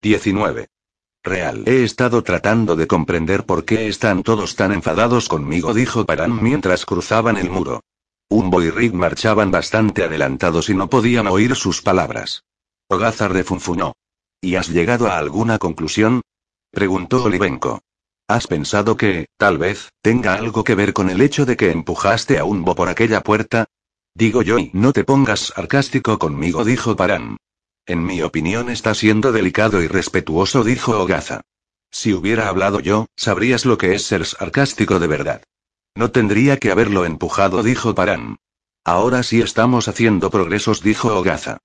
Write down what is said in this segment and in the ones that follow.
19. Real. He estado tratando de comprender por qué están todos tan enfadados conmigo, dijo Paran mientras cruzaban el muro. Umbo y Rick marchaban bastante adelantados y no podían oír sus palabras. Ogazar refunfuñó. ¿Y has llegado a alguna conclusión? preguntó Olivenko. ¿Has pensado que, tal vez, tenga algo que ver con el hecho de que empujaste a Umbo por aquella puerta? Digo yo y no te pongas sarcástico conmigo, dijo Paran. En mi opinión está siendo delicado y respetuoso, dijo Ogaza. Si hubiera hablado yo, sabrías lo que es ser sarcástico de verdad. No tendría que haberlo empujado, dijo Paran. Ahora sí estamos haciendo progresos, dijo Ogaza.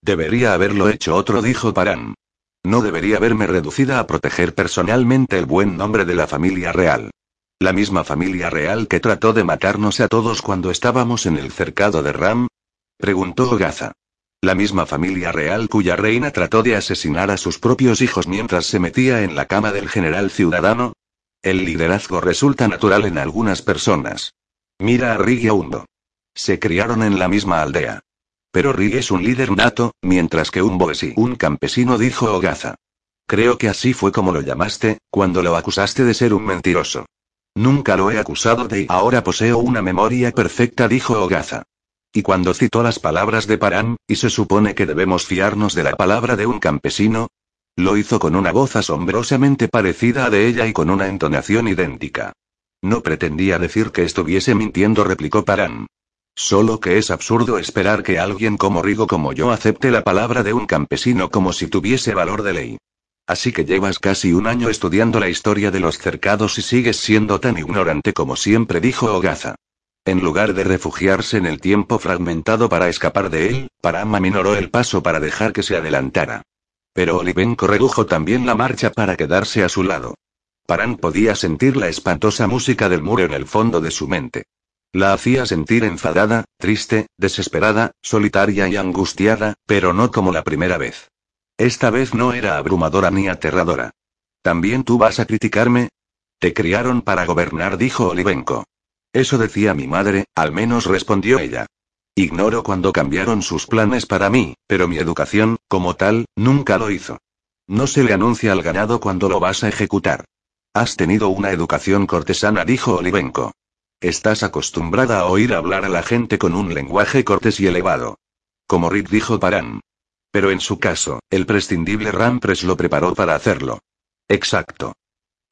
Debería haberlo hecho otro, dijo Paran. No debería haberme reducida a proteger personalmente el buen nombre de la familia real. La misma familia real que trató de matarnos a todos cuando estábamos en el cercado de Ram. Preguntó Ogaza. La misma familia real cuya reina trató de asesinar a sus propios hijos mientras se metía en la cama del general ciudadano. El liderazgo resulta natural en algunas personas. Mira a Rig y a Umbo. Se criaron en la misma aldea. Pero Rig es un líder nato, mientras que Umbo es un campesino, dijo Ogaza. Creo que así fue como lo llamaste, cuando lo acusaste de ser un mentiroso. Nunca lo he acusado de y ahora poseo una memoria perfecta, dijo Ogaza. Y cuando citó las palabras de Paran, y se supone que debemos fiarnos de la palabra de un campesino, lo hizo con una voz asombrosamente parecida a de ella y con una entonación idéntica. No pretendía decir que estuviese mintiendo, replicó Paran. Solo que es absurdo esperar que alguien como Rigo como yo acepte la palabra de un campesino como si tuviese valor de ley. Así que llevas casi un año estudiando la historia de los cercados y sigues siendo tan ignorante como siempre, dijo Ogaza. En lugar de refugiarse en el tiempo fragmentado para escapar de él, Parama minoró el paso para dejar que se adelantara. Pero Olivenko redujo también la marcha para quedarse a su lado. Paran podía sentir la espantosa música del muro en el fondo de su mente. La hacía sentir enfadada, triste, desesperada, solitaria y angustiada, pero no como la primera vez. Esta vez no era abrumadora ni aterradora. ¿También tú vas a criticarme? Te criaron para gobernar, dijo Olivenko. Eso decía mi madre, al menos respondió ella. Ignoro cuándo cambiaron sus planes para mí, pero mi educación, como tal, nunca lo hizo. No se le anuncia al ganado cuando lo vas a ejecutar. Has tenido una educación cortesana, dijo Olivenko. Estás acostumbrada a oír hablar a la gente con un lenguaje cortés y elevado. Como Rick dijo Paran. Pero en su caso, el prescindible Rampres lo preparó para hacerlo. Exacto.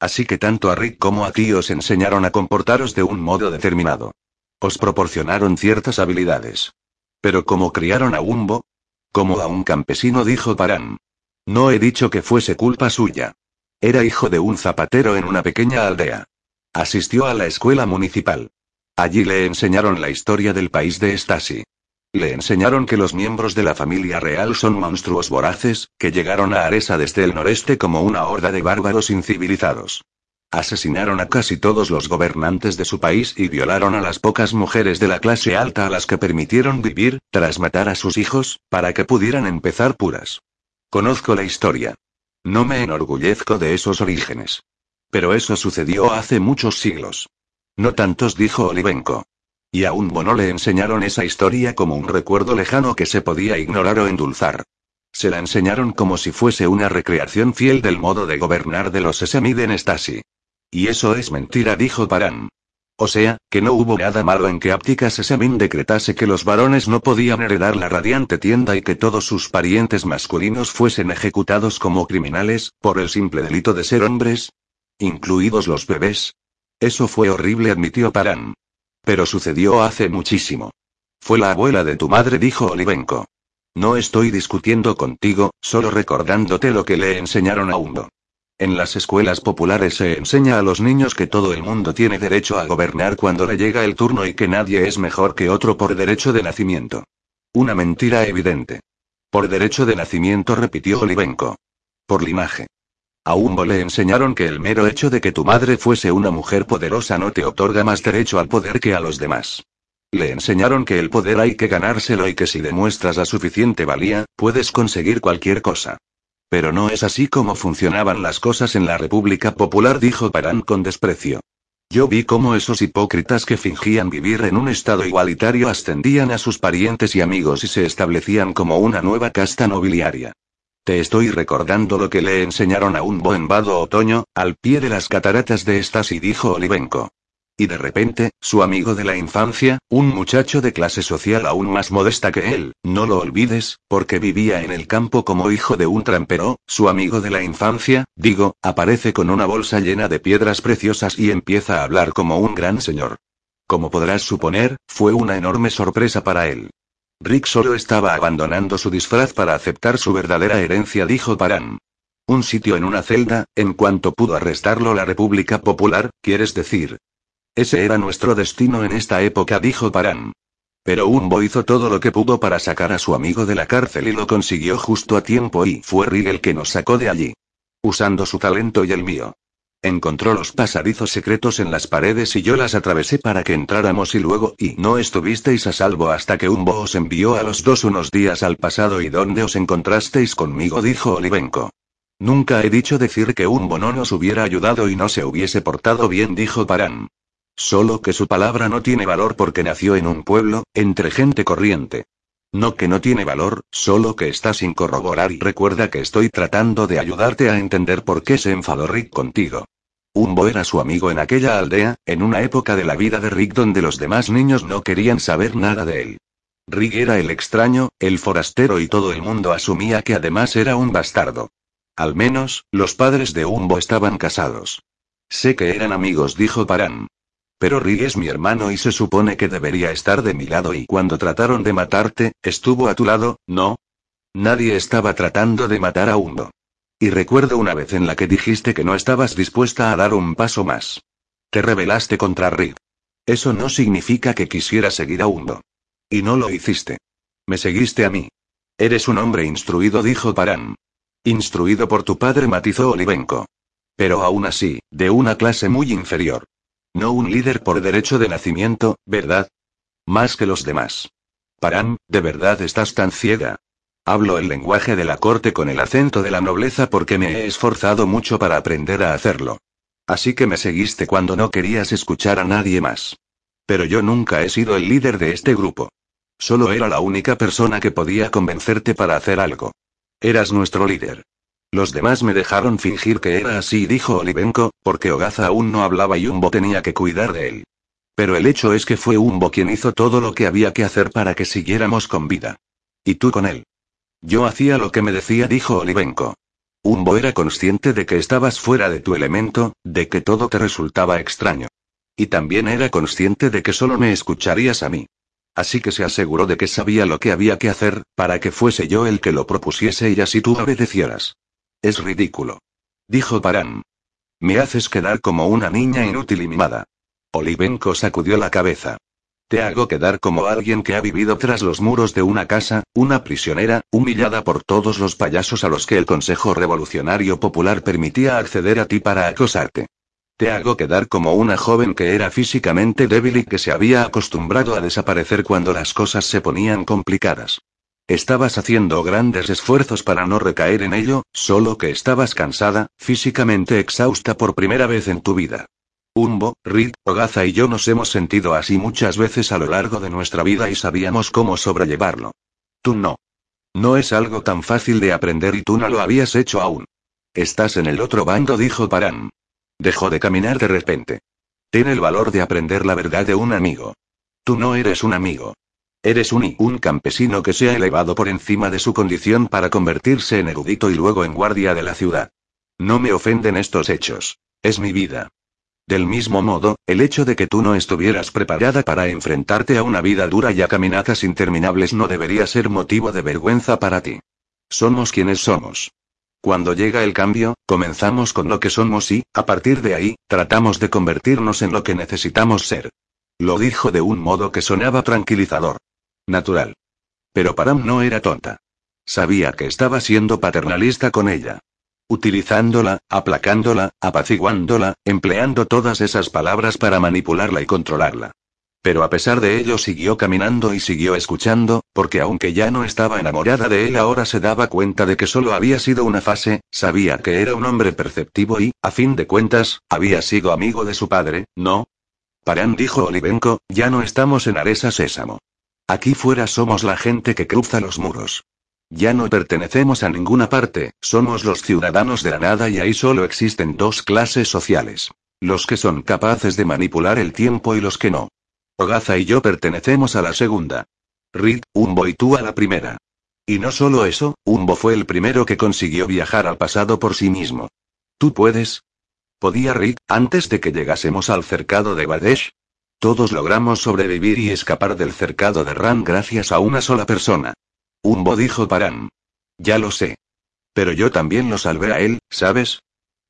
Así que tanto a Rick como a ti os enseñaron a comportaros de un modo determinado. Os proporcionaron ciertas habilidades. Pero como criaron a Umbo? Como a un campesino dijo Paran. No he dicho que fuese culpa suya. Era hijo de un zapatero en una pequeña aldea. Asistió a la escuela municipal. Allí le enseñaron la historia del país de Stasi. Le enseñaron que los miembros de la familia real son monstruos voraces, que llegaron a Aresa desde el noreste como una horda de bárbaros incivilizados. Asesinaron a casi todos los gobernantes de su país y violaron a las pocas mujeres de la clase alta a las que permitieron vivir, tras matar a sus hijos, para que pudieran empezar puras. Conozco la historia. No me enorgullezco de esos orígenes. Pero eso sucedió hace muchos siglos. No tantos, dijo Olivenko. Y a un le enseñaron esa historia como un recuerdo lejano que se podía ignorar o endulzar. Se la enseñaron como si fuese una recreación fiel del modo de gobernar de los Sesamid en Stasi. Y eso es mentira, dijo Paran. O sea, que no hubo nada malo en que Aptica Sesamin decretase que los varones no podían heredar la radiante tienda y que todos sus parientes masculinos fuesen ejecutados como criminales, por el simple delito de ser hombres. Incluidos los bebés. Eso fue horrible, admitió Paran. Pero sucedió hace muchísimo. Fue la abuela de tu madre, dijo Olivenko. No estoy discutiendo contigo, solo recordándote lo que le enseñaron a Hundo. En las escuelas populares se enseña a los niños que todo el mundo tiene derecho a gobernar cuando le llega el turno y que nadie es mejor que otro por derecho de nacimiento. Una mentira evidente. Por derecho de nacimiento repitió Olivenko. Por linaje. A Umbo le enseñaron que el mero hecho de que tu madre fuese una mujer poderosa no te otorga más derecho al poder que a los demás. Le enseñaron que el poder hay que ganárselo y que si demuestras la suficiente valía, puedes conseguir cualquier cosa. Pero no es así como funcionaban las cosas en la República Popular, dijo Parán con desprecio. Yo vi cómo esos hipócritas que fingían vivir en un estado igualitario ascendían a sus parientes y amigos y se establecían como una nueva casta nobiliaria. Te estoy recordando lo que le enseñaron a un en Vado Otoño, al pie de las cataratas de Stasi, dijo Olivenko. Y de repente, su amigo de la infancia, un muchacho de clase social aún más modesta que él, no lo olvides, porque vivía en el campo como hijo de un trampero, su amigo de la infancia, digo, aparece con una bolsa llena de piedras preciosas y empieza a hablar como un gran señor. Como podrás suponer, fue una enorme sorpresa para él. Rick solo estaba abandonando su disfraz para aceptar su verdadera herencia, dijo Paran. Un sitio en una celda, en cuanto pudo arrestarlo la República Popular, quieres decir. Ese era nuestro destino en esta época, dijo Paran. Pero Umbo hizo todo lo que pudo para sacar a su amigo de la cárcel y lo consiguió justo a tiempo y fue Rick el que nos sacó de allí. Usando su talento y el mío. Encontró los pasadizos secretos en las paredes y yo las atravesé para que entráramos y luego, y no estuvisteis a salvo hasta que Umbo os envió a los dos unos días al pasado y donde os encontrasteis conmigo, dijo Olivenko. Nunca he dicho decir que Umbo no nos hubiera ayudado y no se hubiese portado bien, dijo Paran. Solo que su palabra no tiene valor porque nació en un pueblo, entre gente corriente. No que no tiene valor, solo que está sin corroborar y recuerda que estoy tratando de ayudarte a entender por qué se enfadó Rick contigo. Umbo era su amigo en aquella aldea, en una época de la vida de Rick donde los demás niños no querían saber nada de él. Rick era el extraño, el forastero y todo el mundo asumía que además era un bastardo. Al menos, los padres de Umbo estaban casados. Sé que eran amigos, dijo Paran. Pero Rick es mi hermano y se supone que debería estar de mi lado y cuando trataron de matarte, estuvo a tu lado, ¿no? Nadie estaba tratando de matar a Umbo. Y recuerdo una vez en la que dijiste que no estabas dispuesta a dar un paso más. Te rebelaste contra Rick. Eso no significa que quisiera seguir a Hundo. Y no lo hiciste. Me seguiste a mí. Eres un hombre instruido, dijo Paran. Instruido por tu padre, matizó Olivenko. Pero aún así, de una clase muy inferior. No un líder por derecho de nacimiento, ¿verdad? Más que los demás. Paran, ¿de verdad estás tan ciega? Hablo el lenguaje de la corte con el acento de la nobleza porque me he esforzado mucho para aprender a hacerlo. Así que me seguiste cuando no querías escuchar a nadie más. Pero yo nunca he sido el líder de este grupo. Solo era la única persona que podía convencerte para hacer algo. Eras nuestro líder. Los demás me dejaron fingir que era así, dijo Olivenko, porque Ogaza aún no hablaba y Umbo tenía que cuidar de él. Pero el hecho es que fue Umbo quien hizo todo lo que había que hacer para que siguiéramos con vida. Y tú con él. Yo hacía lo que me decía, dijo Olivenko. Umbo era consciente de que estabas fuera de tu elemento, de que todo te resultaba extraño. Y también era consciente de que solo me escucharías a mí. Así que se aseguró de que sabía lo que había que hacer, para que fuese yo el que lo propusiese y así tú obedecieras. Es ridículo. Dijo Paran. Me haces quedar como una niña inútil y mimada. Olivenko sacudió la cabeza. Te hago quedar como alguien que ha vivido tras los muros de una casa, una prisionera, humillada por todos los payasos a los que el Consejo Revolucionario Popular permitía acceder a ti para acosarte. Te hago quedar como una joven que era físicamente débil y que se había acostumbrado a desaparecer cuando las cosas se ponían complicadas. Estabas haciendo grandes esfuerzos para no recaer en ello, solo que estabas cansada, físicamente exhausta por primera vez en tu vida. Umbo, Rick, Ogaza y yo nos hemos sentido así muchas veces a lo largo de nuestra vida y sabíamos cómo sobrellevarlo. Tú no. No es algo tan fácil de aprender y tú no lo habías hecho aún. Estás en el otro bando, dijo Paran. Dejó de caminar de repente. Ten el valor de aprender la verdad de un amigo. Tú no eres un amigo. Eres un, un campesino que se ha elevado por encima de su condición para convertirse en erudito y luego en guardia de la ciudad. No me ofenden estos hechos. Es mi vida. Del mismo modo, el hecho de que tú no estuvieras preparada para enfrentarte a una vida dura y a caminatas interminables no debería ser motivo de vergüenza para ti. Somos quienes somos. Cuando llega el cambio, comenzamos con lo que somos y, a partir de ahí, tratamos de convertirnos en lo que necesitamos ser. Lo dijo de un modo que sonaba tranquilizador. Natural. Pero Param no era tonta. Sabía que estaba siendo paternalista con ella utilizándola, aplacándola, apaciguándola, empleando todas esas palabras para manipularla y controlarla. Pero a pesar de ello siguió caminando y siguió escuchando, porque aunque ya no estaba enamorada de él ahora se daba cuenta de que solo había sido una fase, sabía que era un hombre perceptivo y, a fin de cuentas, había sido amigo de su padre, ¿no? Paran dijo Olivenko, ya no estamos en Aresa Sésamo. Aquí fuera somos la gente que cruza los muros. Ya no pertenecemos a ninguna parte, somos los ciudadanos de la nada y ahí solo existen dos clases sociales. Los que son capaces de manipular el tiempo y los que no. Ogaza y yo pertenecemos a la segunda. Rick, Umbo y tú a la primera. Y no solo eso, Umbo fue el primero que consiguió viajar al pasado por sí mismo. ¿Tú puedes? ¿Podía Rick, antes de que llegásemos al cercado de Badesh? Todos logramos sobrevivir y escapar del cercado de Ran gracias a una sola persona. Umbo dijo Paran. Ya lo sé. Pero yo también lo salvé a él, ¿sabes?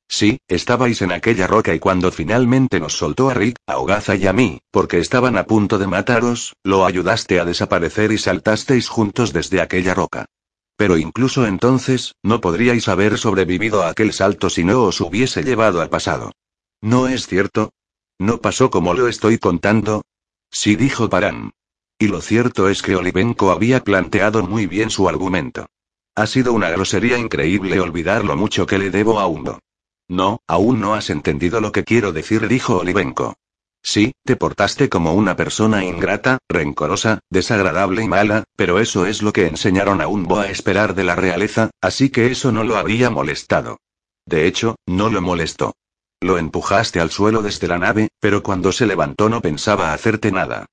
Sí, estabais en aquella roca y cuando finalmente nos soltó a Rick, a Ogaza y a mí, porque estaban a punto de mataros, lo ayudaste a desaparecer y saltasteis juntos desde aquella roca. Pero incluso entonces, no podríais haber sobrevivido a aquel salto si no os hubiese llevado al pasado. ¿No es cierto? ¿No pasó como lo estoy contando? Sí dijo Paran. Y lo cierto es que Olivenko había planteado muy bien su argumento. Ha sido una grosería increíble olvidar lo mucho que le debo a Undo. No, aún no has entendido lo que quiero decir, dijo Olivenko. Sí, te portaste como una persona ingrata, rencorosa, desagradable y mala, pero eso es lo que enseñaron a Umbo a esperar de la realeza, así que eso no lo había molestado. De hecho, no lo molestó. Lo empujaste al suelo desde la nave, pero cuando se levantó no pensaba hacerte nada.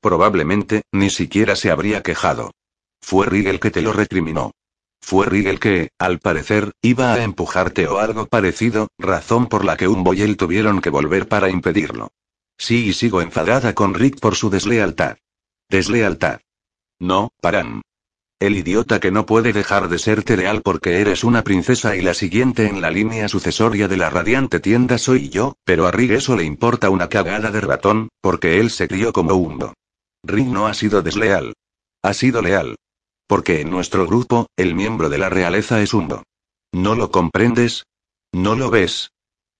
Probablemente, ni siquiera se habría quejado. Fue Rig el que te lo recriminó. Fue Rig el que, al parecer, iba a empujarte o algo parecido, razón por la que un él tuvieron que volver para impedirlo. Sí, y sigo enfadada con Rick por su deslealtad. Deslealtad. No, paran. El idiota que no puede dejar de serte leal porque eres una princesa y la siguiente en la línea sucesoria de la radiante tienda soy yo, pero a Rig eso le importa una cagada de ratón, porque él se crió como hundo. Rig no ha sido desleal. Ha sido leal. Porque en nuestro grupo, el miembro de la realeza es Hundo. ¿No lo comprendes? ¿No lo ves?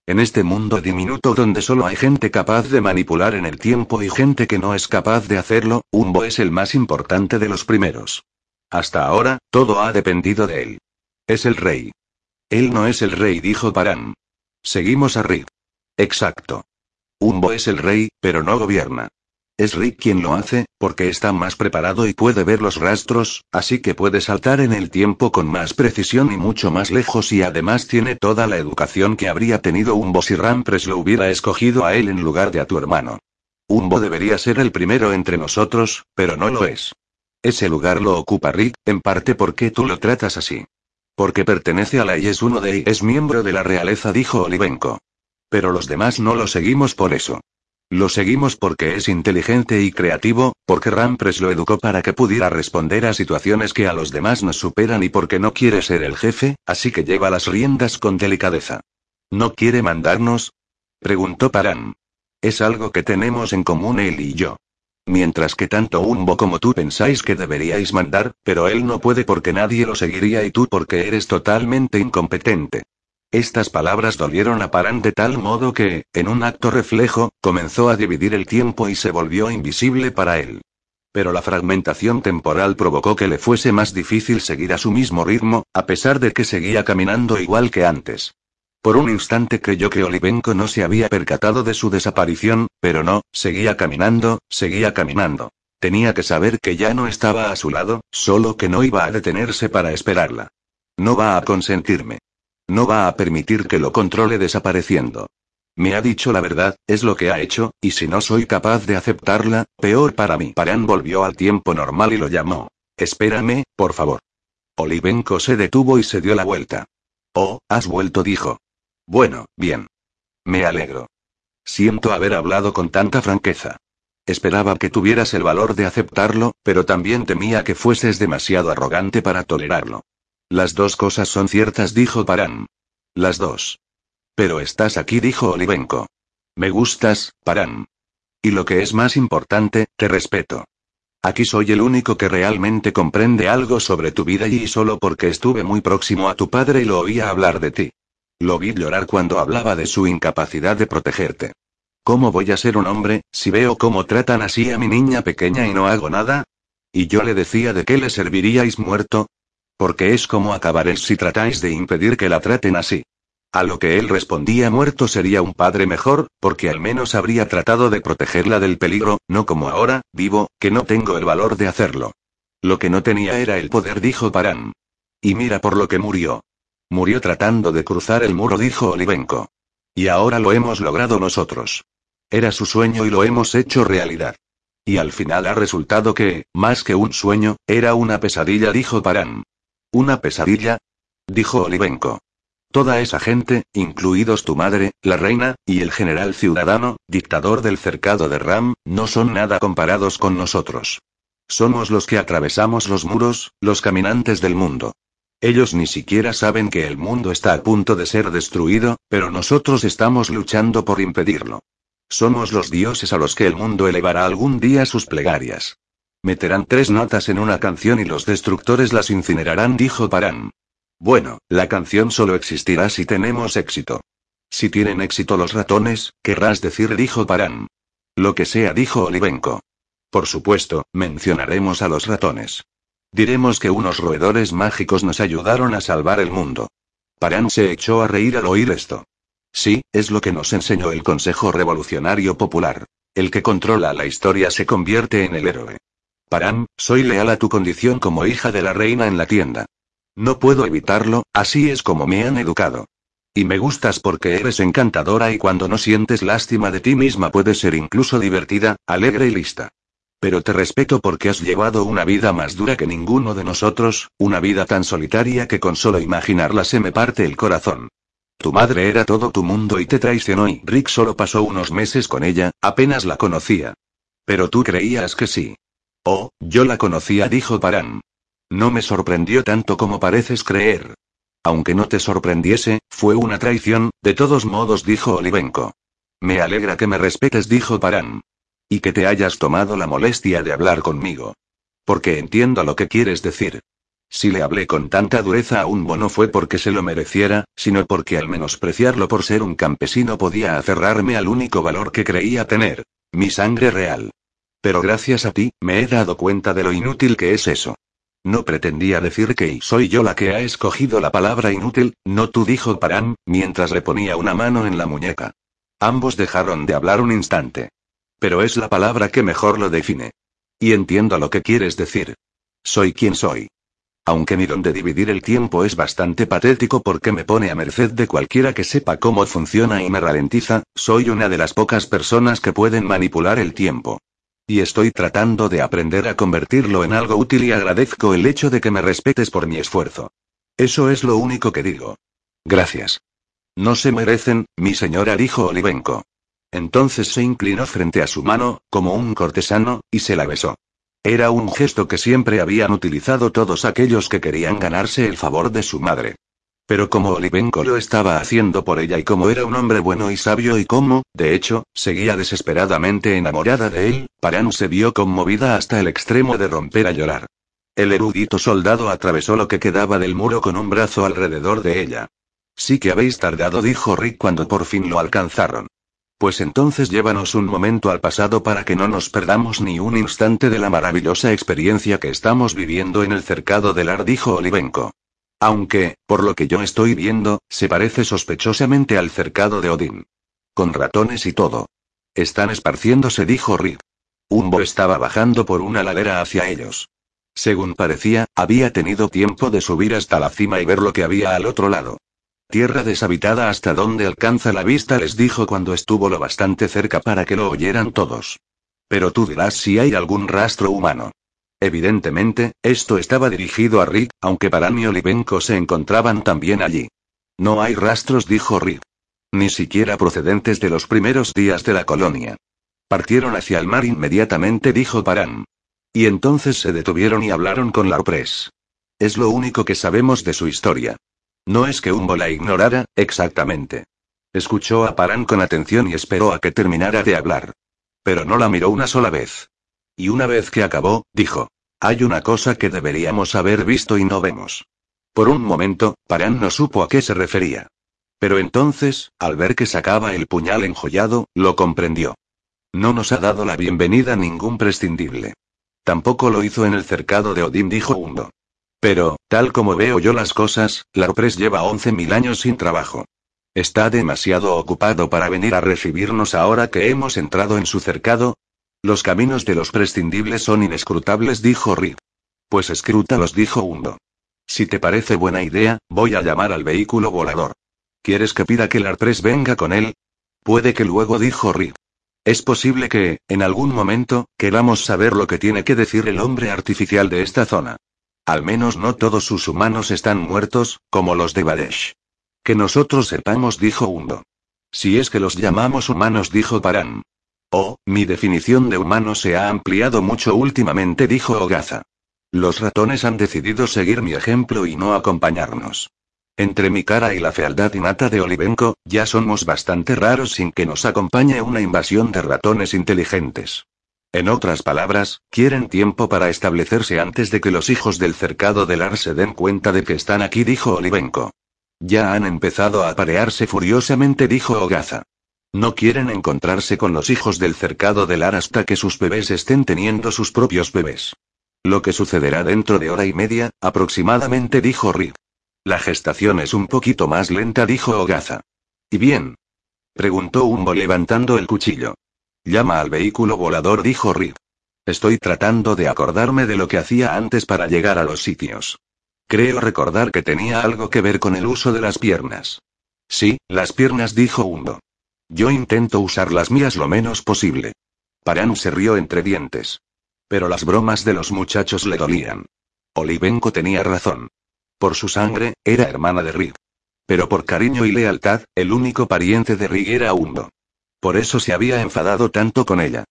En este mundo diminuto donde solo hay gente capaz de manipular en el tiempo y gente que no es capaz de hacerlo, Umbo es el más importante de los primeros. Hasta ahora, todo ha dependido de él. Es el rey. Él no es el rey, dijo Paran. Seguimos a Rick. Exacto. Umbo es el rey, pero no gobierna. Es Rick quien lo hace, porque está más preparado y puede ver los rastros, así que puede saltar en el tiempo con más precisión y mucho más lejos y además tiene toda la educación que habría tenido Umbo si Rampres lo hubiera escogido a él en lugar de a tu hermano. Umbo debería ser el primero entre nosotros, pero no lo es. Ese lugar lo ocupa Rick, en parte porque tú lo tratas así. Porque pertenece a la y es uno de y es miembro de la realeza, dijo Olivenko. Pero los demás no lo seguimos por eso. Lo seguimos porque es inteligente y creativo, porque Rampres lo educó para que pudiera responder a situaciones que a los demás nos superan y porque no quiere ser el jefe, así que lleva las riendas con delicadeza. ¿No quiere mandarnos? Preguntó Paran. Es algo que tenemos en común él y yo. Mientras que tanto Umbo como tú pensáis que deberíais mandar, pero él no puede porque nadie lo seguiría y tú porque eres totalmente incompetente. Estas palabras dolieron a Paran de tal modo que, en un acto reflejo, comenzó a dividir el tiempo y se volvió invisible para él. Pero la fragmentación temporal provocó que le fuese más difícil seguir a su mismo ritmo, a pesar de que seguía caminando igual que antes. Por un instante creyó que Olivenko no se había percatado de su desaparición, pero no, seguía caminando, seguía caminando. Tenía que saber que ya no estaba a su lado, solo que no iba a detenerse para esperarla. No va a consentirme. No va a permitir que lo controle desapareciendo. Me ha dicho la verdad, es lo que ha hecho, y si no soy capaz de aceptarla, peor para mí. Paran volvió al tiempo normal y lo llamó. Espérame, por favor. Olivenko se detuvo y se dio la vuelta. Oh, has vuelto, dijo. Bueno, bien. Me alegro. Siento haber hablado con tanta franqueza. Esperaba que tuvieras el valor de aceptarlo, pero también temía que fueses demasiado arrogante para tolerarlo. Las dos cosas son ciertas, dijo Paran. Las dos. Pero estás aquí, dijo Olivenko. Me gustas, Paran. Y lo que es más importante, te respeto. Aquí soy el único que realmente comprende algo sobre tu vida y solo porque estuve muy próximo a tu padre y lo oía hablar de ti. Lo vi llorar cuando hablaba de su incapacidad de protegerte. ¿Cómo voy a ser un hombre, si veo cómo tratan así a mi niña pequeña y no hago nada? Y yo le decía de qué le serviríais muerto, porque es como acabaréis si tratáis de impedir que la traten así. A lo que él respondía muerto sería un padre mejor, porque al menos habría tratado de protegerla del peligro, no como ahora, vivo, que no tengo el valor de hacerlo. Lo que no tenía era el poder, dijo Parán. Y mira por lo que murió. Murió tratando de cruzar el muro, dijo Olivenko. Y ahora lo hemos logrado nosotros. Era su sueño y lo hemos hecho realidad. Y al final ha resultado que, más que un sueño, era una pesadilla, dijo Parán. ¿Una pesadilla? dijo Olivenko. Toda esa gente, incluidos tu madre, la reina, y el general ciudadano, dictador del cercado de Ram, no son nada comparados con nosotros. Somos los que atravesamos los muros, los caminantes del mundo. Ellos ni siquiera saben que el mundo está a punto de ser destruido, pero nosotros estamos luchando por impedirlo. Somos los dioses a los que el mundo elevará algún día sus plegarias. Meterán tres notas en una canción y los destructores las incinerarán, dijo Parán. Bueno, la canción solo existirá si tenemos éxito. Si tienen éxito los ratones, querrás decir, dijo Parán. Lo que sea, dijo Olivenko. Por supuesto, mencionaremos a los ratones. Diremos que unos roedores mágicos nos ayudaron a salvar el mundo. Parán se echó a reír al oír esto. Sí, es lo que nos enseñó el Consejo Revolucionario Popular. El que controla la historia se convierte en el héroe. Parán, soy leal a tu condición como hija de la reina en la tienda. No puedo evitarlo, así es como me han educado. Y me gustas porque eres encantadora y cuando no sientes lástima de ti misma puedes ser incluso divertida, alegre y lista. Pero te respeto porque has llevado una vida más dura que ninguno de nosotros, una vida tan solitaria que con solo imaginarla se me parte el corazón. Tu madre era todo tu mundo y te traicionó y Rick solo pasó unos meses con ella, apenas la conocía. Pero tú creías que sí. Oh, yo la conocía, dijo Paran. No me sorprendió tanto como pareces creer. Aunque no te sorprendiese, fue una traición, de todos modos, dijo Olivenko. Me alegra que me respetes, dijo Paran. Y que te hayas tomado la molestia de hablar conmigo. Porque entiendo lo que quieres decir. Si le hablé con tanta dureza a un bono fue porque se lo mereciera, sino porque al menospreciarlo por ser un campesino podía aferrarme al único valor que creía tener, mi sangre real. Pero gracias a ti, me he dado cuenta de lo inútil que es eso. No pretendía decir que soy yo la que ha escogido la palabra inútil, no tú dijo Paran, mientras le ponía una mano en la muñeca. Ambos dejaron de hablar un instante. Pero es la palabra que mejor lo define. Y entiendo lo que quieres decir. Soy quien soy. Aunque mi don de dividir el tiempo es bastante patético porque me pone a merced de cualquiera que sepa cómo funciona y me ralentiza, soy una de las pocas personas que pueden manipular el tiempo. Y estoy tratando de aprender a convertirlo en algo útil y agradezco el hecho de que me respetes por mi esfuerzo. Eso es lo único que digo. Gracias. No se merecen, mi señora dijo Olivenko. Entonces se inclinó frente a su mano, como un cortesano, y se la besó. Era un gesto que siempre habían utilizado todos aquellos que querían ganarse el favor de su madre. Pero como Olivenko lo estaba haciendo por ella y como era un hombre bueno y sabio y como, de hecho, seguía desesperadamente enamorada de él, Paran se vio conmovida hasta el extremo de romper a llorar. El erudito soldado atravesó lo que quedaba del muro con un brazo alrededor de ella. Sí que habéis tardado, dijo Rick cuando por fin lo alcanzaron. Pues entonces llévanos un momento al pasado para que no nos perdamos ni un instante de la maravillosa experiencia que estamos viviendo en el cercado del Ar, dijo Olivenko. Aunque, por lo que yo estoy viendo, se parece sospechosamente al cercado de Odín. Con ratones y todo. Están esparciéndose, dijo Rick. Umbo estaba bajando por una ladera hacia ellos. Según parecía, había tenido tiempo de subir hasta la cima y ver lo que había al otro lado. Tierra deshabitada hasta donde alcanza la vista, les dijo cuando estuvo lo bastante cerca para que lo oyeran todos. Pero tú dirás si hay algún rastro humano. Evidentemente, esto estaba dirigido a Rick, aunque Paran y Olivenko se encontraban también allí. No hay rastros, dijo Rick. Ni siquiera procedentes de los primeros días de la colonia. Partieron hacia el mar inmediatamente, dijo Paran. Y entonces se detuvieron y hablaron con Larpres. Es lo único que sabemos de su historia. No es que Umbo la ignorara, exactamente. Escuchó a Paran con atención y esperó a que terminara de hablar. Pero no la miró una sola vez. Y una vez que acabó, dijo. Hay una cosa que deberíamos haber visto y no vemos. Por un momento, Paran no supo a qué se refería. Pero entonces, al ver que sacaba el puñal enjollado, lo comprendió. No nos ha dado la bienvenida ningún prescindible. Tampoco lo hizo en el cercado de Odín, dijo Umbo. Pero, tal como veo yo las cosas, Larpres lleva 11.000 años sin trabajo. Está demasiado ocupado para venir a recibirnos ahora que hemos entrado en su cercado. Los caminos de los prescindibles son inescrutables, dijo Rick. Pues escrútalos, dijo Hundo. Si te parece buena idea, voy a llamar al vehículo volador. ¿Quieres que pida que el Arpress venga con él? Puede que luego dijo Rick. Es posible que, en algún momento, queramos saber lo que tiene que decir el hombre artificial de esta zona. Al menos no todos sus humanos están muertos, como los de Badesh. Que nosotros sepamos, dijo Hundo. Si es que los llamamos humanos, dijo Paran. Oh, mi definición de humano se ha ampliado mucho últimamente, dijo Ogaza. Los ratones han decidido seguir mi ejemplo y no acompañarnos. Entre mi cara y la fealdad innata de Olivenko, ya somos bastante raros sin que nos acompañe una invasión de ratones inteligentes. En otras palabras, quieren tiempo para establecerse antes de que los hijos del cercado del Ar se den cuenta de que están aquí, dijo Olivenko. Ya han empezado a aparearse furiosamente, dijo Ogaza. No quieren encontrarse con los hijos del cercado del Ar hasta que sus bebés estén teniendo sus propios bebés. Lo que sucederá dentro de hora y media, aproximadamente, dijo Rick. La gestación es un poquito más lenta, dijo Ogaza. ¿Y bien? Preguntó Umbo levantando el cuchillo. Llama al vehículo volador, dijo Rick. Estoy tratando de acordarme de lo que hacía antes para llegar a los sitios. Creo recordar que tenía algo que ver con el uso de las piernas. Sí, las piernas, dijo Hundo. Yo intento usar las mías lo menos posible. Paran se rió entre dientes. Pero las bromas de los muchachos le dolían. Olivenko tenía razón. Por su sangre, era hermana de Rick. Pero por cariño y lealtad, el único pariente de Rick era Hundo. Por eso se había enfadado tanto con ella.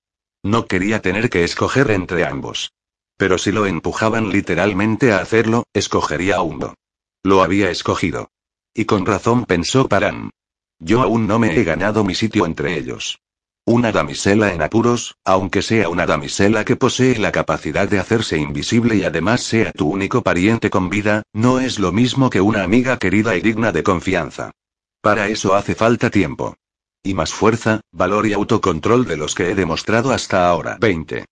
No quería tener que escoger entre ambos. Pero si lo empujaban literalmente a hacerlo, escogería a Hundo. Lo había escogido. Y con razón pensó Paran. Yo aún no me he ganado mi sitio entre ellos. Una damisela en apuros, aunque sea una damisela que posee la capacidad de hacerse invisible y además sea tu único pariente con vida, no es lo mismo que una amiga querida y digna de confianza. Para eso hace falta tiempo. Y más fuerza, valor y autocontrol de los que he demostrado hasta ahora. 20.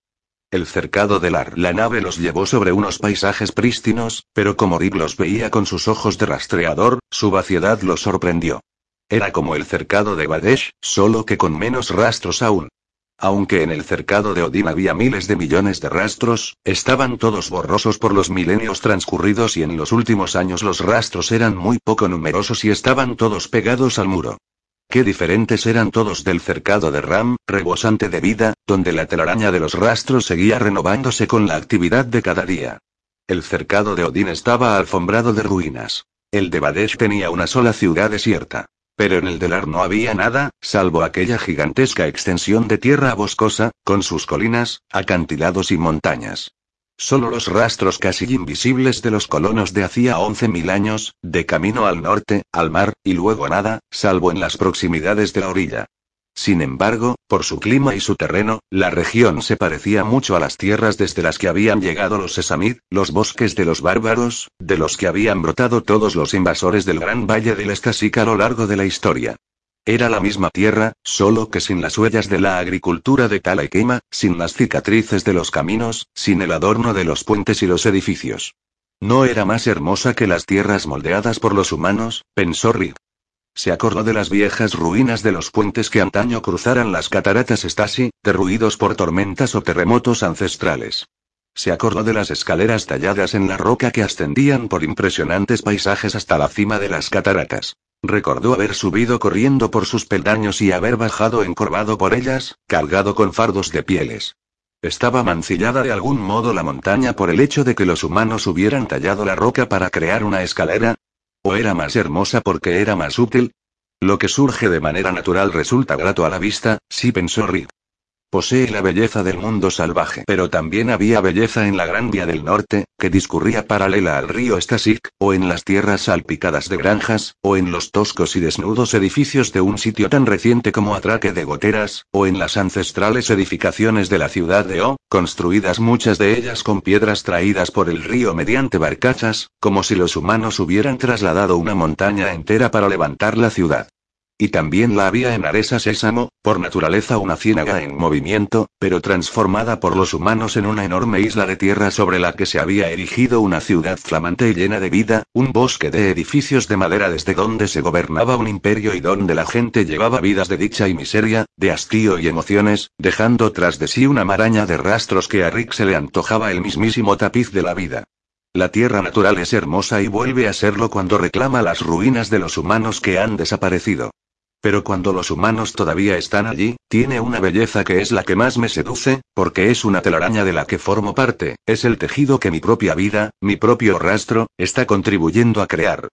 El cercado del Ar. La nave los llevó sobre unos paisajes prístinos, pero como Rick los veía con sus ojos de rastreador, su vaciedad los sorprendió. Era como el cercado de Badesh, solo que con menos rastros aún. Aunque en el cercado de Odin había miles de millones de rastros, estaban todos borrosos por los milenios transcurridos y en los últimos años los rastros eran muy poco numerosos y estaban todos pegados al muro. Qué diferentes eran todos del cercado de Ram, rebosante de vida, donde la telaraña de los rastros seguía renovándose con la actividad de cada día. El cercado de Odín estaba alfombrado de ruinas. El de Badesh tenía una sola ciudad desierta. Pero en el de Lar no había nada, salvo aquella gigantesca extensión de tierra boscosa, con sus colinas, acantilados y montañas. Solo los rastros casi invisibles de los colonos de hacía 11.000 años, de camino al norte, al mar, y luego nada, salvo en las proximidades de la orilla. Sin embargo, por su clima y su terreno, la región se parecía mucho a las tierras desde las que habían llegado los Sesamid, los bosques de los bárbaros, de los que habían brotado todos los invasores del gran valle del Escasica a lo largo de la historia. Era la misma tierra, solo que sin las huellas de la agricultura de tala y quema, sin las cicatrices de los caminos, sin el adorno de los puentes y los edificios. No era más hermosa que las tierras moldeadas por los humanos, pensó Rick. Se acordó de las viejas ruinas de los puentes que antaño cruzaran las cataratas Stasi, derruidos por tormentas o terremotos ancestrales. Se acordó de las escaleras talladas en la roca que ascendían por impresionantes paisajes hasta la cima de las cataratas. Recordó haber subido corriendo por sus peldaños y haber bajado encorvado por ellas, cargado con fardos de pieles. Estaba mancillada de algún modo la montaña por el hecho de que los humanos hubieran tallado la roca para crear una escalera. ¿O era más hermosa porque era más útil? Lo que surge de manera natural resulta grato a la vista, sí pensó Rick. Posee la belleza del mundo salvaje. Pero también había belleza en la Gran Vía del Norte, que discurría paralela al río Stasik, o en las tierras salpicadas de granjas, o en los toscos y desnudos edificios de un sitio tan reciente como Atraque de Goteras, o en las ancestrales edificaciones de la ciudad de O, construidas muchas de ellas con piedras traídas por el río mediante barcazas, como si los humanos hubieran trasladado una montaña entera para levantar la ciudad. Y también la había en Aresa Sésamo, por naturaleza una ciénaga en movimiento, pero transformada por los humanos en una enorme isla de tierra sobre la que se había erigido una ciudad flamante y llena de vida, un bosque de edificios de madera desde donde se gobernaba un imperio y donde la gente llevaba vidas de dicha y miseria, de hastío y emociones, dejando tras de sí una maraña de rastros que a Rick se le antojaba el mismísimo tapiz de la vida. La tierra natural es hermosa y vuelve a serlo cuando reclama las ruinas de los humanos que han desaparecido. Pero cuando los humanos todavía están allí, tiene una belleza que es la que más me seduce, porque es una telaraña de la que formo parte, es el tejido que mi propia vida, mi propio rastro, está contribuyendo a crear.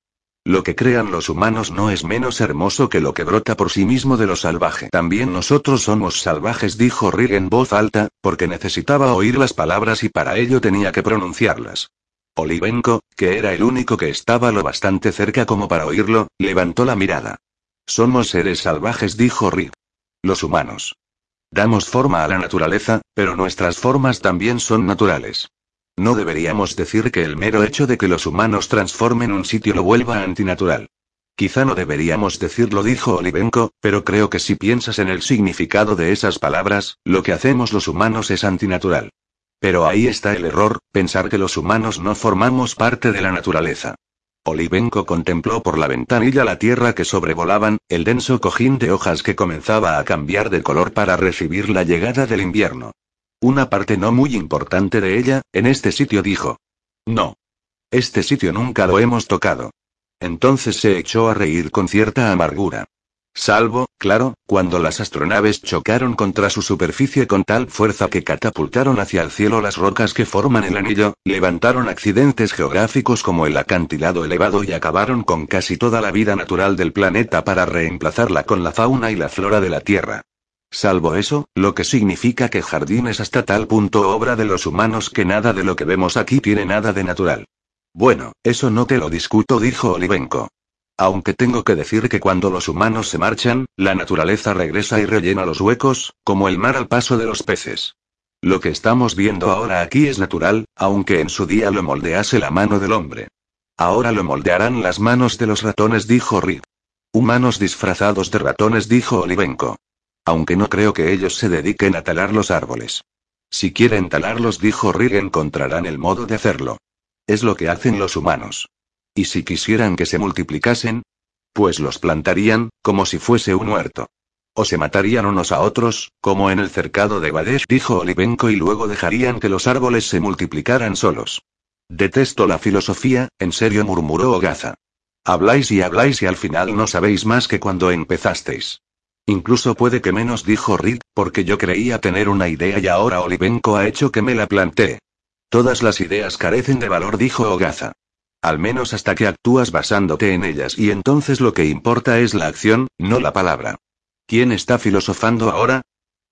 Lo que crean los humanos no es menos hermoso que lo que brota por sí mismo de lo salvaje. También nosotros somos salvajes, dijo Rig en voz alta, porque necesitaba oír las palabras y para ello tenía que pronunciarlas. Olivenko, que era el único que estaba lo bastante cerca como para oírlo, levantó la mirada. Somos seres salvajes, dijo Rick. Los humanos. Damos forma a la naturaleza, pero nuestras formas también son naturales. No deberíamos decir que el mero hecho de que los humanos transformen un sitio lo vuelva antinatural. Quizá no deberíamos decirlo, dijo Olivenko, pero creo que si piensas en el significado de esas palabras, lo que hacemos los humanos es antinatural. Pero ahí está el error, pensar que los humanos no formamos parte de la naturaleza. Olivenko contempló por la ventanilla la tierra que sobrevolaban, el denso cojín de hojas que comenzaba a cambiar de color para recibir la llegada del invierno. Una parte no muy importante de ella, en este sitio dijo. No. Este sitio nunca lo hemos tocado. Entonces se echó a reír con cierta amargura. Salvo, claro, cuando las astronaves chocaron contra su superficie con tal fuerza que catapultaron hacia el cielo las rocas que forman el anillo, levantaron accidentes geográficos como el acantilado elevado y acabaron con casi toda la vida natural del planeta para reemplazarla con la fauna y la flora de la Tierra. Salvo eso, lo que significa que jardín es hasta tal punto obra de los humanos que nada de lo que vemos aquí tiene nada de natural. Bueno, eso no te lo discuto, dijo Olivenko. Aunque tengo que decir que cuando los humanos se marchan, la naturaleza regresa y rellena los huecos, como el mar al paso de los peces. Lo que estamos viendo ahora aquí es natural, aunque en su día lo moldease la mano del hombre. Ahora lo moldearán las manos de los ratones, dijo Rick. Humanos disfrazados de ratones, dijo Olivenko. Aunque no creo que ellos se dediquen a talar los árboles. Si quieren talarlos, dijo Rick, encontrarán el modo de hacerlo. Es lo que hacen los humanos. ¿Y si quisieran que se multiplicasen? Pues los plantarían, como si fuese un huerto. O se matarían unos a otros, como en el cercado de Badesh, dijo Olivenko, y luego dejarían que los árboles se multiplicaran solos. Detesto la filosofía, en serio murmuró Ogaza. Habláis y habláis y al final no sabéis más que cuando empezasteis. Incluso puede que menos, dijo Reed, porque yo creía tener una idea y ahora Olivenko ha hecho que me la plantee. Todas las ideas carecen de valor, dijo Ogaza. Al menos hasta que actúas basándote en ellas y entonces lo que importa es la acción, no la palabra. ¿Quién está filosofando ahora?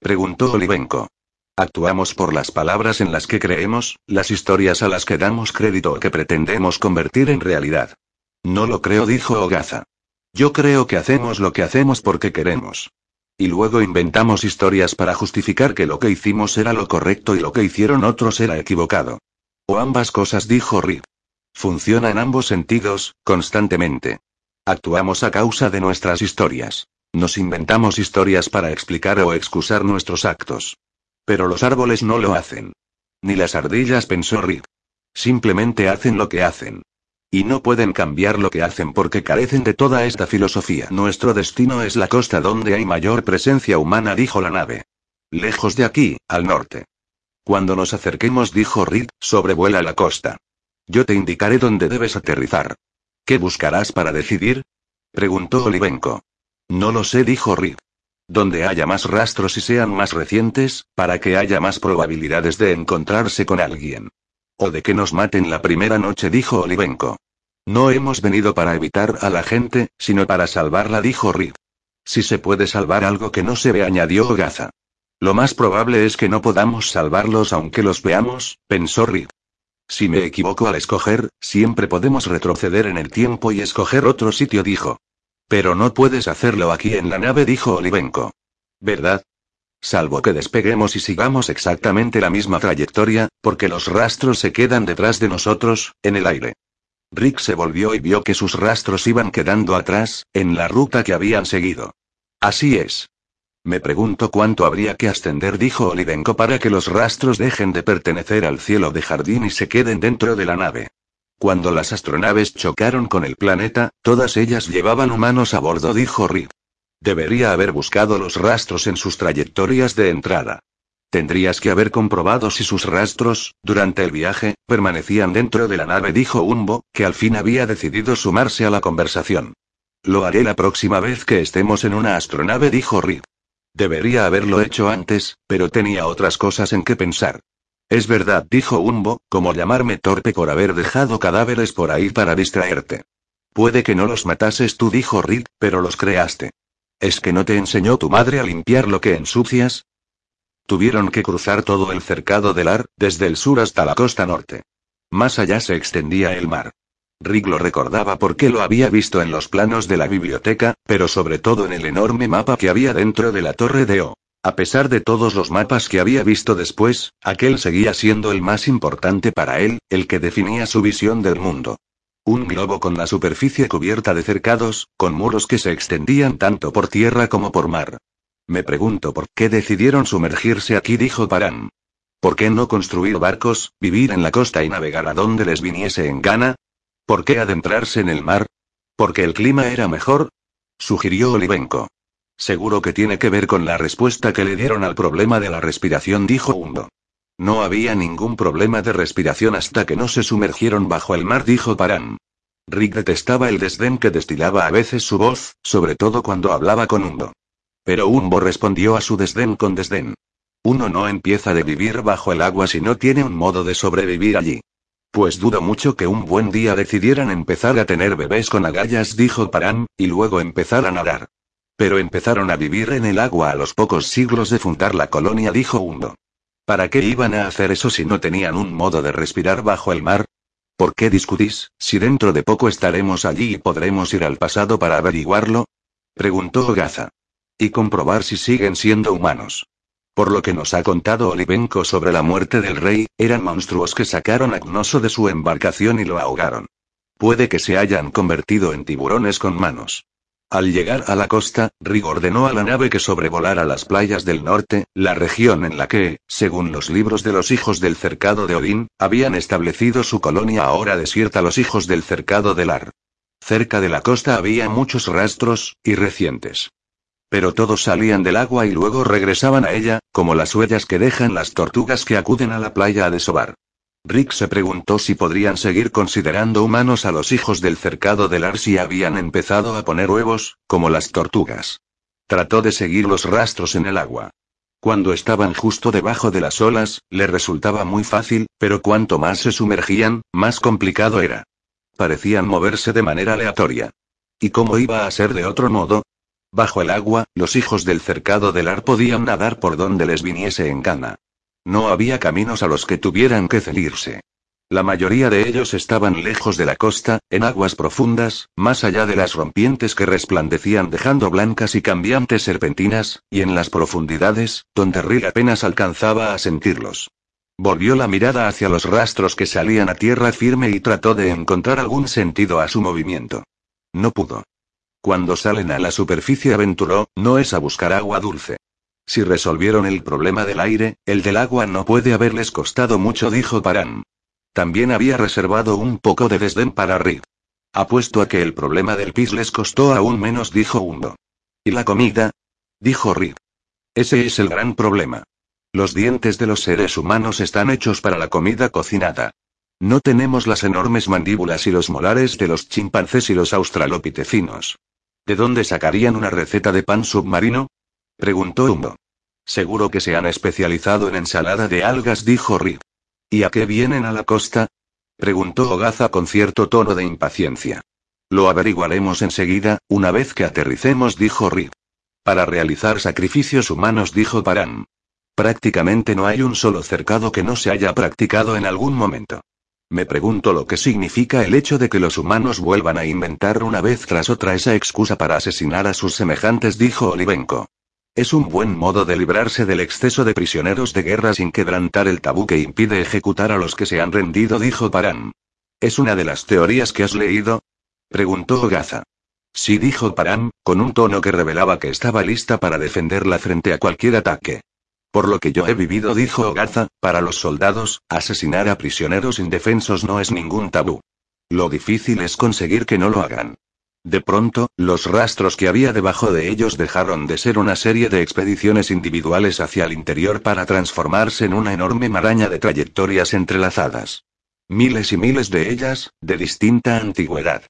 preguntó Olivenko. Actuamos por las palabras en las que creemos, las historias a las que damos crédito o que pretendemos convertir en realidad. No lo creo, dijo Ogaza. Yo creo que hacemos lo que hacemos porque queremos. Y luego inventamos historias para justificar que lo que hicimos era lo correcto y lo que hicieron otros era equivocado. O ambas cosas, dijo Rick. Funciona en ambos sentidos, constantemente. Actuamos a causa de nuestras historias. Nos inventamos historias para explicar o excusar nuestros actos. Pero los árboles no lo hacen. Ni las ardillas, pensó Rick. Simplemente hacen lo que hacen. Y no pueden cambiar lo que hacen porque carecen de toda esta filosofía. Nuestro destino es la costa donde hay mayor presencia humana, dijo la nave. Lejos de aquí, al norte. Cuando nos acerquemos, dijo Rick, sobrevuela la costa. Yo te indicaré dónde debes aterrizar. ¿Qué buscarás para decidir? preguntó Olivenko. No lo sé, dijo Rick. Donde haya más rastros y sean más recientes, para que haya más probabilidades de encontrarse con alguien. O de que nos maten la primera noche, dijo Olivenko. No hemos venido para evitar a la gente, sino para salvarla, dijo Rick. Si se puede salvar algo que no se ve, añadió Gaza. Lo más probable es que no podamos salvarlos aunque los veamos, pensó Rick. Si me equivoco al escoger, siempre podemos retroceder en el tiempo y escoger otro sitio, dijo. Pero no puedes hacerlo aquí en la nave, dijo Olivenko. ¿Verdad? Salvo que despeguemos y sigamos exactamente la misma trayectoria, porque los rastros se quedan detrás de nosotros, en el aire. Rick se volvió y vio que sus rastros iban quedando atrás, en la ruta que habían seguido. Así es. Me pregunto cuánto habría que ascender, dijo Olivenko, para que los rastros dejen de pertenecer al cielo de jardín y se queden dentro de la nave. Cuando las astronaves chocaron con el planeta, todas ellas llevaban humanos a bordo, dijo Rick. Debería haber buscado los rastros en sus trayectorias de entrada. Tendrías que haber comprobado si sus rastros, durante el viaje, permanecían dentro de la nave, dijo Umbo, que al fin había decidido sumarse a la conversación. Lo haré la próxima vez que estemos en una astronave, dijo Rick. Debería haberlo hecho antes, pero tenía otras cosas en que pensar. Es verdad, dijo Umbo, como llamarme torpe por haber dejado cadáveres por ahí para distraerte. Puede que no los matases tú, dijo Rick, pero los creaste. ¿Es que no te enseñó tu madre a limpiar lo que ensucias? Tuvieron que cruzar todo el cercado del Ar, desde el sur hasta la costa norte. Más allá se extendía el mar. Rick lo recordaba porque lo había visto en los planos de la biblioteca, pero sobre todo en el enorme mapa que había dentro de la torre de O. A pesar de todos los mapas que había visto después, aquel seguía siendo el más importante para él, el que definía su visión del mundo. Un globo con la superficie cubierta de cercados, con muros que se extendían tanto por tierra como por mar. Me pregunto por qué decidieron sumergirse aquí, dijo Parán. ¿Por qué no construir barcos, vivir en la costa y navegar a donde les viniese en gana? ¿Por qué adentrarse en el mar? ¿Porque el clima era mejor? sugirió Olivenko. Seguro que tiene que ver con la respuesta que le dieron al problema de la respiración, dijo Hundo. No había ningún problema de respiración hasta que no se sumergieron bajo el mar, dijo Parán. Rick detestaba el desdén que destilaba a veces su voz, sobre todo cuando hablaba con Hundo. Pero Umbo respondió a su desdén con desdén. Uno no empieza de vivir bajo el agua si no tiene un modo de sobrevivir allí. Pues dudo mucho que un buen día decidieran empezar a tener bebés con agallas, dijo Parán, y luego empezar a nadar. Pero empezaron a vivir en el agua a los pocos siglos de fundar la colonia, dijo Undo. ¿Para qué iban a hacer eso si no tenían un modo de respirar bajo el mar? ¿Por qué discutís, si dentro de poco estaremos allí y podremos ir al pasado para averiguarlo? preguntó Gaza. Y comprobar si siguen siendo humanos. Por lo que nos ha contado Olivenko sobre la muerte del rey, eran monstruos que sacaron a Gnoso de su embarcación y lo ahogaron. Puede que se hayan convertido en tiburones con manos. Al llegar a la costa, Rig ordenó a la nave que sobrevolara las playas del norte, la región en la que, según los libros de los hijos del cercado de Odín, habían establecido su colonia ahora desierta los hijos del cercado del Ar. Cerca de la costa había muchos rastros, y recientes. Pero todos salían del agua y luego regresaban a ella, como las huellas que dejan las tortugas que acuden a la playa a desovar. Rick se preguntó si podrían seguir considerando humanos a los hijos del cercado del Ar si habían empezado a poner huevos, como las tortugas. Trató de seguir los rastros en el agua. Cuando estaban justo debajo de las olas, le resultaba muy fácil, pero cuanto más se sumergían, más complicado era. Parecían moverse de manera aleatoria. ¿Y cómo iba a ser de otro modo? Bajo el agua, los hijos del cercado del Ar podían nadar por donde les viniese en gana. No había caminos a los que tuvieran que celirse. La mayoría de ellos estaban lejos de la costa, en aguas profundas, más allá de las rompientes que resplandecían dejando blancas y cambiantes serpentinas, y en las profundidades, donde Rick apenas alcanzaba a sentirlos. Volvió la mirada hacia los rastros que salían a tierra firme y trató de encontrar algún sentido a su movimiento. No pudo. Cuando salen a la superficie aventuró, no es a buscar agua dulce. Si resolvieron el problema del aire, el del agua no puede haberles costado mucho, dijo Parán. También había reservado un poco de desdén para Rick. Apuesto a que el problema del pis les costó aún menos, dijo Hundo. ¿Y la comida? dijo Rick. Ese es el gran problema. Los dientes de los seres humanos están hechos para la comida cocinada. No tenemos las enormes mandíbulas y los molares de los chimpancés y los australopitecinos. ¿De dónde sacarían una receta de pan submarino? preguntó Hundo. Seguro que se han especializado en ensalada de algas, dijo Rick. ¿Y a qué vienen a la costa? preguntó Ogaza con cierto tono de impaciencia. Lo averiguaremos enseguida, una vez que aterricemos, dijo Rick. Para realizar sacrificios humanos, dijo Parán. Prácticamente no hay un solo cercado que no se haya practicado en algún momento. Me pregunto lo que significa el hecho de que los humanos vuelvan a inventar una vez tras otra esa excusa para asesinar a sus semejantes, dijo Olivenko. Es un buen modo de librarse del exceso de prisioneros de guerra sin quebrantar el tabú que impide ejecutar a los que se han rendido, dijo Parán. ¿Es una de las teorías que has leído? Preguntó Ogaza. Sí, dijo Param, con un tono que revelaba que estaba lista para defenderla frente a cualquier ataque. Por lo que yo he vivido, dijo Ogaza, para los soldados, asesinar a prisioneros indefensos no es ningún tabú. Lo difícil es conseguir que no lo hagan. De pronto, los rastros que había debajo de ellos dejaron de ser una serie de expediciones individuales hacia el interior para transformarse en una enorme maraña de trayectorias entrelazadas. Miles y miles de ellas, de distinta antigüedad.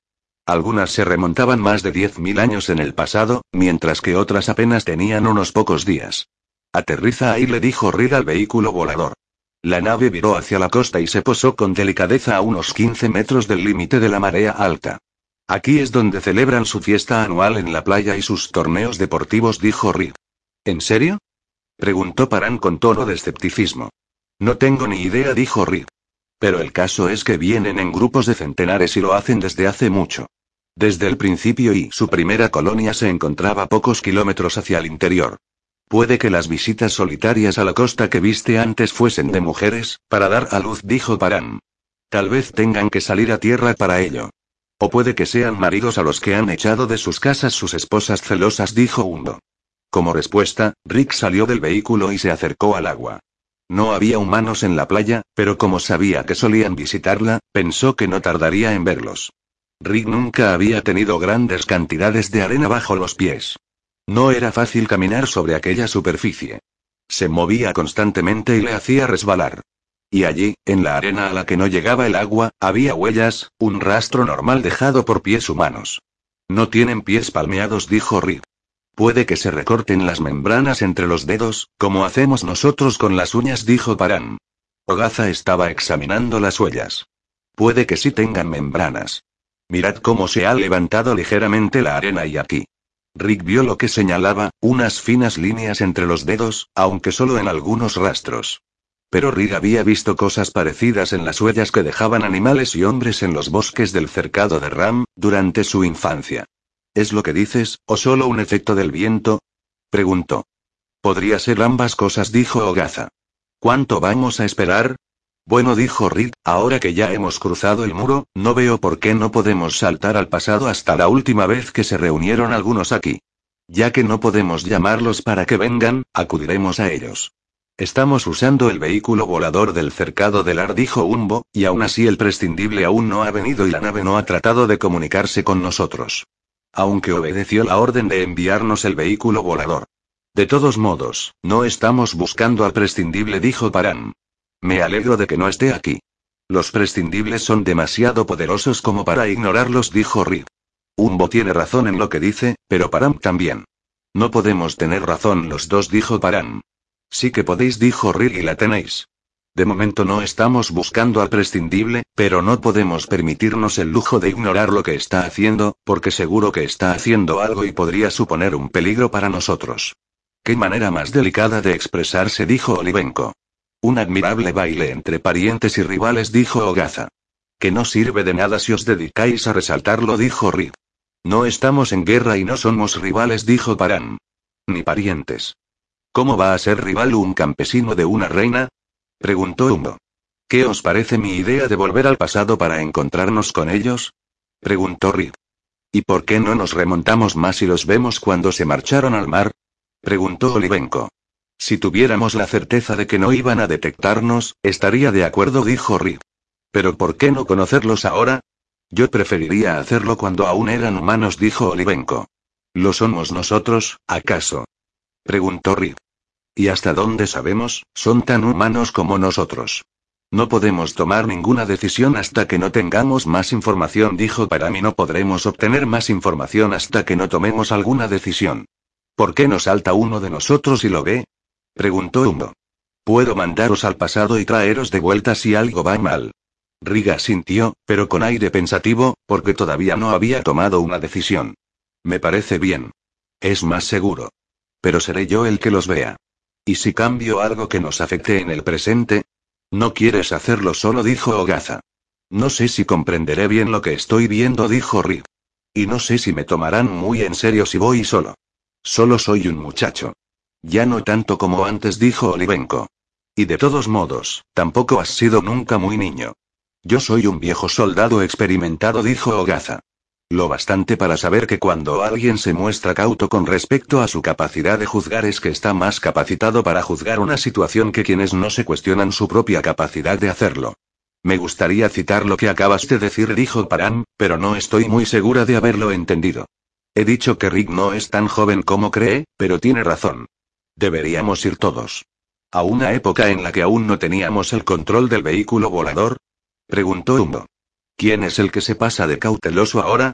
Algunas se remontaban más de 10.000 años en el pasado, mientras que otras apenas tenían unos pocos días. Aterriza ahí, le dijo Reed al vehículo volador. La nave viró hacia la costa y se posó con delicadeza a unos 15 metros del límite de la marea alta. Aquí es donde celebran su fiesta anual en la playa y sus torneos deportivos, dijo Reed. ¿En serio? preguntó Paran con tono de escepticismo. No tengo ni idea, dijo Reed. Pero el caso es que vienen en grupos de centenares y lo hacen desde hace mucho. Desde el principio y su primera colonia se encontraba pocos kilómetros hacia el interior. Puede que las visitas solitarias a la costa que viste antes fuesen de mujeres, para dar a luz, dijo Paran. Tal vez tengan que salir a tierra para ello. O puede que sean maridos a los que han echado de sus casas sus esposas celosas, dijo Hundo. Como respuesta, Rick salió del vehículo y se acercó al agua. No había humanos en la playa, pero como sabía que solían visitarla, pensó que no tardaría en verlos. Rick nunca había tenido grandes cantidades de arena bajo los pies. No era fácil caminar sobre aquella superficie. Se movía constantemente y le hacía resbalar. Y allí, en la arena a la que no llegaba el agua, había huellas, un rastro normal dejado por pies humanos. No tienen pies palmeados, dijo Reed. Puede que se recorten las membranas entre los dedos, como hacemos nosotros con las uñas, dijo Paran. Ogaza estaba examinando las huellas. Puede que sí tengan membranas. Mirad cómo se ha levantado ligeramente la arena y aquí. Rick vio lo que señalaba, unas finas líneas entre los dedos, aunque solo en algunos rastros. Pero Rick había visto cosas parecidas en las huellas que dejaban animales y hombres en los bosques del cercado de Ram, durante su infancia. ¿Es lo que dices, o solo un efecto del viento? preguntó. Podría ser ambas cosas, dijo Ogaza. ¿Cuánto vamos a esperar? Bueno, dijo Reed, ahora que ya hemos cruzado el muro, no veo por qué no podemos saltar al pasado hasta la última vez que se reunieron algunos aquí. Ya que no podemos llamarlos para que vengan, acudiremos a ellos. Estamos usando el vehículo volador del cercado del Ar, dijo Umbo, y aún así el prescindible aún no ha venido y la nave no ha tratado de comunicarse con nosotros. Aunque obedeció la orden de enviarnos el vehículo volador. De todos modos, no estamos buscando al prescindible, dijo Paran. Me alegro de que no esté aquí. Los prescindibles son demasiado poderosos como para ignorarlos, dijo Reed. Umbo tiene razón en lo que dice, pero Param también. No podemos tener razón los dos, dijo Param. Sí que podéis, dijo Reed, y la tenéis. De momento no estamos buscando al prescindible, pero no podemos permitirnos el lujo de ignorar lo que está haciendo, porque seguro que está haciendo algo y podría suponer un peligro para nosotros. Qué manera más delicada de expresarse, dijo Olivenko. Un admirable baile entre parientes y rivales, dijo Ogaza. Que no sirve de nada si os dedicáis a resaltarlo, dijo Reed. No estamos en guerra y no somos rivales, dijo Paran. Ni parientes. ¿Cómo va a ser rival un campesino de una reina? preguntó Humo. ¿Qué os parece mi idea de volver al pasado para encontrarnos con ellos? preguntó Reed. ¿Y por qué no nos remontamos más y los vemos cuando se marcharon al mar? preguntó Olivenko. Si tuviéramos la certeza de que no iban a detectarnos, estaría de acuerdo, dijo Reed. Pero ¿por qué no conocerlos ahora? Yo preferiría hacerlo cuando aún eran humanos, dijo Olivenko. ¿Lo somos nosotros, acaso? preguntó Reed. ¿Y hasta dónde sabemos, son tan humanos como nosotros? No podemos tomar ninguna decisión hasta que no tengamos más información, dijo para mí no podremos obtener más información hasta que no tomemos alguna decisión. ¿Por qué no salta uno de nosotros y lo ve? Preguntó Humo. Puedo mandaros al pasado y traeros de vuelta si algo va mal. Riga sintió, pero con aire pensativo, porque todavía no había tomado una decisión. Me parece bien. Es más seguro. Pero seré yo el que los vea. ¿Y si cambio algo que nos afecte en el presente? No quieres hacerlo solo, dijo Ogaza. No sé si comprenderé bien lo que estoy viendo, dijo Rig. Y no sé si me tomarán muy en serio si voy solo. Solo soy un muchacho. Ya no tanto como antes, dijo Olivenko. Y de todos modos, tampoco has sido nunca muy niño. Yo soy un viejo soldado experimentado, dijo Ogaza. Lo bastante para saber que cuando alguien se muestra cauto con respecto a su capacidad de juzgar es que está más capacitado para juzgar una situación que quienes no se cuestionan su propia capacidad de hacerlo. Me gustaría citar lo que acabas de decir, dijo Paran, pero no estoy muy segura de haberlo entendido. He dicho que Rick no es tan joven como cree, pero tiene razón. Deberíamos ir todos. ¿A una época en la que aún no teníamos el control del vehículo volador? Preguntó Humo. ¿Quién es el que se pasa de cauteloso ahora?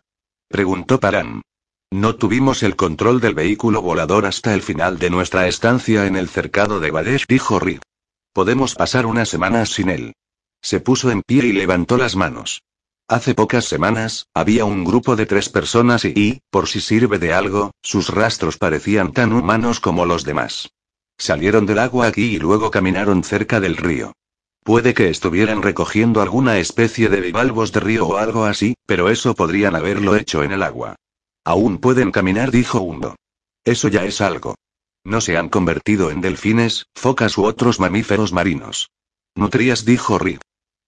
Preguntó Paran. No tuvimos el control del vehículo volador hasta el final de nuestra estancia en el cercado de Badesh, dijo Rick. Podemos pasar unas semanas sin él. Se puso en pie y levantó las manos. Hace pocas semanas, había un grupo de tres personas y, por si sirve de algo, sus rastros parecían tan humanos como los demás. Salieron del agua aquí y luego caminaron cerca del río. Puede que estuvieran recogiendo alguna especie de bivalvos de río o algo así, pero eso podrían haberlo hecho en el agua. Aún pueden caminar, dijo Hundo. Eso ya es algo. No se han convertido en delfines, focas u otros mamíferos marinos. Nutrías, dijo Rick.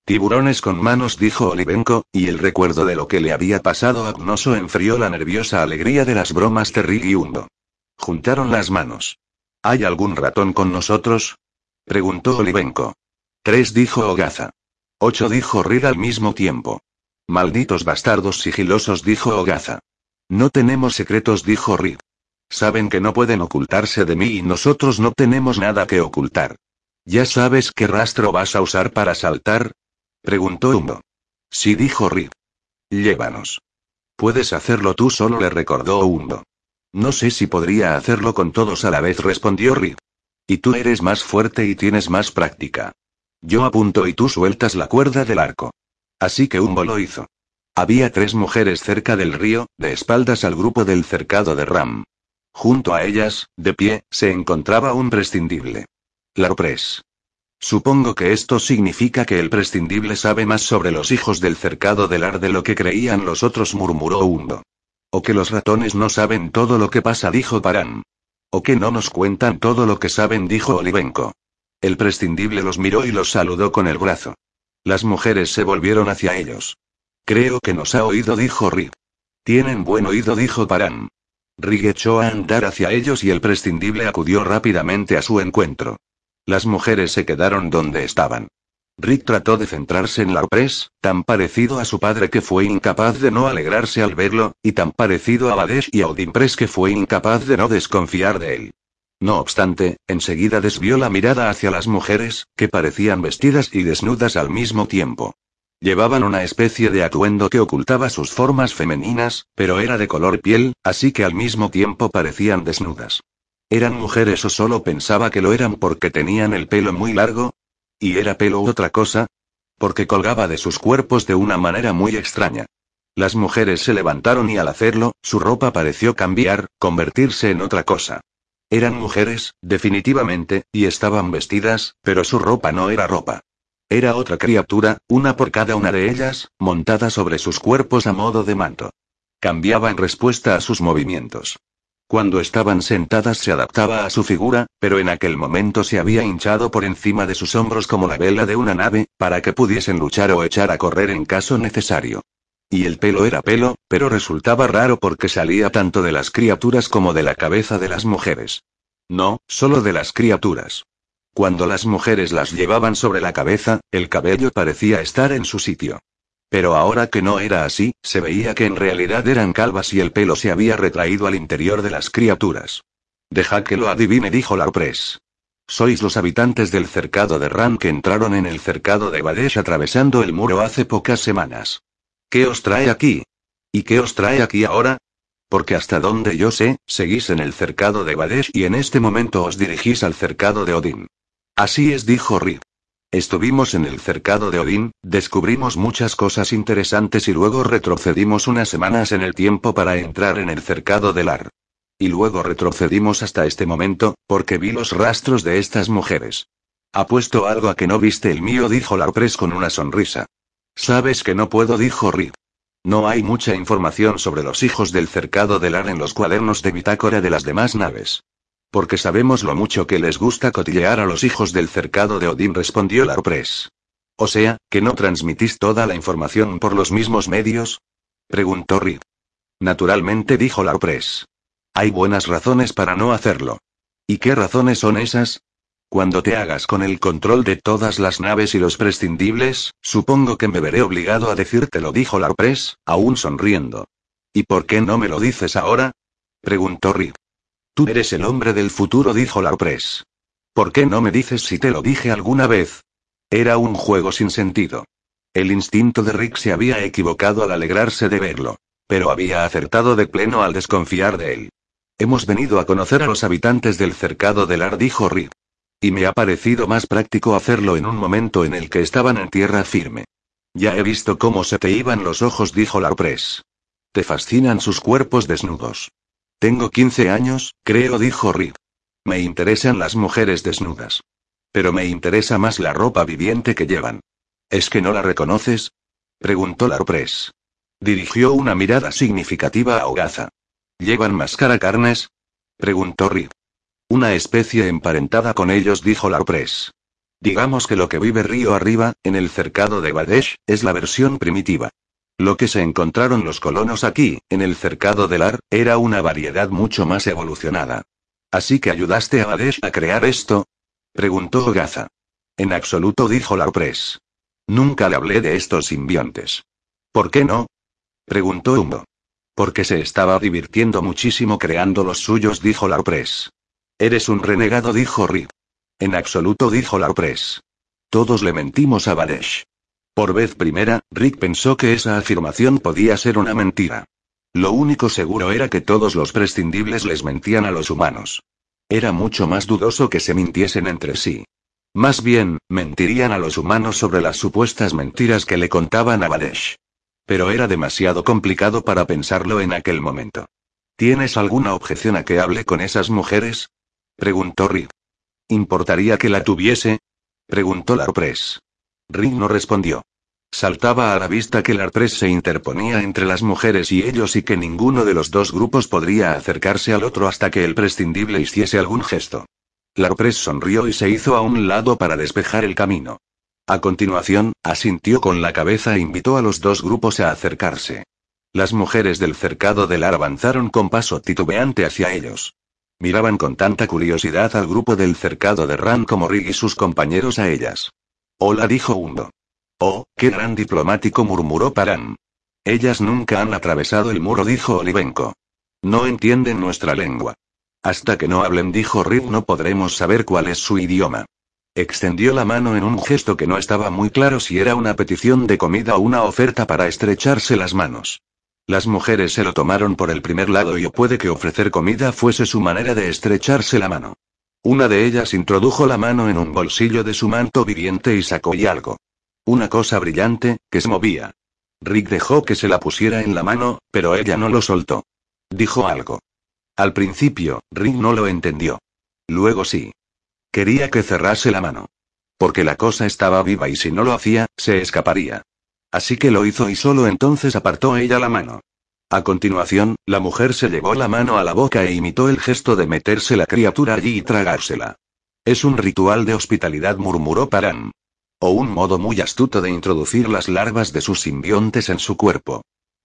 Tiburones con manos, dijo Olivenko, y el recuerdo de lo que le había pasado a Gnoso enfrió la nerviosa alegría de las bromas de Hundo. Juntaron las manos. ¿Hay algún ratón con nosotros? preguntó Olivenko. Tres dijo Ogaza. Ocho dijo Rick al mismo tiempo. Malditos bastardos sigilosos dijo Ogaza. No tenemos secretos dijo Rick. Saben que no pueden ocultarse de mí y nosotros no tenemos nada que ocultar. ¿Ya sabes qué rastro vas a usar para saltar? Preguntó Humo. Sí, dijo Rick. Llévanos. Puedes hacerlo tú solo, le recordó Humo. No sé si podría hacerlo con todos a la vez, respondió Rick. Y tú eres más fuerte y tienes más práctica. Yo apunto y tú sueltas la cuerda del arco. Así que Humbo lo hizo. Había tres mujeres cerca del río, de espaldas al grupo del cercado de Ram. Junto a ellas, de pie, se encontraba un prescindible. Larpres. Supongo que esto significa que el prescindible sabe más sobre los hijos del cercado del ar de lo que creían los otros, murmuró Hundo. O que los ratones no saben todo lo que pasa, dijo Paran. O que no nos cuentan todo lo que saben, dijo Olivenko. El prescindible los miró y los saludó con el brazo. Las mujeres se volvieron hacia ellos. Creo que nos ha oído, dijo Rick. Tienen buen oído, dijo Paran. Rick echó a andar hacia ellos y el prescindible acudió rápidamente a su encuentro. Las mujeres se quedaron donde estaban. Rick trató de centrarse en Larpres, tan parecido a su padre que fue incapaz de no alegrarse al verlo, y tan parecido a Badesh y a Odinpres que fue incapaz de no desconfiar de él. No obstante, enseguida desvió la mirada hacia las mujeres, que parecían vestidas y desnudas al mismo tiempo. Llevaban una especie de atuendo que ocultaba sus formas femeninas, pero era de color piel, así que al mismo tiempo parecían desnudas. ¿Eran mujeres o solo pensaba que lo eran porque tenían el pelo muy largo? ¿Y era pelo otra cosa? Porque colgaba de sus cuerpos de una manera muy extraña. Las mujeres se levantaron y al hacerlo, su ropa pareció cambiar, convertirse en otra cosa. Eran mujeres, definitivamente, y estaban vestidas, pero su ropa no era ropa. Era otra criatura, una por cada una de ellas, montada sobre sus cuerpos a modo de manto. Cambiaba en respuesta a sus movimientos. Cuando estaban sentadas se adaptaba a su figura, pero en aquel momento se había hinchado por encima de sus hombros como la vela de una nave, para que pudiesen luchar o echar a correr en caso necesario. Y el pelo era pelo, pero resultaba raro porque salía tanto de las criaturas como de la cabeza de las mujeres. No, solo de las criaturas. Cuando las mujeres las llevaban sobre la cabeza, el cabello parecía estar en su sitio. Pero ahora que no era así, se veía que en realidad eran calvas y el pelo se había retraído al interior de las criaturas. Deja que lo adivine, dijo Larpres. Sois los habitantes del cercado de Ran que entraron en el cercado de Badesh atravesando el muro hace pocas semanas. ¿Qué os trae aquí? ¿Y qué os trae aquí ahora? Porque hasta donde yo sé, seguís en el cercado de Badesh y en este momento os dirigís al cercado de Odín. Así es, dijo Rip. Estuvimos en el cercado de Odín, descubrimos muchas cosas interesantes y luego retrocedimos unas semanas en el tiempo para entrar en el cercado del Ar. Y luego retrocedimos hasta este momento, porque vi los rastros de estas mujeres. Apuesto algo a que no viste el mío, dijo Larpres con una sonrisa. Sabes que no puedo, dijo Rick. No hay mucha información sobre los hijos del cercado del Ar en los cuadernos de bitácora de las demás naves. Porque sabemos lo mucho que les gusta cotillear a los hijos del cercado de Odín, respondió Larpres. O sea, ¿que no transmitís toda la información por los mismos medios? Preguntó Rick. Naturalmente dijo la Press. Hay buenas razones para no hacerlo. ¿Y qué razones son esas? Cuando te hagas con el control de todas las naves y los prescindibles, supongo que me veré obligado a decírtelo, dijo la Press, aún sonriendo. ¿Y por qué no me lo dices ahora? preguntó Rick. Tú eres el hombre del futuro, dijo la Press. ¿Por qué no me dices si te lo dije alguna vez? Era un juego sin sentido. El instinto de Rick se había equivocado al alegrarse de verlo. Pero había acertado de pleno al desconfiar de él. Hemos venido a conocer a los habitantes del cercado del Ar, dijo Rick. Y me ha parecido más práctico hacerlo en un momento en el que estaban en tierra firme. Ya he visto cómo se te iban los ojos, dijo la Press. Te fascinan sus cuerpos desnudos. Tengo 15 años, creo, dijo Rick. Me interesan las mujeres desnudas. Pero me interesa más la ropa viviente que llevan. ¿Es que no la reconoces? preguntó Larpress. Dirigió una mirada significativa a Ogaza. ¿Llevan máscara carnes? preguntó Rip. Una especie emparentada con ellos, dijo Larpress. Digamos que lo que vive río arriba, en el cercado de Badesh, es la versión primitiva. Lo que se encontraron los colonos aquí, en el cercado del Ar, era una variedad mucho más evolucionada. ¿Así que ayudaste a Badesh a crear esto? Preguntó Ogaza. En absoluto dijo Larpress. Nunca le hablé de estos simbiontes. ¿Por qué no? Preguntó Humo. Porque se estaba divirtiendo muchísimo creando los suyos, dijo Larpress. Eres un renegado, dijo Rip. En absoluto, dijo Larpress. Todos le mentimos a Badesh. Por vez primera, Rick pensó que esa afirmación podía ser una mentira. Lo único seguro era que todos los prescindibles les mentían a los humanos. Era mucho más dudoso que se mintiesen entre sí. Más bien, mentirían a los humanos sobre las supuestas mentiras que le contaban a Badesh. Pero era demasiado complicado para pensarlo en aquel momento. ¿Tienes alguna objeción a que hable con esas mujeres? preguntó Rick. ¿Importaría que la tuviese? preguntó Larpress. Rick no respondió. Saltaba a la vista que Larpress se interponía entre las mujeres y ellos y que ninguno de los dos grupos podría acercarse al otro hasta que el prescindible hiciese algún gesto. Larpress sonrió y se hizo a un lado para despejar el camino. A continuación, asintió con la cabeza e invitó a los dos grupos a acercarse. Las mujeres del cercado del ar avanzaron con paso titubeante hacia ellos. Miraban con tanta curiosidad al grupo del cercado de Ran como Rig y sus compañeros a ellas. Hola, dijo uno. Oh, qué gran diplomático murmuró Paran. Ellas nunca han atravesado el muro, dijo Olivenko. No entienden nuestra lengua. Hasta que no hablen, dijo Rip, no podremos saber cuál es su idioma. Extendió la mano en un gesto que no estaba muy claro si era una petición de comida o una oferta para estrecharse las manos. Las mujeres se lo tomaron por el primer lado y puede que ofrecer comida fuese su manera de estrecharse la mano. Una de ellas introdujo la mano en un bolsillo de su manto viviente y sacó y algo. Una cosa brillante, que se movía. Rick dejó que se la pusiera en la mano, pero ella no lo soltó. Dijo algo. Al principio, Rick no lo entendió. Luego sí. Quería que cerrase la mano. Porque la cosa estaba viva y si no lo hacía, se escaparía. Así que lo hizo y solo entonces apartó ella la mano. A continuación, la mujer se llevó la mano a la boca e imitó el gesto de meterse la criatura allí y tragársela. Es un ritual de hospitalidad, murmuró Paran. O un modo muy astuto de introducir las larvas de sus simbiontes en su cuerpo.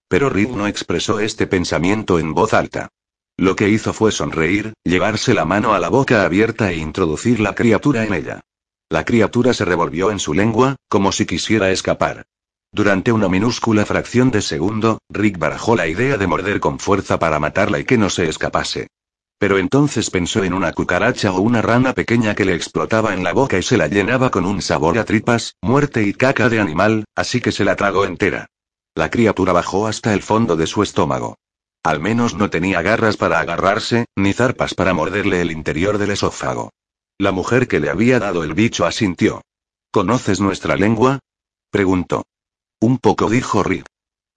Pero Reed no expresó este pensamiento en voz alta. Lo que hizo fue sonreír, llevarse la mano a la boca abierta e introducir la criatura en ella. La criatura se revolvió en su lengua, como si quisiera escapar. Durante una minúscula fracción de segundo, Rick barajó la idea de morder con fuerza para matarla y que no se escapase. Pero entonces pensó en una cucaracha o una rana pequeña que le explotaba en la boca y se la llenaba con un sabor a tripas, muerte y caca de animal, así que se la tragó entera. La criatura bajó hasta el fondo de su estómago. Al menos no tenía garras para agarrarse, ni zarpas para morderle el interior del esófago. La mujer que le había dado el bicho asintió. ¿Conoces nuestra lengua? preguntó. Un poco dijo Rick.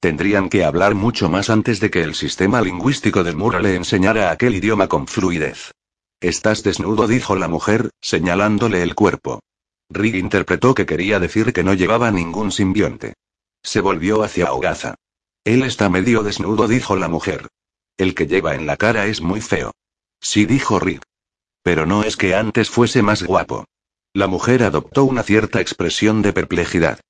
Tendrían que hablar mucho más antes de que el sistema lingüístico del muro le enseñara aquel idioma con fluidez. Estás desnudo, dijo la mujer, señalándole el cuerpo. Rig interpretó que quería decir que no llevaba ningún simbionte. Se volvió hacia Ogaza. Él está medio desnudo, dijo la mujer. El que lleva en la cara es muy feo. Sí, dijo Rig. Pero no es que antes fuese más guapo. La mujer adoptó una cierta expresión de perplejidad.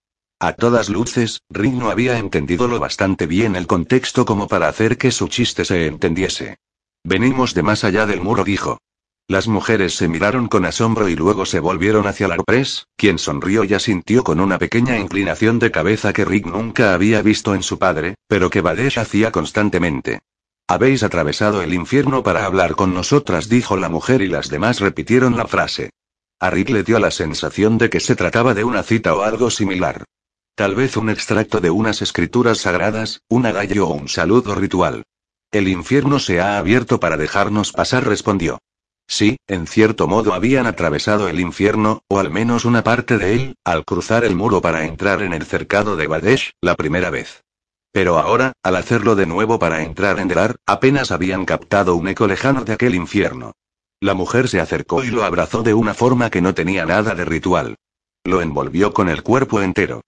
A todas luces, Rick no había entendido lo bastante bien el contexto como para hacer que su chiste se entendiese. Venimos de más allá del muro, dijo. Las mujeres se miraron con asombro y luego se volvieron hacia Larpres, quien sonrió y asintió con una pequeña inclinación de cabeza que Rick nunca había visto en su padre, pero que Badesh hacía constantemente. Habéis atravesado el infierno para hablar con nosotras, dijo la mujer y las demás repitieron la frase. A Rick le dio la sensación de que se trataba de una cita o algo similar. Tal vez un extracto de unas escrituras sagradas, un adagio o un saludo ritual. El infierno se ha abierto para dejarnos pasar, respondió. Sí, en cierto modo habían atravesado el infierno, o al menos una parte de él, al cruzar el muro para entrar en el cercado de Badesh, la primera vez. Pero ahora, al hacerlo de nuevo para entrar en Delar, apenas habían captado un eco lejano de aquel infierno. La mujer se acercó y lo abrazó de una forma que no tenía nada de ritual. Lo envolvió con el cuerpo entero.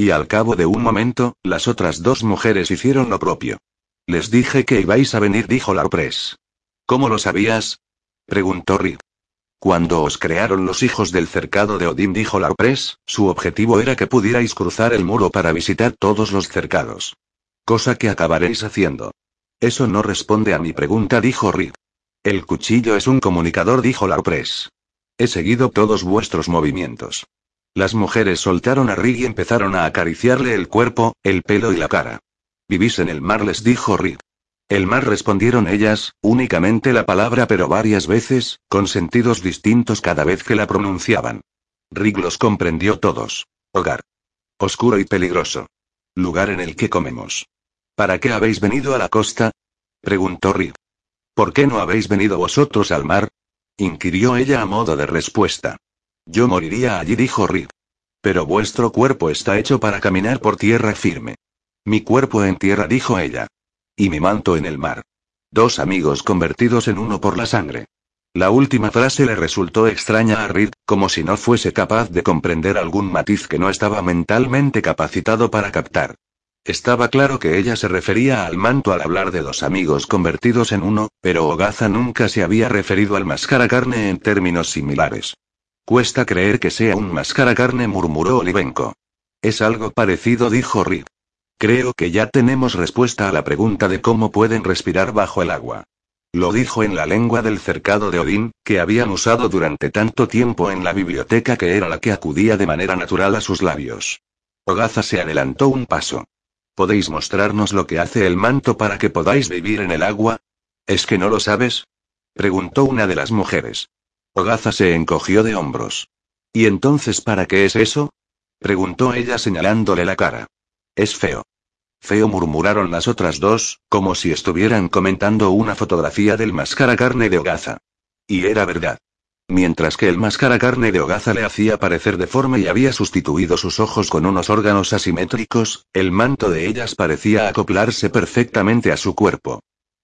Y al cabo de un momento, las otras dos mujeres hicieron lo propio. Les dije que ibais a venir, dijo la ¿Cómo lo sabías? Preguntó Rick. Cuando os crearon los hijos del cercado de Odín, dijo Larpres, su objetivo era que pudierais cruzar el muro para visitar todos los cercados. Cosa que acabaréis haciendo. Eso no responde a mi pregunta, dijo Rick. El cuchillo es un comunicador, dijo Larpres. He seguido todos vuestros movimientos. Las mujeres soltaron a Rick y empezaron a acariciarle el cuerpo, el pelo y la cara. Vivís en el mar, les dijo Rick. El mar respondieron ellas, únicamente la palabra pero varias veces, con sentidos distintos cada vez que la pronunciaban. Rick los comprendió todos. Hogar. Oscuro y peligroso. Lugar en el que comemos. ¿Para qué habéis venido a la costa? preguntó Rick. ¿Por qué no habéis venido vosotros al mar? inquirió ella a modo de respuesta. Yo moriría allí, dijo Rick. Pero vuestro cuerpo está hecho para caminar por tierra firme. Mi cuerpo en tierra, dijo ella. Y mi manto en el mar. Dos amigos convertidos en uno por la sangre. La última frase le resultó extraña a Reed, como si no fuese capaz de comprender algún matiz que no estaba mentalmente capacitado para captar. Estaba claro que ella se refería al manto al hablar de dos amigos convertidos en uno, pero Ogaza nunca se había referido al máscara carne en términos similares. Cuesta creer que sea un máscara carne, murmuró Olivenko. Es algo parecido, dijo Reed. Creo que ya tenemos respuesta a la pregunta de cómo pueden respirar bajo el agua. Lo dijo en la lengua del cercado de Odín, que habían usado durante tanto tiempo en la biblioteca que era la que acudía de manera natural a sus labios. Ogaza se adelantó un paso. ¿Podéis mostrarnos lo que hace el manto para que podáis vivir en el agua? ¿Es que no lo sabes? preguntó una de las mujeres. Ogaza se encogió de hombros. ¿Y entonces para qué es eso? preguntó ella señalándole la cara. Es feo. Feo murmuraron las otras dos, como si estuvieran comentando una fotografía del máscara carne de Ogaza. Y era verdad. Mientras que el máscara carne de Ogaza le hacía parecer deforme y había sustituido sus ojos con unos órganos asimétricos, el manto de ellas parecía acoplarse perfectamente a su cuerpo.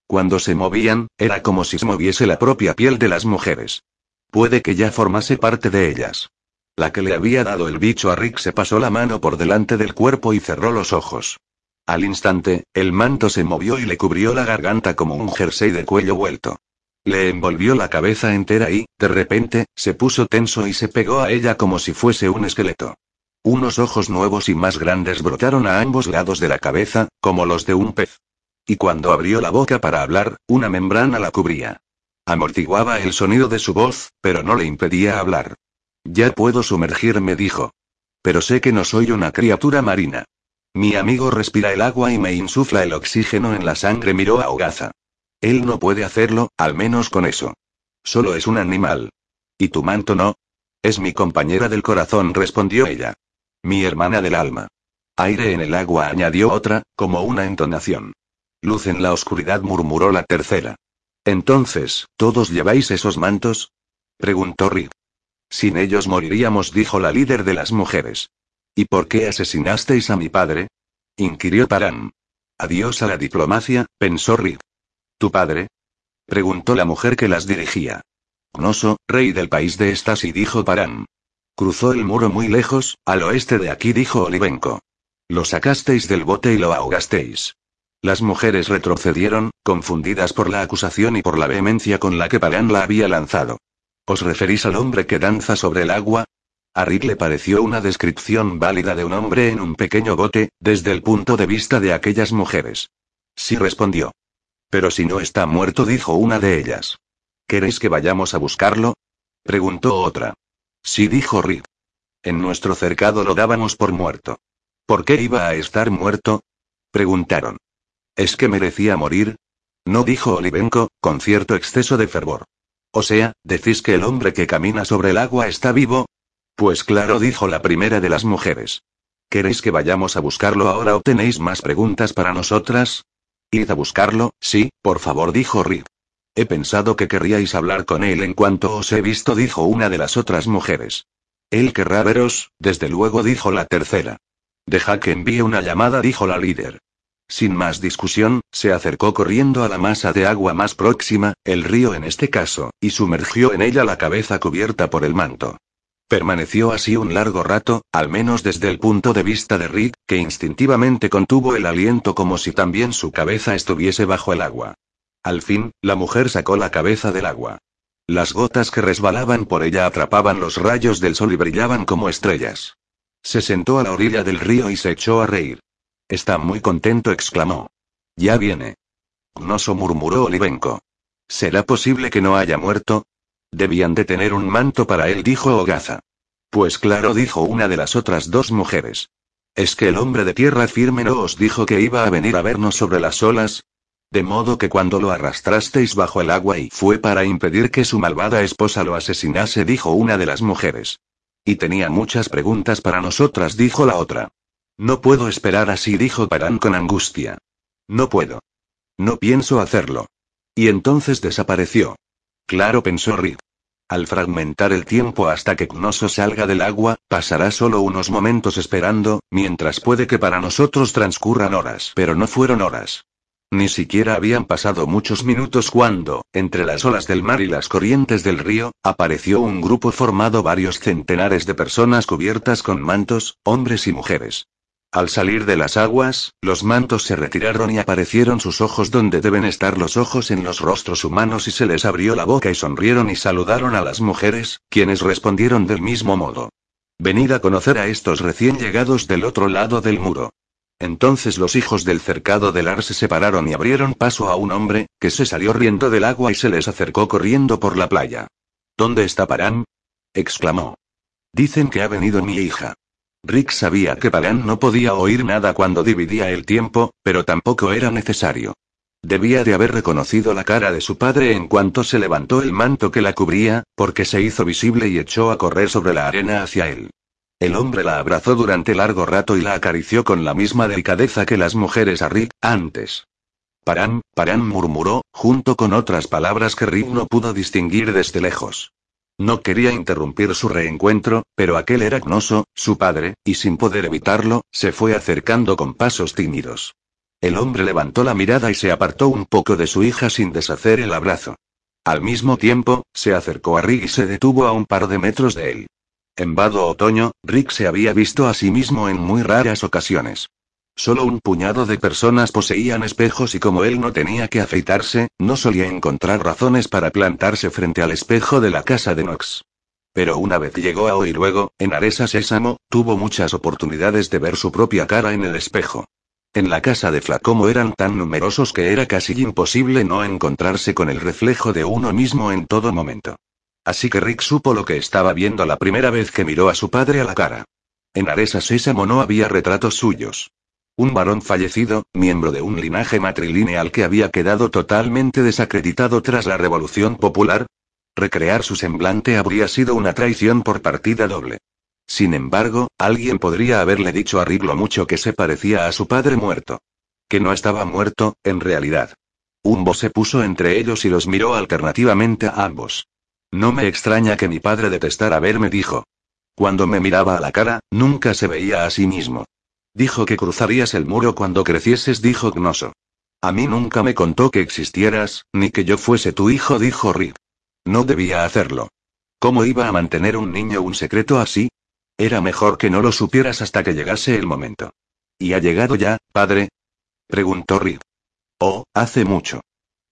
Cuando se movían, era como si se moviese la propia piel de las mujeres. Puede que ya formase parte de ellas. La que le había dado el bicho a Rick se pasó la mano por delante del cuerpo y cerró los ojos. Al instante, el manto se movió y le cubrió la garganta como un jersey de cuello vuelto. Le envolvió la cabeza entera y, de repente, se puso tenso y se pegó a ella como si fuese un esqueleto. Unos ojos nuevos y más grandes brotaron a ambos lados de la cabeza, como los de un pez. Y cuando abrió la boca para hablar, una membrana la cubría. Amortiguaba el sonido de su voz, pero no le impedía hablar. Ya puedo sumergirme, dijo. Pero sé que no soy una criatura marina. Mi amigo respira el agua y me insufla el oxígeno en la sangre, miró a Ogaza. Él no puede hacerlo, al menos con eso. Solo es un animal. ¿Y tu manto no? Es mi compañera del corazón, respondió ella. Mi hermana del alma. Aire en el agua, añadió otra, como una entonación. Luz en la oscuridad, murmuró la tercera. Entonces, ¿todos lleváis esos mantos? preguntó Rick. Sin ellos moriríamos, dijo la líder de las mujeres. ¿Y por qué asesinasteis a mi padre? inquirió Paran. Adiós a la diplomacia, pensó Rick. ¿Tu padre? preguntó la mujer que las dirigía. Gnoso, rey del país de Estasi, dijo Paran. Cruzó el muro muy lejos, al oeste de aquí, dijo Olivenko. Lo sacasteis del bote y lo ahogasteis. Las mujeres retrocedieron, confundidas por la acusación y por la vehemencia con la que Paran la había lanzado. ¿Os referís al hombre que danza sobre el agua? A Rick le pareció una descripción válida de un hombre en un pequeño bote, desde el punto de vista de aquellas mujeres. Sí respondió. Pero si no está muerto, dijo una de ellas. ¿Queréis que vayamos a buscarlo? preguntó otra. Sí, dijo Rick. En nuestro cercado lo dábamos por muerto. ¿Por qué iba a estar muerto? preguntaron. ¿Es que merecía morir? No dijo Olivenko, con cierto exceso de fervor. O sea, ¿decís que el hombre que camina sobre el agua está vivo? Pues claro, dijo la primera de las mujeres. ¿Queréis que vayamos a buscarlo ahora o tenéis más preguntas para nosotras? Id a buscarlo, sí, por favor, dijo Rick. He pensado que querríais hablar con él en cuanto os he visto, dijo una de las otras mujeres. Él querrá veros, desde luego, dijo la tercera. Deja que envíe una llamada, dijo la líder. Sin más discusión, se acercó corriendo a la masa de agua más próxima, el río en este caso, y sumergió en ella la cabeza cubierta por el manto. Permaneció así un largo rato, al menos desde el punto de vista de Rick, que instintivamente contuvo el aliento como si también su cabeza estuviese bajo el agua. Al fin, la mujer sacó la cabeza del agua. Las gotas que resbalaban por ella atrapaban los rayos del sol y brillaban como estrellas. Se sentó a la orilla del río y se echó a reír. Está muy contento, exclamó. Ya viene. Gnoso murmuró Olivenko. ¿Será posible que no haya muerto? Debían de tener un manto para él, dijo Ogaza. Pues claro, dijo una de las otras dos mujeres. ¿Es que el hombre de tierra firme no os dijo que iba a venir a vernos sobre las olas? De modo que cuando lo arrastrasteis bajo el agua y fue para impedir que su malvada esposa lo asesinase, dijo una de las mujeres. Y tenía muchas preguntas para nosotras, dijo la otra. No puedo esperar así, dijo Parán con angustia. No puedo. No pienso hacerlo. Y entonces desapareció. Claro, pensó Rick. Al fragmentar el tiempo hasta que Knoso salga del agua, pasará solo unos momentos esperando, mientras puede que para nosotros transcurran horas. Pero no fueron horas. Ni siquiera habían pasado muchos minutos cuando, entre las olas del mar y las corrientes del río, apareció un grupo formado varios centenares de personas cubiertas con mantos, hombres y mujeres. Al salir de las aguas, los mantos se retiraron y aparecieron sus ojos donde deben estar los ojos en los rostros humanos y se les abrió la boca y sonrieron y saludaron a las mujeres, quienes respondieron del mismo modo. Venid a conocer a estos recién llegados del otro lado del muro. Entonces los hijos del cercado del Ar se separaron y abrieron paso a un hombre, que se salió riendo del agua y se les acercó corriendo por la playa. ¿Dónde está Parán? exclamó. Dicen que ha venido mi hija. Rick sabía que Pagan no podía oír nada cuando dividía el tiempo, pero tampoco era necesario. Debía de haber reconocido la cara de su padre en cuanto se levantó el manto que la cubría, porque se hizo visible y echó a correr sobre la arena hacia él. El hombre la abrazó durante largo rato y la acarició con la misma delicadeza que las mujeres a Rick, antes. Paran, Paran murmuró, junto con otras palabras que Rick no pudo distinguir desde lejos. No quería interrumpir su reencuentro, pero aquel era Gnoso, su padre, y sin poder evitarlo, se fue acercando con pasos tímidos. El hombre levantó la mirada y se apartó un poco de su hija sin deshacer el abrazo. Al mismo tiempo, se acercó a Rick y se detuvo a un par de metros de él. En vado otoño, Rick se había visto a sí mismo en muy raras ocasiones. Solo un puñado de personas poseían espejos y como él no tenía que afeitarse, no solía encontrar razones para plantarse frente al espejo de la casa de Nox. Pero una vez llegó a hoy luego, en Aresa Sésamo, tuvo muchas oportunidades de ver su propia cara en el espejo. En la casa de Flacomo eran tan numerosos que era casi imposible no encontrarse con el reflejo de uno mismo en todo momento. Así que Rick supo lo que estaba viendo la primera vez que miró a su padre a la cara. En Aresa Sésamo no había retratos suyos. Un varón fallecido, miembro de un linaje matrilineal que había quedado totalmente desacreditado tras la Revolución Popular. Recrear su semblante habría sido una traición por partida doble. Sin embargo, alguien podría haberle dicho a Rick mucho que se parecía a su padre muerto. Que no estaba muerto, en realidad. Umbo se puso entre ellos y los miró alternativamente a ambos. No me extraña que mi padre detestara verme, dijo. Cuando me miraba a la cara, nunca se veía a sí mismo. Dijo que cruzarías el muro cuando crecieses, dijo Gnoso. A mí nunca me contó que existieras, ni que yo fuese tu hijo, dijo Rick. No debía hacerlo. ¿Cómo iba a mantener un niño un secreto así? Era mejor que no lo supieras hasta que llegase el momento. ¿Y ha llegado ya, padre? preguntó Rick. Oh, hace mucho.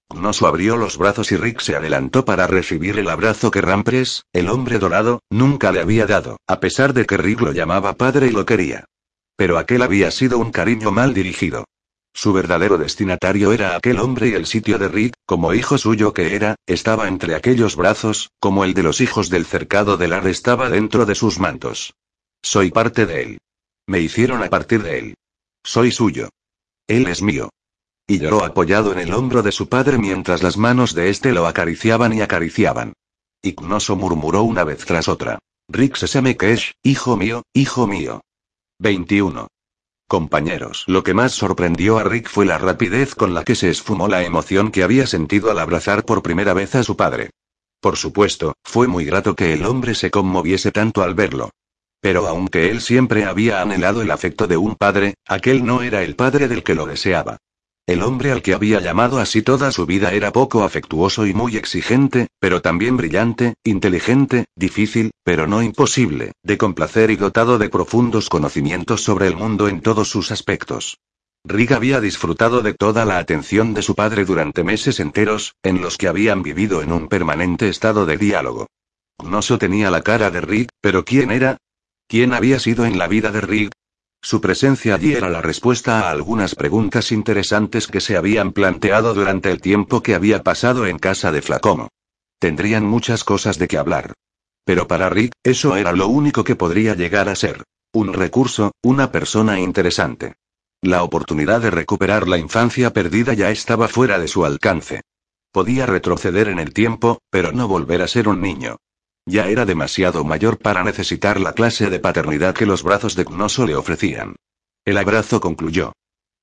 Gnoso abrió los brazos y Rick se adelantó para recibir el abrazo que Rampres, el hombre dorado, nunca le había dado, a pesar de que Rick lo llamaba padre y lo quería. Pero aquel había sido un cariño mal dirigido. Su verdadero destinatario era aquel hombre y el sitio de Rick, como hijo suyo que era, estaba entre aquellos brazos, como el de los hijos del cercado del Ar estaba dentro de sus mantos. Soy parte de él. Me hicieron a partir de él. Soy suyo. Él es mío. Y lloró apoyado en el hombro de su padre mientras las manos de éste lo acariciaban y acariciaban. Ignoso murmuró una vez tras otra. Rick Sesamekesh, hijo mío, hijo mío. 21. Compañeros, lo que más sorprendió a Rick fue la rapidez con la que se esfumó la emoción que había sentido al abrazar por primera vez a su padre. Por supuesto, fue muy grato que el hombre se conmoviese tanto al verlo. Pero aunque él siempre había anhelado el afecto de un padre, aquel no era el padre del que lo deseaba. El hombre al que había llamado así toda su vida era poco afectuoso y muy exigente, pero también brillante, inteligente, difícil, pero no imposible, de complacer y dotado de profundos conocimientos sobre el mundo en todos sus aspectos. Rick había disfrutado de toda la atención de su padre durante meses enteros, en los que habían vivido en un permanente estado de diálogo. Gnoso tenía la cara de Rick, pero ¿quién era? ¿Quién había sido en la vida de Rick? Su presencia allí era la respuesta a algunas preguntas interesantes que se habían planteado durante el tiempo que había pasado en casa de Flacomo. Tendrían muchas cosas de qué hablar. Pero para Rick, eso era lo único que podría llegar a ser. Un recurso, una persona interesante. La oportunidad de recuperar la infancia perdida ya estaba fuera de su alcance. Podía retroceder en el tiempo, pero no volver a ser un niño. Ya era demasiado mayor para necesitar la clase de paternidad que los brazos de Gnoso le ofrecían. El abrazo concluyó.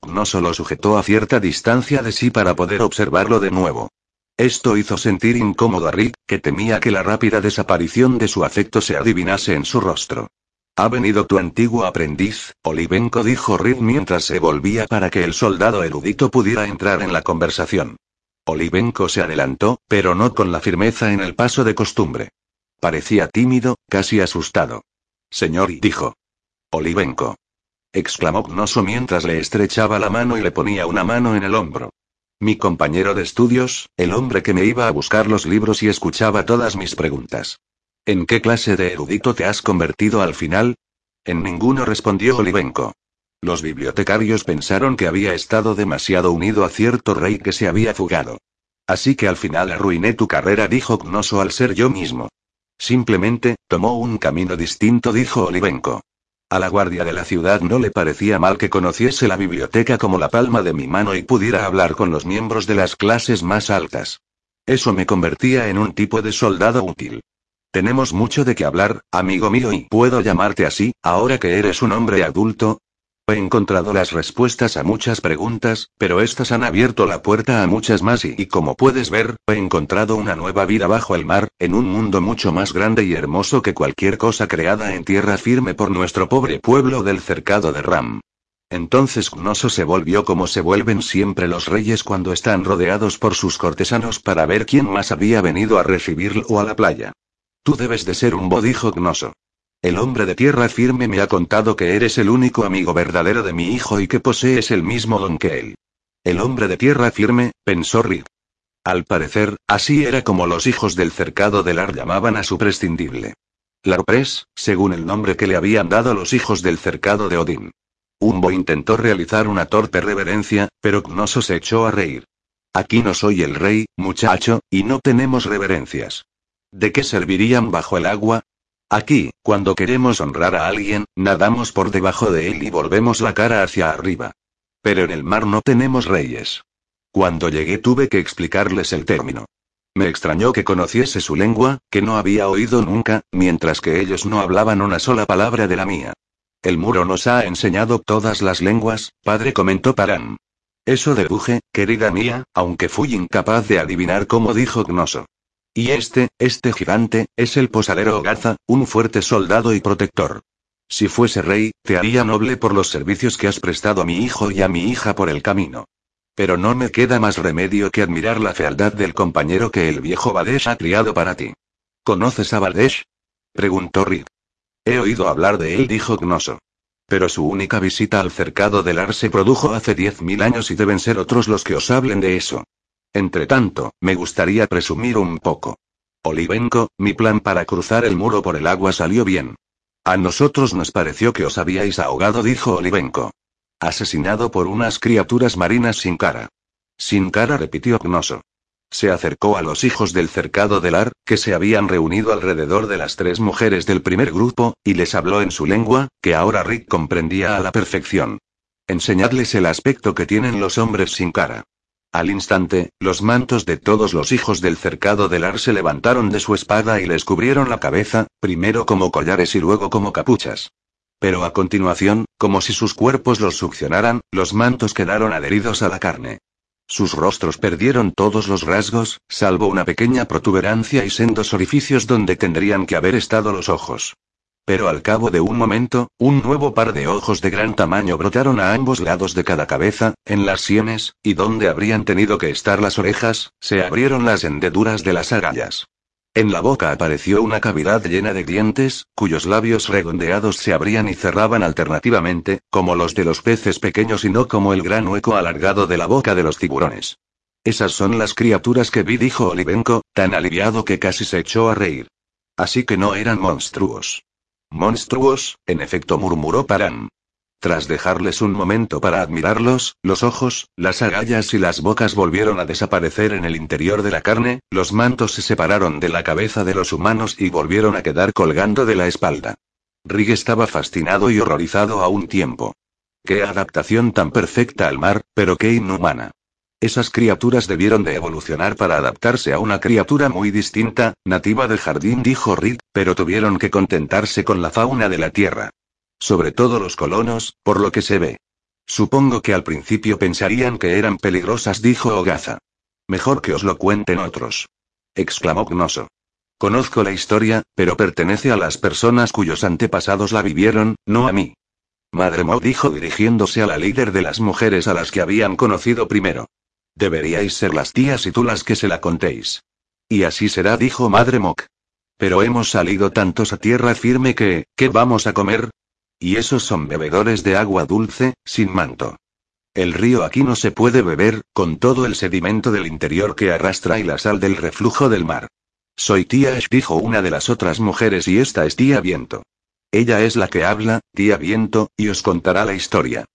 Gnoso lo sujetó a cierta distancia de sí para poder observarlo de nuevo. Esto hizo sentir incómodo a Rick, que temía que la rápida desaparición de su afecto se adivinase en su rostro. Ha venido tu antiguo aprendiz, Olivenko dijo Rick mientras se volvía para que el soldado erudito pudiera entrar en la conversación. Olivenko se adelantó, pero no con la firmeza en el paso de costumbre. Parecía tímido, casi asustado. Señor, dijo. Olivenko. exclamó Gnoso mientras le estrechaba la mano y le ponía una mano en el hombro. Mi compañero de estudios, el hombre que me iba a buscar los libros y escuchaba todas mis preguntas. ¿En qué clase de erudito te has convertido al final? En ninguno respondió Olivenko. Los bibliotecarios pensaron que había estado demasiado unido a cierto rey que se había fugado. Así que al final arruiné tu carrera, dijo Gnoso al ser yo mismo. Simplemente, tomó un camino distinto, dijo Olivenko. A la guardia de la ciudad no le parecía mal que conociese la biblioteca como la palma de mi mano y pudiera hablar con los miembros de las clases más altas. Eso me convertía en un tipo de soldado útil. Tenemos mucho de qué hablar, amigo mío, y puedo llamarte así, ahora que eres un hombre adulto, He encontrado las respuestas a muchas preguntas, pero estas han abierto la puerta a muchas más y, como puedes ver, he encontrado una nueva vida bajo el mar, en un mundo mucho más grande y hermoso que cualquier cosa creada en tierra firme por nuestro pobre pueblo del cercado de Ram. Entonces Gnoso se volvió como se vuelven siempre los reyes cuando están rodeados por sus cortesanos para ver quién más había venido a recibirlo a la playa. Tú debes de ser un bodijo Gnoso. El hombre de tierra firme me ha contado que eres el único amigo verdadero de mi hijo y que posees el mismo don que él. El hombre de tierra firme, pensó Rick. Al parecer, así era como los hijos del cercado del Ar llamaban a su prescindible. Larpres, según el nombre que le habían dado los hijos del cercado de Odín. Umbo intentó realizar una torpe reverencia, pero Gnoso se echó a reír. Aquí no soy el rey, muchacho, y no tenemos reverencias. ¿De qué servirían bajo el agua? Aquí, cuando queremos honrar a alguien, nadamos por debajo de él y volvemos la cara hacia arriba. Pero en el mar no tenemos reyes. Cuando llegué tuve que explicarles el término. Me extrañó que conociese su lengua, que no había oído nunca, mientras que ellos no hablaban una sola palabra de la mía. El muro nos ha enseñado todas las lenguas, padre comentó Paran. Eso deduje, querida mía, aunque fui incapaz de adivinar cómo dijo Gnoso. Y este, este gigante, es el posadero Gaza, un fuerte soldado y protector. Si fuese rey, te haría noble por los servicios que has prestado a mi hijo y a mi hija por el camino. Pero no me queda más remedio que admirar la fealdad del compañero que el viejo Badesh ha criado para ti. ¿Conoces a Badesh? preguntó Rick. He oído hablar de él, dijo Gnoso. Pero su única visita al cercado del Ar se produjo hace diez mil años y deben ser otros los que os hablen de eso. Entretanto, me gustaría presumir un poco. Olivenko, mi plan para cruzar el muro por el agua salió bien. A nosotros nos pareció que os habíais ahogado, dijo Olivenko. Asesinado por unas criaturas marinas sin cara. Sin cara, repitió Gnoso. Se acercó a los hijos del cercado del Ar, que se habían reunido alrededor de las tres mujeres del primer grupo, y les habló en su lengua, que ahora Rick comprendía a la perfección. Enseñadles el aspecto que tienen los hombres sin cara. Al instante, los mantos de todos los hijos del cercado del Ar se levantaron de su espada y les cubrieron la cabeza, primero como collares y luego como capuchas. Pero a continuación, como si sus cuerpos los succionaran, los mantos quedaron adheridos a la carne. Sus rostros perdieron todos los rasgos, salvo una pequeña protuberancia y sendos orificios donde tendrían que haber estado los ojos. Pero al cabo de un momento, un nuevo par de ojos de gran tamaño brotaron a ambos lados de cada cabeza, en las sienes, y donde habrían tenido que estar las orejas, se abrieron las hendeduras de las agallas. En la boca apareció una cavidad llena de dientes, cuyos labios redondeados se abrían y cerraban alternativamente, como los de los peces pequeños y no como el gran hueco alargado de la boca de los tiburones. Esas son las criaturas que vi, dijo Olivenko, tan aliviado que casi se echó a reír. Así que no eran monstruos. Monstruos, en efecto, murmuró Paran. Tras dejarles un momento para admirarlos, los ojos, las agallas y las bocas volvieron a desaparecer en el interior de la carne, los mantos se separaron de la cabeza de los humanos y volvieron a quedar colgando de la espalda. Rig estaba fascinado y horrorizado a un tiempo. Qué adaptación tan perfecta al mar, pero qué inhumana. Esas criaturas debieron de evolucionar para adaptarse a una criatura muy distinta, nativa del jardín, dijo Rick, pero tuvieron que contentarse con la fauna de la Tierra. Sobre todo los colonos, por lo que se ve. Supongo que al principio pensarían que eran peligrosas, dijo Ogaza. Mejor que os lo cuenten otros. exclamó Gnoso. Conozco la historia, pero pertenece a las personas cuyos antepasados la vivieron, no a mí. Madre Mo dijo dirigiéndose a la líder de las mujeres a las que habían conocido primero. Deberíais ser las tías y tú las que se la contéis. Y así será, dijo Madre Mock. Pero hemos salido tantos a tierra firme que, ¿qué vamos a comer? Y esos son bebedores de agua dulce, sin manto. El río aquí no se puede beber, con todo el sedimento del interior que arrastra y la sal del reflujo del mar. Soy tía Ash, dijo una de las otras mujeres, y esta es tía Viento. Ella es la que habla, tía Viento, y os contará la historia.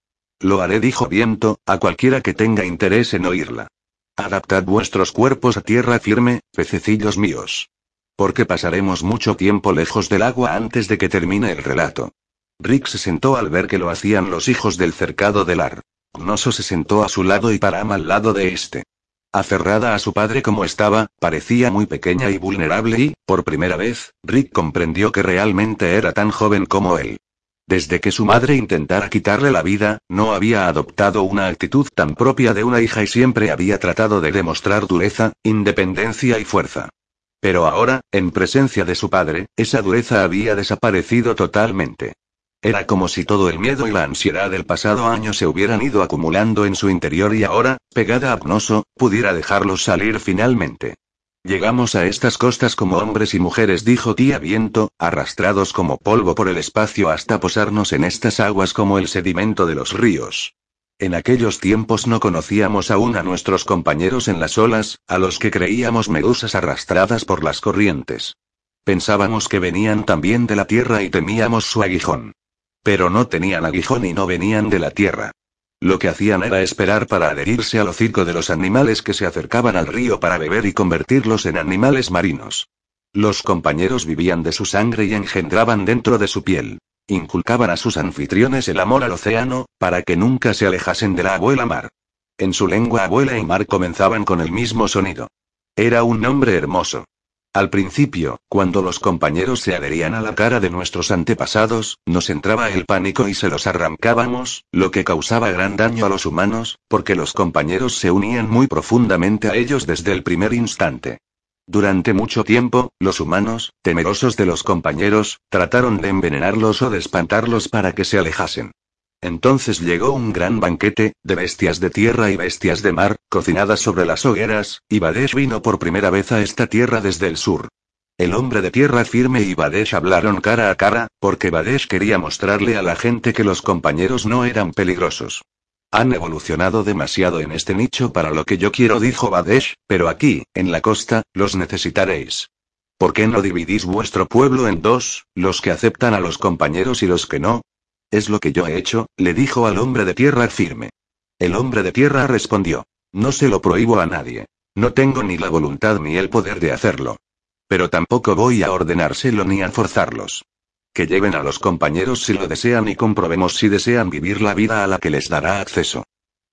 Lo haré, dijo Viento, a cualquiera que tenga interés en oírla. Adaptad vuestros cuerpos a tierra firme, pececillos míos. Porque pasaremos mucho tiempo lejos del agua antes de que termine el relato. Rick se sentó al ver que lo hacían los hijos del cercado del Ar. Gnoso se sentó a su lado y Param al lado de este. Aferrada a su padre como estaba, parecía muy pequeña y vulnerable y, por primera vez, Rick comprendió que realmente era tan joven como él. Desde que su madre intentara quitarle la vida, no había adoptado una actitud tan propia de una hija y siempre había tratado de demostrar dureza, independencia y fuerza. Pero ahora, en presencia de su padre, esa dureza había desaparecido totalmente. Era como si todo el miedo y la ansiedad del pasado año se hubieran ido acumulando en su interior y ahora, pegada a Pnoso, pudiera dejarlos salir finalmente. Llegamos a estas costas como hombres y mujeres, dijo tía Viento, arrastrados como polvo por el espacio hasta posarnos en estas aguas como el sedimento de los ríos. En aquellos tiempos no conocíamos aún a nuestros compañeros en las olas, a los que creíamos medusas arrastradas por las corrientes. Pensábamos que venían también de la tierra y temíamos su aguijón. Pero no tenían aguijón y no venían de la tierra. Lo que hacían era esperar para adherirse al hocico de los animales que se acercaban al río para beber y convertirlos en animales marinos. Los compañeros vivían de su sangre y engendraban dentro de su piel. Inculcaban a sus anfitriones el amor al océano, para que nunca se alejasen de la abuela mar. En su lengua abuela y mar comenzaban con el mismo sonido. Era un nombre hermoso. Al principio, cuando los compañeros se adherían a la cara de nuestros antepasados, nos entraba el pánico y se los arrancábamos, lo que causaba gran daño a los humanos, porque los compañeros se unían muy profundamente a ellos desde el primer instante. Durante mucho tiempo, los humanos, temerosos de los compañeros, trataron de envenenarlos o de espantarlos para que se alejasen. Entonces llegó un gran banquete, de bestias de tierra y bestias de mar, cocinadas sobre las hogueras, y Badesh vino por primera vez a esta tierra desde el sur. El hombre de tierra firme y Badesh hablaron cara a cara, porque Badesh quería mostrarle a la gente que los compañeros no eran peligrosos. Han evolucionado demasiado en este nicho para lo que yo quiero, dijo Badesh, pero aquí, en la costa, los necesitaréis. ¿Por qué no dividís vuestro pueblo en dos, los que aceptan a los compañeros y los que no? Es lo que yo he hecho, le dijo al hombre de tierra firme. El hombre de tierra respondió. No se lo prohíbo a nadie. No tengo ni la voluntad ni el poder de hacerlo. Pero tampoco voy a ordenárselo ni a forzarlos. Que lleven a los compañeros si lo desean y comprobemos si desean vivir la vida a la que les dará acceso.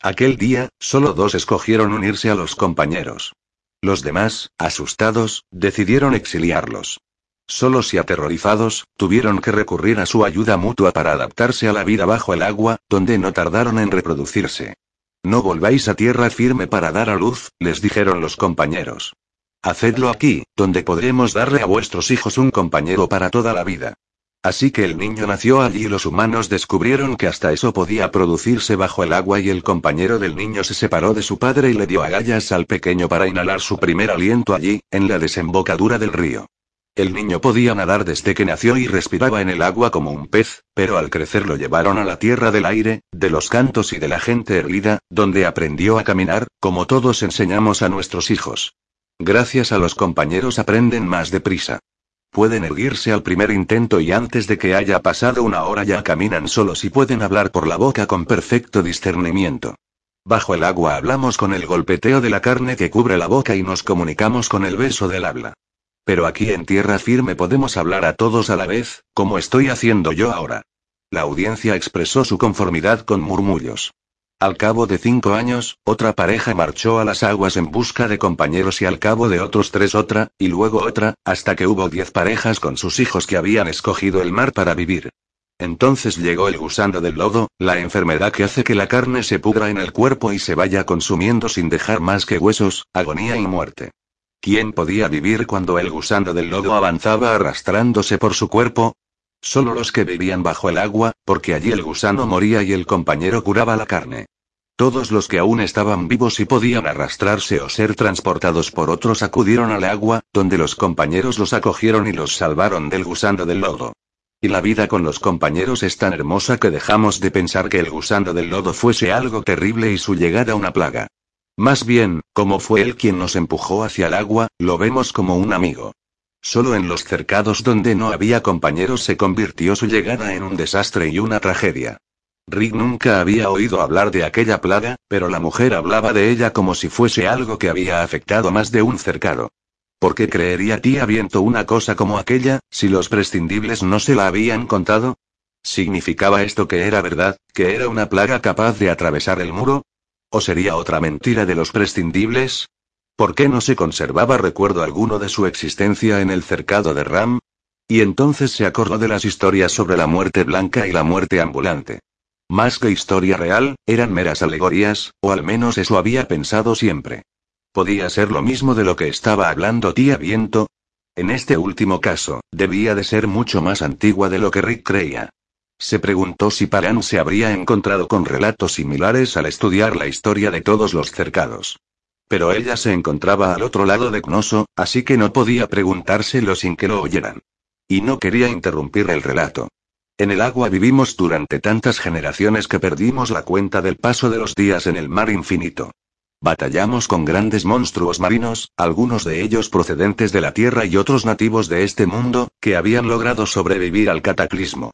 Aquel día, solo dos escogieron unirse a los compañeros. Los demás, asustados, decidieron exiliarlos. Solos y aterrorizados, tuvieron que recurrir a su ayuda mutua para adaptarse a la vida bajo el agua, donde no tardaron en reproducirse. No volváis a tierra firme para dar a luz, les dijeron los compañeros. Hacedlo aquí, donde podremos darle a vuestros hijos un compañero para toda la vida. Así que el niño nació allí y los humanos descubrieron que hasta eso podía producirse bajo el agua y el compañero del niño se separó de su padre y le dio agallas al pequeño para inhalar su primer aliento allí, en la desembocadura del río. El niño podía nadar desde que nació y respiraba en el agua como un pez, pero al crecer lo llevaron a la tierra del aire, de los cantos y de la gente erguida, donde aprendió a caminar, como todos enseñamos a nuestros hijos. Gracias a los compañeros aprenden más deprisa. Pueden erguirse al primer intento y antes de que haya pasado una hora ya caminan solos y pueden hablar por la boca con perfecto discernimiento. Bajo el agua hablamos con el golpeteo de la carne que cubre la boca y nos comunicamos con el beso del habla. Pero aquí en tierra firme podemos hablar a todos a la vez, como estoy haciendo yo ahora. La audiencia expresó su conformidad con murmullos. Al cabo de cinco años, otra pareja marchó a las aguas en busca de compañeros y al cabo de otros tres otra, y luego otra, hasta que hubo diez parejas con sus hijos que habían escogido el mar para vivir. Entonces llegó el gusano del lodo, la enfermedad que hace que la carne se pudra en el cuerpo y se vaya consumiendo sin dejar más que huesos, agonía y muerte. ¿Quién podía vivir cuando el gusano del lodo avanzaba arrastrándose por su cuerpo? Solo los que vivían bajo el agua, porque allí el gusano moría y el compañero curaba la carne. Todos los que aún estaban vivos y podían arrastrarse o ser transportados por otros acudieron al agua, donde los compañeros los acogieron y los salvaron del gusano del lodo. Y la vida con los compañeros es tan hermosa que dejamos de pensar que el gusano del lodo fuese algo terrible y su llegada una plaga. Más bien, como fue él quien nos empujó hacia el agua, lo vemos como un amigo. Solo en los cercados donde no había compañeros se convirtió su llegada en un desastre y una tragedia. Rick nunca había oído hablar de aquella plaga, pero la mujer hablaba de ella como si fuese algo que había afectado más de un cercado. ¿Por qué creería tía Viento una cosa como aquella, si los prescindibles no se la habían contado? ¿Significaba esto que era verdad, que era una plaga capaz de atravesar el muro? ¿O sería otra mentira de los prescindibles? ¿Por qué no se conservaba recuerdo alguno de su existencia en el cercado de Ram? Y entonces se acordó de las historias sobre la muerte blanca y la muerte ambulante. Más que historia real, eran meras alegorías, o al menos eso había pensado siempre. ¿Podía ser lo mismo de lo que estaba hablando tía Viento? En este último caso, debía de ser mucho más antigua de lo que Rick creía. Se preguntó si Paran se habría encontrado con relatos similares al estudiar la historia de todos los cercados. Pero ella se encontraba al otro lado de Cnoso, así que no podía preguntárselo sin que lo oyeran. Y no quería interrumpir el relato. En el agua vivimos durante tantas generaciones que perdimos la cuenta del paso de los días en el mar infinito. Batallamos con grandes monstruos marinos, algunos de ellos procedentes de la Tierra y otros nativos de este mundo, que habían logrado sobrevivir al cataclismo.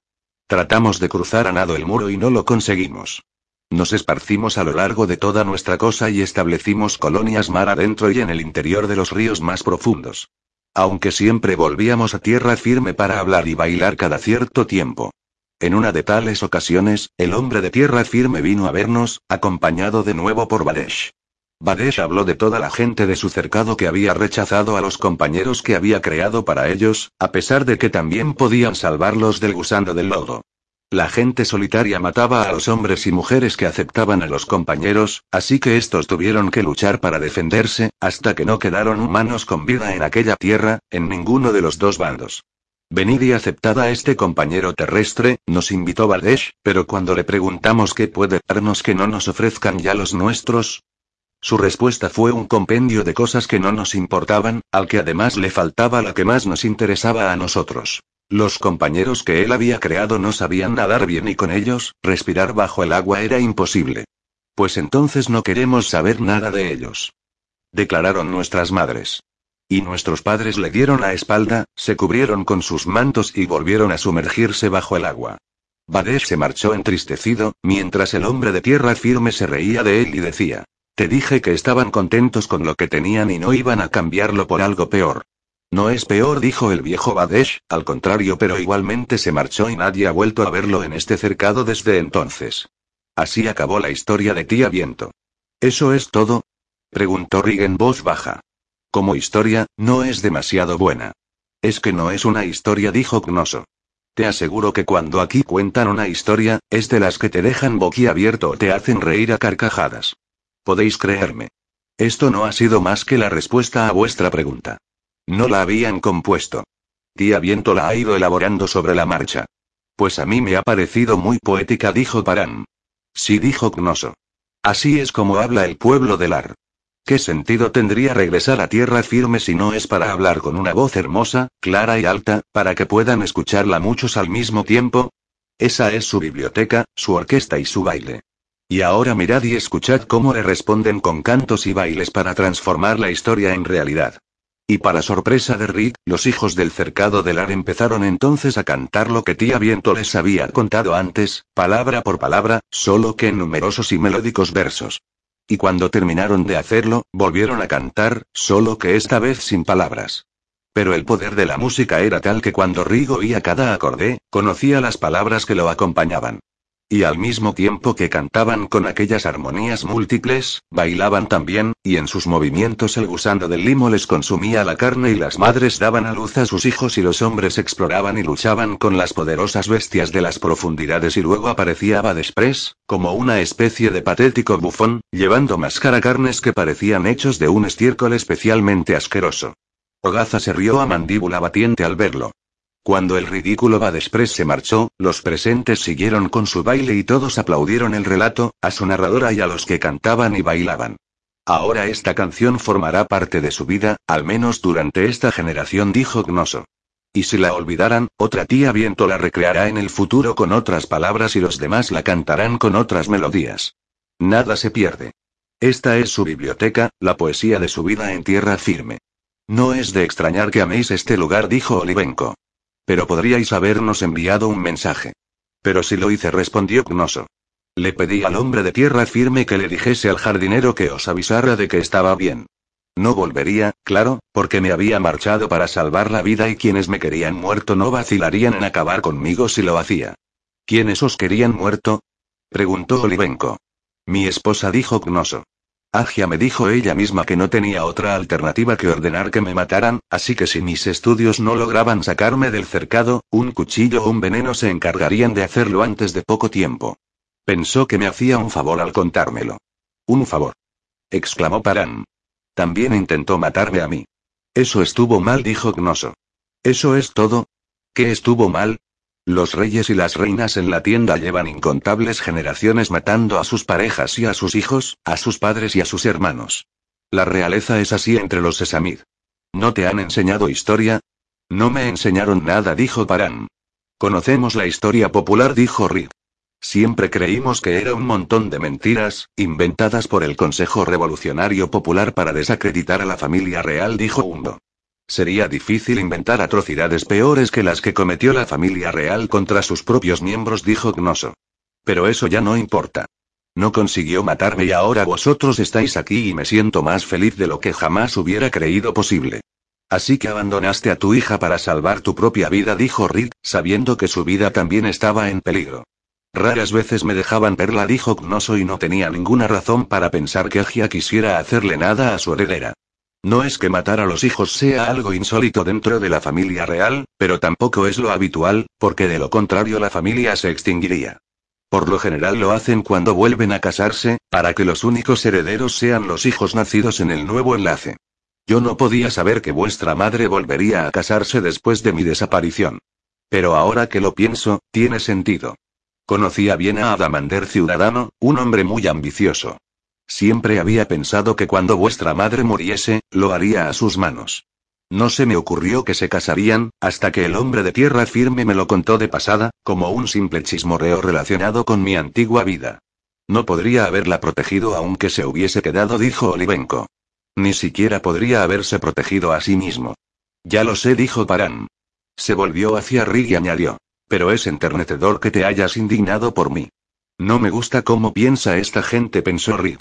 Tratamos de cruzar a nado el muro y no lo conseguimos. Nos esparcimos a lo largo de toda nuestra cosa y establecimos colonias mar adentro y en el interior de los ríos más profundos. Aunque siempre volvíamos a tierra firme para hablar y bailar cada cierto tiempo. En una de tales ocasiones, el hombre de tierra firme vino a vernos, acompañado de nuevo por Badesh. Badesh habló de toda la gente de su cercado que había rechazado a los compañeros que había creado para ellos, a pesar de que también podían salvarlos del gusano del lodo. La gente solitaria mataba a los hombres y mujeres que aceptaban a los compañeros, así que estos tuvieron que luchar para defenderse, hasta que no quedaron humanos con vida en aquella tierra, en ninguno de los dos bandos. Venid y aceptad a este compañero terrestre, nos invitó Valdesh, pero cuando le preguntamos qué puede darnos que no nos ofrezcan ya los nuestros, su respuesta fue un compendio de cosas que no nos importaban, al que además le faltaba la que más nos interesaba a nosotros. Los compañeros que él había creado no sabían nadar bien y con ellos, respirar bajo el agua era imposible. Pues entonces no queremos saber nada de ellos. Declararon nuestras madres. Y nuestros padres le dieron la espalda, se cubrieron con sus mantos y volvieron a sumergirse bajo el agua. Badesh se marchó entristecido, mientras el hombre de tierra firme se reía de él y decía. Te dije que estaban contentos con lo que tenían y no iban a cambiarlo por algo peor. No es peor, dijo el viejo Badesh, al contrario, pero igualmente se marchó y nadie ha vuelto a verlo en este cercado desde entonces. Así acabó la historia de tía Viento. ¿Eso es todo? preguntó Rig en voz baja. Como historia, no es demasiado buena. Es que no es una historia, dijo Gnoso. Te aseguro que cuando aquí cuentan una historia, es de las que te dejan boquiabierto o te hacen reír a carcajadas. Podéis creerme. Esto no ha sido más que la respuesta a vuestra pregunta. No la habían compuesto. Tía Viento la ha ido elaborando sobre la marcha. Pues a mí me ha parecido muy poética, dijo Paran. Sí, dijo Gnoso. Así es como habla el pueblo de Lar. ¿Qué sentido tendría regresar a tierra firme si no es para hablar con una voz hermosa, clara y alta, para que puedan escucharla muchos al mismo tiempo? Esa es su biblioteca, su orquesta y su baile. Y ahora mirad y escuchad cómo le responden con cantos y bailes para transformar la historia en realidad. Y para sorpresa de Rick, los hijos del cercado del Ar empezaron entonces a cantar lo que tía Viento les había contado antes, palabra por palabra, solo que en numerosos y melódicos versos. Y cuando terminaron de hacerlo, volvieron a cantar, solo que esta vez sin palabras. Pero el poder de la música era tal que cuando Rigo oía cada acorde, conocía las palabras que lo acompañaban. Y al mismo tiempo que cantaban con aquellas armonías múltiples, bailaban también, y en sus movimientos el gusano del limo les consumía la carne y las madres daban a luz a sus hijos y los hombres exploraban y luchaban con las poderosas bestias de las profundidades y luego aparecía Badespres, como una especie de patético bufón, llevando más carnes que parecían hechos de un estiércol especialmente asqueroso. Ogaza se rió a mandíbula batiente al verlo. Cuando el ridículo Badespres se marchó, los presentes siguieron con su baile y todos aplaudieron el relato, a su narradora y a los que cantaban y bailaban. Ahora esta canción formará parte de su vida, al menos durante esta generación, dijo Gnoso. Y si la olvidaran, otra tía viento la recreará en el futuro con otras palabras y los demás la cantarán con otras melodías. Nada se pierde. Esta es su biblioteca, la poesía de su vida en tierra firme. No es de extrañar que améis este lugar, dijo Olivenko. Pero podríais habernos enviado un mensaje. Pero si lo hice, respondió Gnoso. Le pedí al hombre de tierra firme que le dijese al jardinero que os avisara de que estaba bien. No volvería, claro, porque me había marchado para salvar la vida y quienes me querían muerto no vacilarían en acabar conmigo si lo hacía. ¿Quiénes os querían muerto? preguntó Olivenko. Mi esposa dijo Gnoso. Agia me dijo ella misma que no tenía otra alternativa que ordenar que me mataran, así que si mis estudios no lograban sacarme del cercado, un cuchillo o un veneno se encargarían de hacerlo antes de poco tiempo. Pensó que me hacía un favor al contármelo. Un favor. exclamó Paran. También intentó matarme a mí. Eso estuvo mal, dijo Gnoso. ¿Eso es todo? ¿Qué estuvo mal? Los reyes y las reinas en la tienda llevan incontables generaciones matando a sus parejas y a sus hijos, a sus padres y a sus hermanos. La realeza es así entre los Sesamid. ¿No te han enseñado historia? No me enseñaron nada, dijo Paran. Conocemos la historia popular, dijo Reed. Siempre creímos que era un montón de mentiras, inventadas por el Consejo Revolucionario Popular para desacreditar a la familia real, dijo Hundo. Sería difícil inventar atrocidades peores que las que cometió la familia real contra sus propios miembros, dijo Gnoso. Pero eso ya no importa. No consiguió matarme y ahora vosotros estáis aquí y me siento más feliz de lo que jamás hubiera creído posible. Así que abandonaste a tu hija para salvar tu propia vida, dijo Reed, sabiendo que su vida también estaba en peligro. Raras veces me dejaban verla, dijo Gnoso y no tenía ninguna razón para pensar que Agia quisiera hacerle nada a su heredera. No es que matar a los hijos sea algo insólito dentro de la familia real, pero tampoco es lo habitual, porque de lo contrario la familia se extinguiría. Por lo general lo hacen cuando vuelven a casarse, para que los únicos herederos sean los hijos nacidos en el nuevo enlace. Yo no podía saber que vuestra madre volvería a casarse después de mi desaparición. Pero ahora que lo pienso, tiene sentido. Conocía bien a Adamander Ciudadano, un hombre muy ambicioso. Siempre había pensado que cuando vuestra madre muriese, lo haría a sus manos. No se me ocurrió que se casarían, hasta que el hombre de tierra firme me lo contó de pasada, como un simple chismorreo relacionado con mi antigua vida. No podría haberla protegido aunque se hubiese quedado, dijo Olivenko. Ni siquiera podría haberse protegido a sí mismo. Ya lo sé, dijo Paran. Se volvió hacia Rig y añadió. Pero es enternecedor que te hayas indignado por mí. No me gusta cómo piensa esta gente, pensó Rig.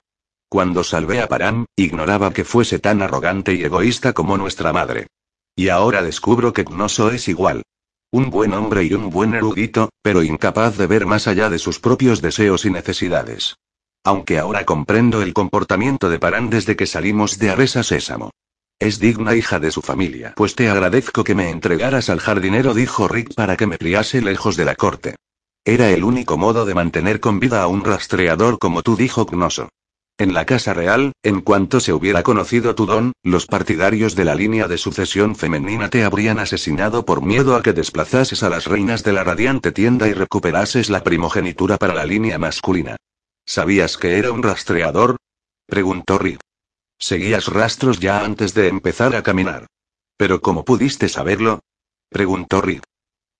Cuando salvé a Paran, ignoraba que fuese tan arrogante y egoísta como nuestra madre. Y ahora descubro que Gnoso es igual. Un buen hombre y un buen erudito, pero incapaz de ver más allá de sus propios deseos y necesidades. Aunque ahora comprendo el comportamiento de Paran desde que salimos de Aresa Sésamo. Es digna hija de su familia. Pues te agradezco que me entregaras al jardinero, dijo Rick para que me criase lejos de la corte. Era el único modo de mantener con vida a un rastreador como tú, dijo Gnoso. En la Casa Real, en cuanto se hubiera conocido tu don, los partidarios de la línea de sucesión femenina te habrían asesinado por miedo a que desplazases a las reinas de la radiante tienda y recuperases la primogenitura para la línea masculina. ¿Sabías que era un rastreador? preguntó Rick. Seguías rastros ya antes de empezar a caminar. ¿Pero cómo pudiste saberlo? preguntó Rick.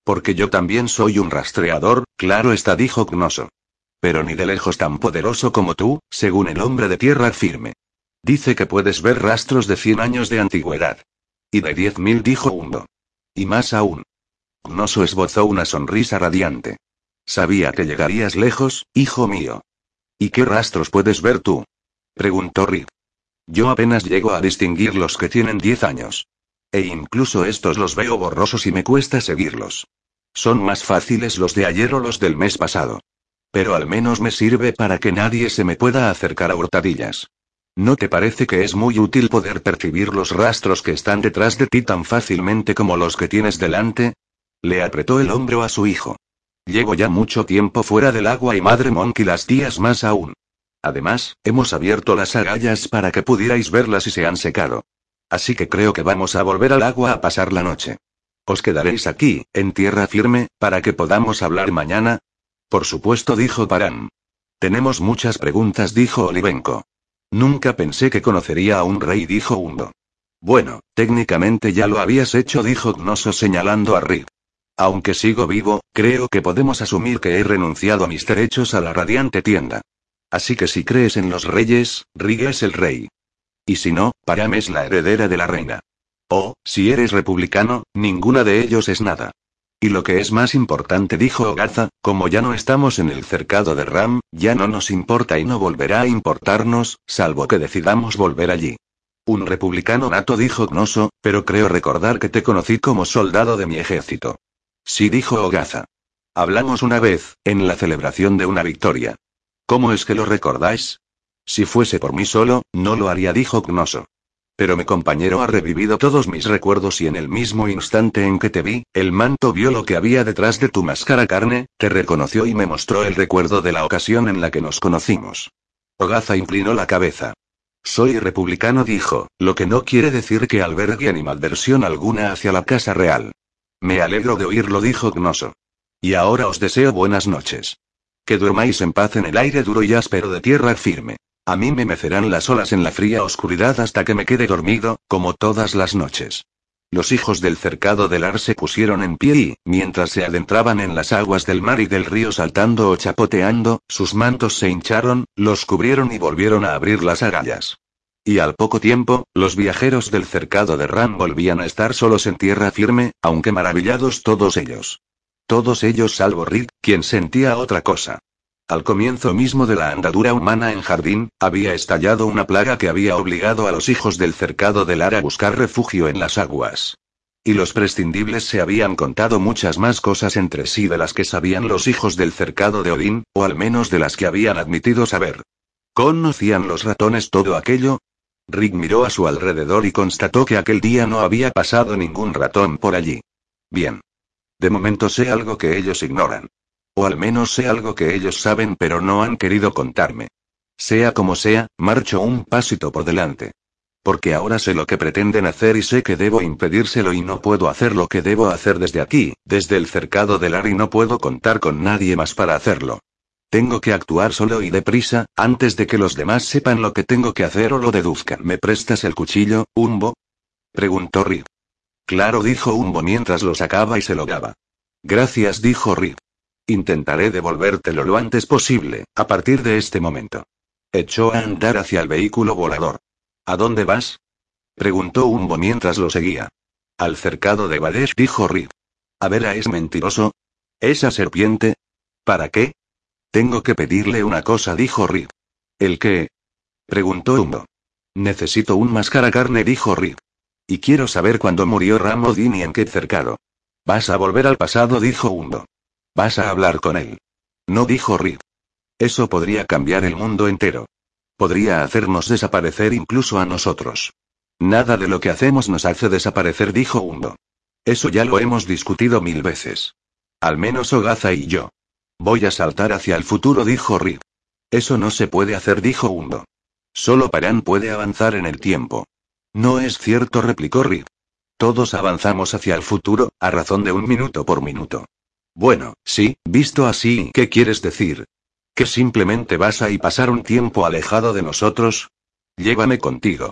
Porque yo también soy un rastreador, claro está, dijo Gnoso. Pero ni de lejos tan poderoso como tú, según el hombre de tierra firme. Dice que puedes ver rastros de cien años de antigüedad. Y de diez mil, dijo Hundo. Y más aún. Gnoso esbozó una sonrisa radiante. Sabía que llegarías lejos, hijo mío. ¿Y qué rastros puedes ver tú? preguntó Rick. Yo apenas llego a distinguir los que tienen diez años. E incluso estos los veo borrosos y me cuesta seguirlos. Son más fáciles los de ayer o los del mes pasado. Pero al menos me sirve para que nadie se me pueda acercar a hurtadillas. ¿No te parece que es muy útil poder percibir los rastros que están detrás de ti tan fácilmente como los que tienes delante? Le apretó el hombro a su hijo. Llevo ya mucho tiempo fuera del agua y madre Monkey las días más aún. Además, hemos abierto las agallas para que pudierais verlas y se han secado. Así que creo que vamos a volver al agua a pasar la noche. ¿Os quedaréis aquí, en tierra firme, para que podamos hablar mañana? Por supuesto, dijo Paran. Tenemos muchas preguntas, dijo Olivenko. Nunca pensé que conocería a un rey, dijo Hundo. Bueno, técnicamente ya lo habías hecho, dijo Gnoso señalando a Rick. Aunque sigo vivo, creo que podemos asumir que he renunciado a mis derechos a la radiante tienda. Así que si crees en los reyes, Rig es el rey. Y si no, Param es la heredera de la reina. O, si eres republicano, ninguna de ellos es nada. Y lo que es más importante, dijo Ogaza, como ya no estamos en el cercado de Ram, ya no nos importa y no volverá a importarnos, salvo que decidamos volver allí. Un republicano nato dijo Gnoso, pero creo recordar que te conocí como soldado de mi ejército. Sí, dijo Ogaza. Hablamos una vez, en la celebración de una victoria. ¿Cómo es que lo recordáis? Si fuese por mí solo, no lo haría, dijo Gnoso. Pero mi compañero ha revivido todos mis recuerdos y en el mismo instante en que te vi, el manto vio lo que había detrás de tu máscara carne, te reconoció y me mostró el recuerdo de la ocasión en la que nos conocimos. Ogaza inclinó la cabeza. Soy republicano, dijo, lo que no quiere decir que albergue animadversión alguna hacia la Casa Real. Me alegro de oírlo, dijo Gnoso. Y ahora os deseo buenas noches. Que duermáis en paz en el aire duro y áspero de tierra firme. A mí me mecerán las olas en la fría oscuridad hasta que me quede dormido, como todas las noches. Los hijos del cercado del Ar se pusieron en pie y, mientras se adentraban en las aguas del mar y del río saltando o chapoteando, sus mantos se hincharon, los cubrieron y volvieron a abrir las agallas. Y al poco tiempo, los viajeros del cercado de Ram volvían a estar solos en tierra firme, aunque maravillados todos ellos. Todos ellos salvo Rick, quien sentía otra cosa. Al comienzo mismo de la andadura humana en Jardín, había estallado una plaga que había obligado a los hijos del cercado de Lara a buscar refugio en las aguas. Y los prescindibles se habían contado muchas más cosas entre sí de las que sabían los hijos del cercado de Odín, o al menos de las que habían admitido saber. ¿Conocían los ratones todo aquello? Rick miró a su alrededor y constató que aquel día no había pasado ningún ratón por allí. Bien. De momento sé algo que ellos ignoran. O al menos sé algo que ellos saben pero no han querido contarme. Sea como sea, marcho un pasito por delante. Porque ahora sé lo que pretenden hacer y sé que debo impedírselo y no puedo hacer lo que debo hacer desde aquí, desde el cercado del ar y no puedo contar con nadie más para hacerlo. Tengo que actuar solo y deprisa, antes de que los demás sepan lo que tengo que hacer o lo deduzcan. ¿Me prestas el cuchillo, Umbo? preguntó Rick. Claro, dijo Umbo mientras lo sacaba y se lo daba. Gracias, dijo Rick. Intentaré devolvértelo lo antes posible, a partir de este momento. Echó a andar hacia el vehículo volador. ¿A dónde vas? preguntó Umbo mientras lo seguía. Al cercado de Badesh dijo Rip. A ver, ¿es mentiroso? ¿Esa serpiente? ¿Para qué? Tengo que pedirle una cosa, dijo Rip. ¿El qué? preguntó Umbo. Necesito un máscara carne, dijo Rip. Y quiero saber cuándo murió Ramodin y en qué cercado. Vas a volver al pasado, dijo Umbo. Vas a hablar con él. No dijo Rip. Eso podría cambiar el mundo entero. Podría hacernos desaparecer incluso a nosotros. Nada de lo que hacemos nos hace desaparecer, dijo Hundo. Eso ya lo hemos discutido mil veces. Al menos Ogaza y yo. Voy a saltar hacia el futuro, dijo Rip. Eso no se puede hacer, dijo Hundo. Solo Paran puede avanzar en el tiempo. No es cierto, replicó Rip. Todos avanzamos hacia el futuro, a razón de un minuto por minuto. Bueno, sí, visto así, ¿qué quieres decir? ¿Que simplemente vas a pasar un tiempo alejado de nosotros? Llévame contigo.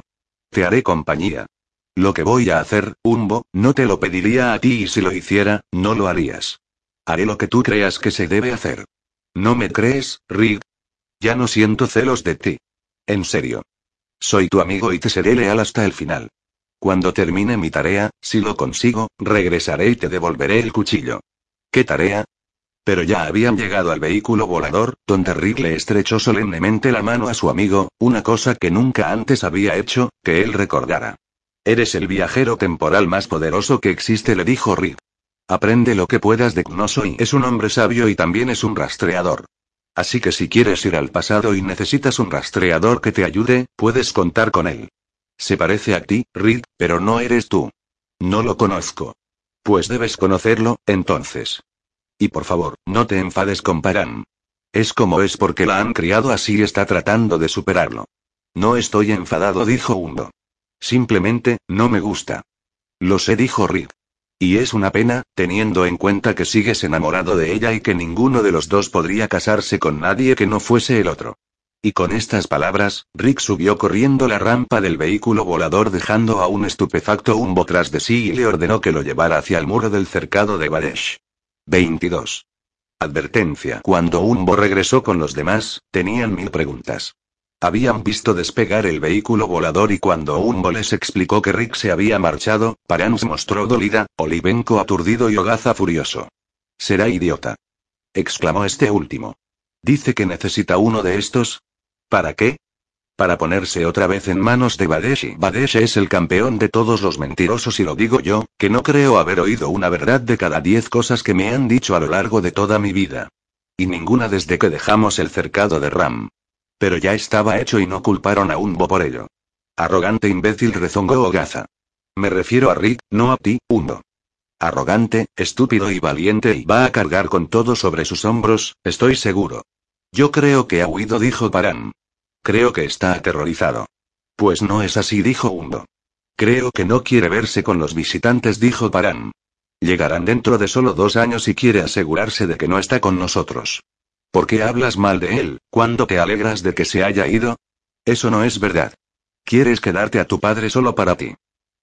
Te haré compañía. Lo que voy a hacer, Umbo, no te lo pediría a ti y si lo hiciera, no lo harías. Haré lo que tú creas que se debe hacer. ¿No me crees, Rick? Ya no siento celos de ti. En serio. Soy tu amigo y te seré leal hasta el final. Cuando termine mi tarea, si lo consigo, regresaré y te devolveré el cuchillo. ¿Qué tarea? Pero ya habían llegado al vehículo volador, donde Rick le estrechó solemnemente la mano a su amigo, una cosa que nunca antes había hecho, que él recordara. Eres el viajero temporal más poderoso que existe, le dijo Rick. Aprende lo que puedas de Knosoi. Es un hombre sabio y también es un rastreador. Así que si quieres ir al pasado y necesitas un rastreador que te ayude, puedes contar con él. Se parece a ti, Rick, pero no eres tú. No lo conozco. Pues debes conocerlo, entonces. Y por favor, no te enfades con Paran. Es como es porque la han criado así y está tratando de superarlo. No estoy enfadado, dijo Hundo. Simplemente, no me gusta. Lo sé, dijo Rick. Y es una pena, teniendo en cuenta que sigues enamorado de ella y que ninguno de los dos podría casarse con nadie que no fuese el otro. Y con estas palabras, Rick subió corriendo la rampa del vehículo volador dejando a un estupefacto Umbo tras de sí y le ordenó que lo llevara hacia el muro del cercado de Badesh. 22. Advertencia. Cuando Umbo regresó con los demás, tenían mil preguntas. Habían visto despegar el vehículo volador y cuando Umbo les explicó que Rick se había marchado, Paran se mostró dolida, Olivenko aturdido y Ogaza furioso. Será idiota. exclamó este último. Dice que necesita uno de estos, ¿Para qué? Para ponerse otra vez en manos de Badeshi. Badeshi es el campeón de todos los mentirosos y lo digo yo, que no creo haber oído una verdad de cada diez cosas que me han dicho a lo largo de toda mi vida. Y ninguna desde que dejamos el cercado de Ram. Pero ya estaba hecho y no culparon a Umbo por ello. Arrogante imbécil rezongó Ogaza. Me refiero a Rick, no a ti, Umbo. Arrogante, estúpido y valiente y va a cargar con todo sobre sus hombros, estoy seguro. Yo creo que ha huido, dijo Paran. Creo que está aterrorizado. Pues no es así, dijo Hundo. Creo que no quiere verse con los visitantes, dijo Paran. Llegarán dentro de solo dos años y quiere asegurarse de que no está con nosotros. ¿Por qué hablas mal de él, cuando te alegras de que se haya ido? Eso no es verdad. Quieres quedarte a tu padre solo para ti.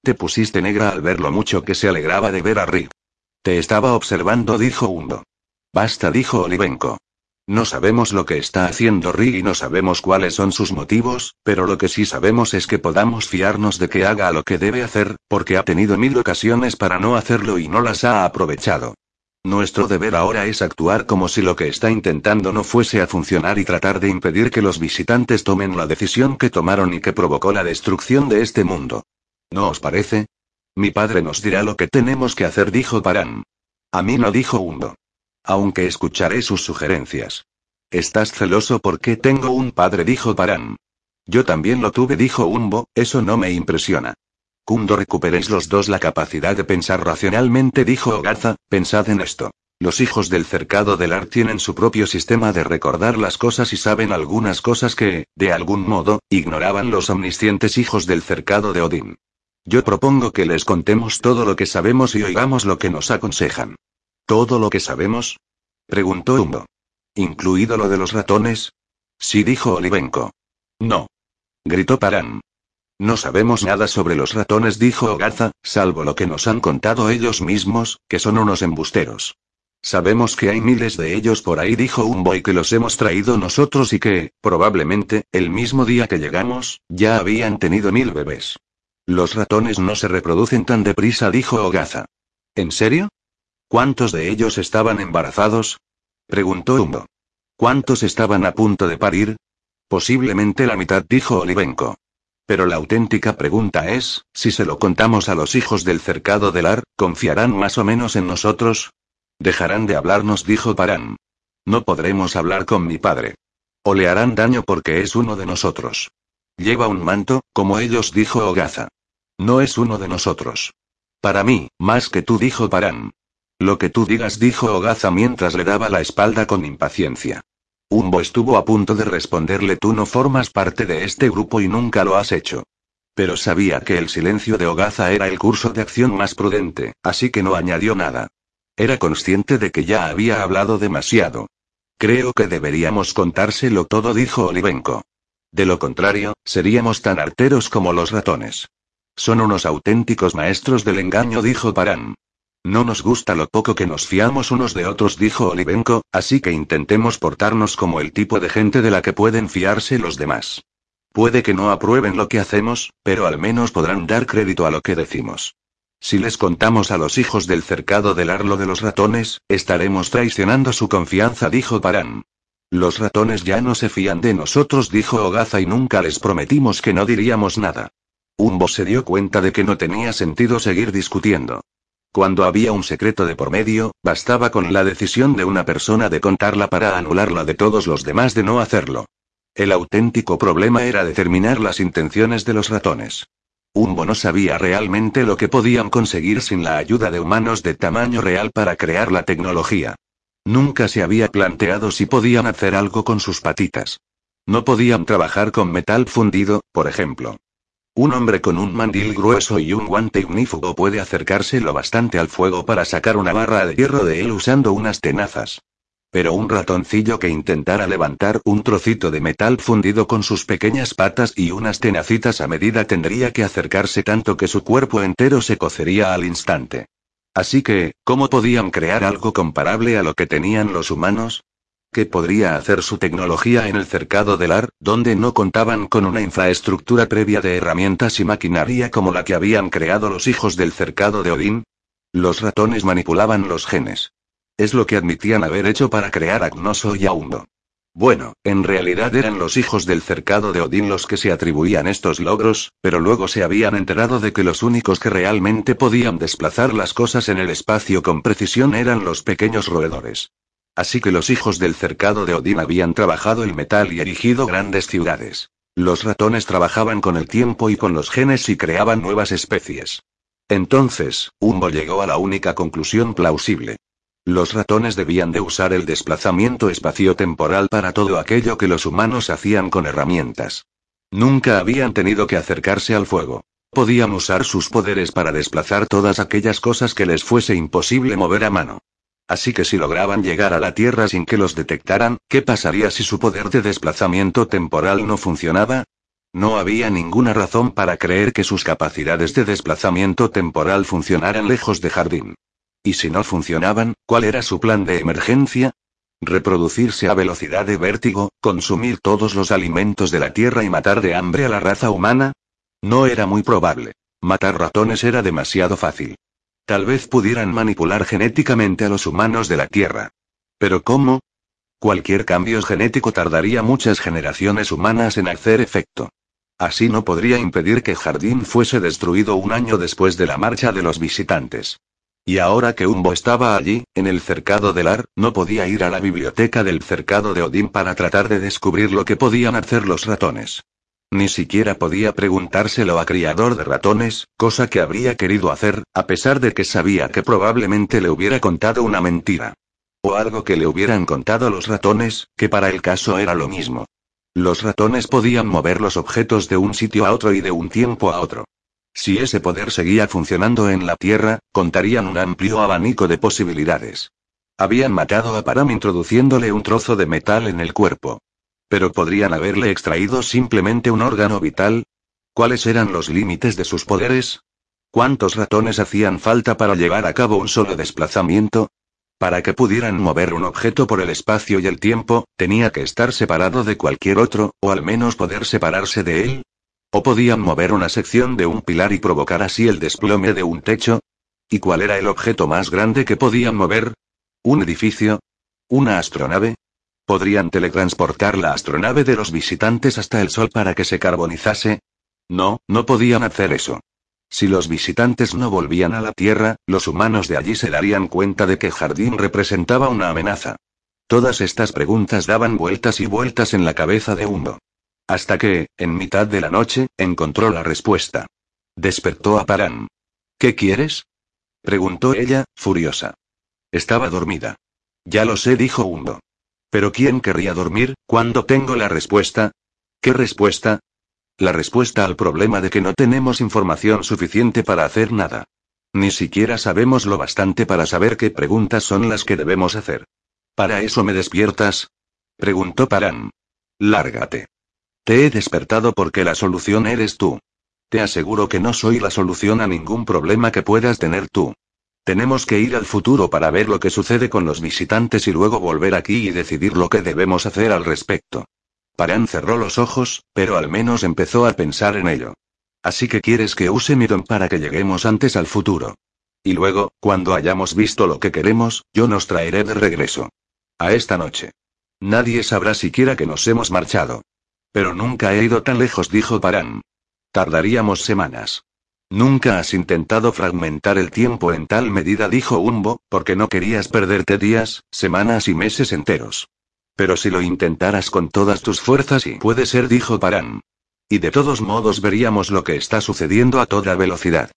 Te pusiste negra al ver lo mucho que se alegraba de ver a Rick. Te estaba observando, dijo Hundo. Basta, dijo Olivenko. No sabemos lo que está haciendo Rig y no sabemos cuáles son sus motivos, pero lo que sí sabemos es que podamos fiarnos de que haga lo que debe hacer, porque ha tenido mil ocasiones para no hacerlo y no las ha aprovechado. Nuestro deber ahora es actuar como si lo que está intentando no fuese a funcionar y tratar de impedir que los visitantes tomen la decisión que tomaron y que provocó la destrucción de este mundo. ¿No os parece? Mi padre nos dirá lo que tenemos que hacer, dijo Paran. A mí no dijo Hundo. Aunque escucharé sus sugerencias. Estás celoso porque tengo un padre, dijo Paran. Yo también lo tuve, dijo Umbo, eso no me impresiona. Cuando recuperéis los dos la capacidad de pensar racionalmente, dijo Ogaza, pensad en esto. Los hijos del cercado del Ar tienen su propio sistema de recordar las cosas y saben algunas cosas que, de algún modo, ignoraban los omniscientes hijos del cercado de Odín. Yo propongo que les contemos todo lo que sabemos y oigamos lo que nos aconsejan. ¿Todo lo que sabemos? preguntó Humo. ¿Incluido lo de los ratones? Sí, dijo Olivenko. No. Gritó Paran. No sabemos nada sobre los ratones, dijo Ogaza, salvo lo que nos han contado ellos mismos, que son unos embusteros. Sabemos que hay miles de ellos por ahí, dijo un boy que los hemos traído nosotros y que, probablemente, el mismo día que llegamos, ya habían tenido mil bebés. Los ratones no se reproducen tan deprisa, dijo Ogaza. ¿En serio? ¿Cuántos de ellos estaban embarazados? preguntó Umbo. ¿Cuántos estaban a punto de parir? Posiblemente la mitad, dijo Olivenko. Pero la auténtica pregunta es, si se lo contamos a los hijos del cercado del Ar, ¿confiarán más o menos en nosotros? Dejarán de hablarnos, dijo Parán. No podremos hablar con mi padre. O le harán daño porque es uno de nosotros. Lleva un manto, como ellos, dijo Ogaza. No es uno de nosotros. Para mí, más que tú, dijo Parán. Lo que tú digas, dijo Ogaza mientras le daba la espalda con impaciencia. Umbo estuvo a punto de responderle tú no formas parte de este grupo y nunca lo has hecho. Pero sabía que el silencio de Ogaza era el curso de acción más prudente, así que no añadió nada. Era consciente de que ya había hablado demasiado. Creo que deberíamos contárselo todo, dijo Olivenko. De lo contrario, seríamos tan arteros como los ratones. Son unos auténticos maestros del engaño, dijo Parán. No nos gusta lo poco que nos fiamos unos de otros, dijo Olivenko, así que intentemos portarnos como el tipo de gente de la que pueden fiarse los demás. Puede que no aprueben lo que hacemos, pero al menos podrán dar crédito a lo que decimos. Si les contamos a los hijos del cercado del arlo de los ratones, estaremos traicionando su confianza, dijo Parán. Los ratones ya no se fían de nosotros, dijo Ogaza, y nunca les prometimos que no diríamos nada. Umbo se dio cuenta de que no tenía sentido seguir discutiendo. Cuando había un secreto de por medio, bastaba con la decisión de una persona de contarla para anularla de todos los demás de no hacerlo. El auténtico problema era determinar las intenciones de los ratones. Umbo no sabía realmente lo que podían conseguir sin la ayuda de humanos de tamaño real para crear la tecnología. Nunca se había planteado si podían hacer algo con sus patitas. No podían trabajar con metal fundido, por ejemplo. Un hombre con un mandil grueso y un guante ignífugo puede acercarse lo bastante al fuego para sacar una barra de hierro de él usando unas tenazas. Pero un ratoncillo que intentara levantar un trocito de metal fundido con sus pequeñas patas y unas tenacitas a medida tendría que acercarse tanto que su cuerpo entero se cocería al instante. Así que, ¿cómo podían crear algo comparable a lo que tenían los humanos? ¿Qué podría hacer su tecnología en el cercado del Ar, donde no contaban con una infraestructura previa de herramientas y maquinaria como la que habían creado los hijos del cercado de Odín? Los ratones manipulaban los genes. Es lo que admitían haber hecho para crear Agnoso y Aundo. Bueno, en realidad eran los hijos del cercado de Odín los que se atribuían estos logros, pero luego se habían enterado de que los únicos que realmente podían desplazar las cosas en el espacio con precisión eran los pequeños roedores. Así que los hijos del cercado de Odín habían trabajado el metal y erigido grandes ciudades. Los ratones trabajaban con el tiempo y con los genes y creaban nuevas especies. Entonces, Umbo llegó a la única conclusión plausible. Los ratones debían de usar el desplazamiento espaciotemporal para todo aquello que los humanos hacían con herramientas. Nunca habían tenido que acercarse al fuego. Podían usar sus poderes para desplazar todas aquellas cosas que les fuese imposible mover a mano. Así que si lograban llegar a la Tierra sin que los detectaran, ¿qué pasaría si su poder de desplazamiento temporal no funcionaba? No había ninguna razón para creer que sus capacidades de desplazamiento temporal funcionaran lejos de Jardín. ¿Y si no funcionaban, cuál era su plan de emergencia? Reproducirse a velocidad de vértigo, consumir todos los alimentos de la Tierra y matar de hambre a la raza humana? No era muy probable. Matar ratones era demasiado fácil. Tal vez pudieran manipular genéticamente a los humanos de la Tierra. ¿Pero cómo? Cualquier cambio genético tardaría muchas generaciones humanas en hacer efecto. Así no podría impedir que Jardín fuese destruido un año después de la marcha de los visitantes. Y ahora que Umbo estaba allí, en el cercado del Ar, no podía ir a la biblioteca del cercado de Odín para tratar de descubrir lo que podían hacer los ratones. Ni siquiera podía preguntárselo a criador de ratones, cosa que habría querido hacer, a pesar de que sabía que probablemente le hubiera contado una mentira. O algo que le hubieran contado los ratones, que para el caso era lo mismo. Los ratones podían mover los objetos de un sitio a otro y de un tiempo a otro. Si ese poder seguía funcionando en la Tierra, contarían un amplio abanico de posibilidades. Habían matado a Param introduciéndole un trozo de metal en el cuerpo. Pero podrían haberle extraído simplemente un órgano vital. ¿Cuáles eran los límites de sus poderes? ¿Cuántos ratones hacían falta para llevar a cabo un solo desplazamiento? Para que pudieran mover un objeto por el espacio y el tiempo, tenía que estar separado de cualquier otro, o al menos poder separarse de él. ¿O podían mover una sección de un pilar y provocar así el desplome de un techo? ¿Y cuál era el objeto más grande que podían mover? ¿Un edificio? ¿Una astronave? ¿Podrían teletransportar la astronave de los visitantes hasta el Sol para que se carbonizase? No, no podían hacer eso. Si los visitantes no volvían a la Tierra, los humanos de allí se darían cuenta de que Jardín representaba una amenaza. Todas estas preguntas daban vueltas y vueltas en la cabeza de Hundo. Hasta que, en mitad de la noche, encontró la respuesta. Despertó a Parán. ¿Qué quieres? preguntó ella, furiosa. Estaba dormida. Ya lo sé, dijo Hundo. Pero ¿quién querría dormir, cuando tengo la respuesta? ¿Qué respuesta? La respuesta al problema de que no tenemos información suficiente para hacer nada. Ni siquiera sabemos lo bastante para saber qué preguntas son las que debemos hacer. ¿Para eso me despiertas? Preguntó Paran. Lárgate. Te he despertado porque la solución eres tú. Te aseguro que no soy la solución a ningún problema que puedas tener tú. Tenemos que ir al futuro para ver lo que sucede con los visitantes y luego volver aquí y decidir lo que debemos hacer al respecto. Paran cerró los ojos, pero al menos empezó a pensar en ello. Así que quieres que use mi don para que lleguemos antes al futuro. Y luego, cuando hayamos visto lo que queremos, yo nos traeré de regreso. A esta noche. Nadie sabrá siquiera que nos hemos marchado. Pero nunca he ido tan lejos, dijo Paran. Tardaríamos semanas. Nunca has intentado fragmentar el tiempo en tal medida, dijo Umbo, porque no querías perderte días, semanas y meses enteros. Pero si lo intentaras con todas tus fuerzas y puede ser, dijo Paran. Y de todos modos veríamos lo que está sucediendo a toda velocidad.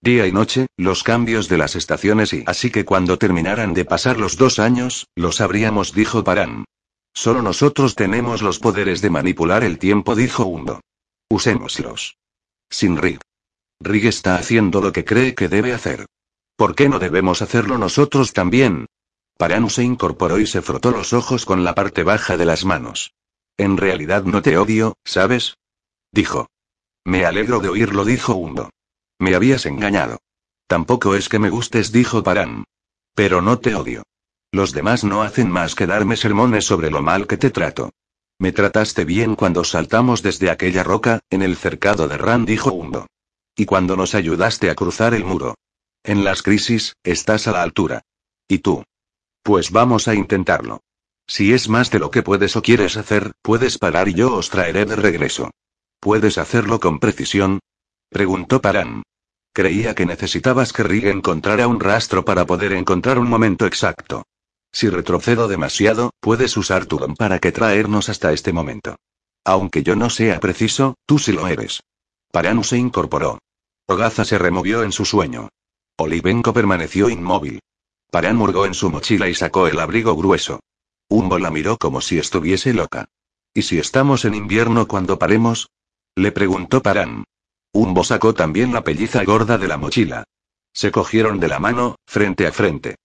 Día y noche, los cambios de las estaciones y así que cuando terminaran de pasar los dos años, lo sabríamos, dijo Paran. Solo nosotros tenemos los poderes de manipular el tiempo, dijo Undo. Usémoslos. Sin Rick. Rig está haciendo lo que cree que debe hacer. ¿Por qué no debemos hacerlo nosotros también? Paranu se incorporó y se frotó los ojos con la parte baja de las manos. En realidad no te odio, ¿sabes? Dijo. Me alegro de oírlo, dijo Hundo. Me habías engañado. Tampoco es que me gustes, dijo Paran. Pero no te odio. Los demás no hacen más que darme sermones sobre lo mal que te trato. Me trataste bien cuando saltamos desde aquella roca, en el cercado de Ran, dijo Hundo. Y cuando nos ayudaste a cruzar el muro. En las crisis, estás a la altura. ¿Y tú? Pues vamos a intentarlo. Si es más de lo que puedes o quieres hacer, puedes parar y yo os traeré de regreso. ¿Puedes hacerlo con precisión? Preguntó Paran. Creía que necesitabas que Rig encontrara un rastro para poder encontrar un momento exacto. Si retrocedo demasiado, puedes usar tu don para que traernos hasta este momento. Aunque yo no sea preciso, tú sí lo eres. Paranu se incorporó. Ogaza se removió en su sueño. Olivenko permaneció inmóvil. Paran murgó en su mochila y sacó el abrigo grueso. Umbo la miró como si estuviese loca. ¿Y si estamos en invierno cuando paremos? Le preguntó Paran. Umbo sacó también la pelliza gorda de la mochila. Se cogieron de la mano, frente a frente.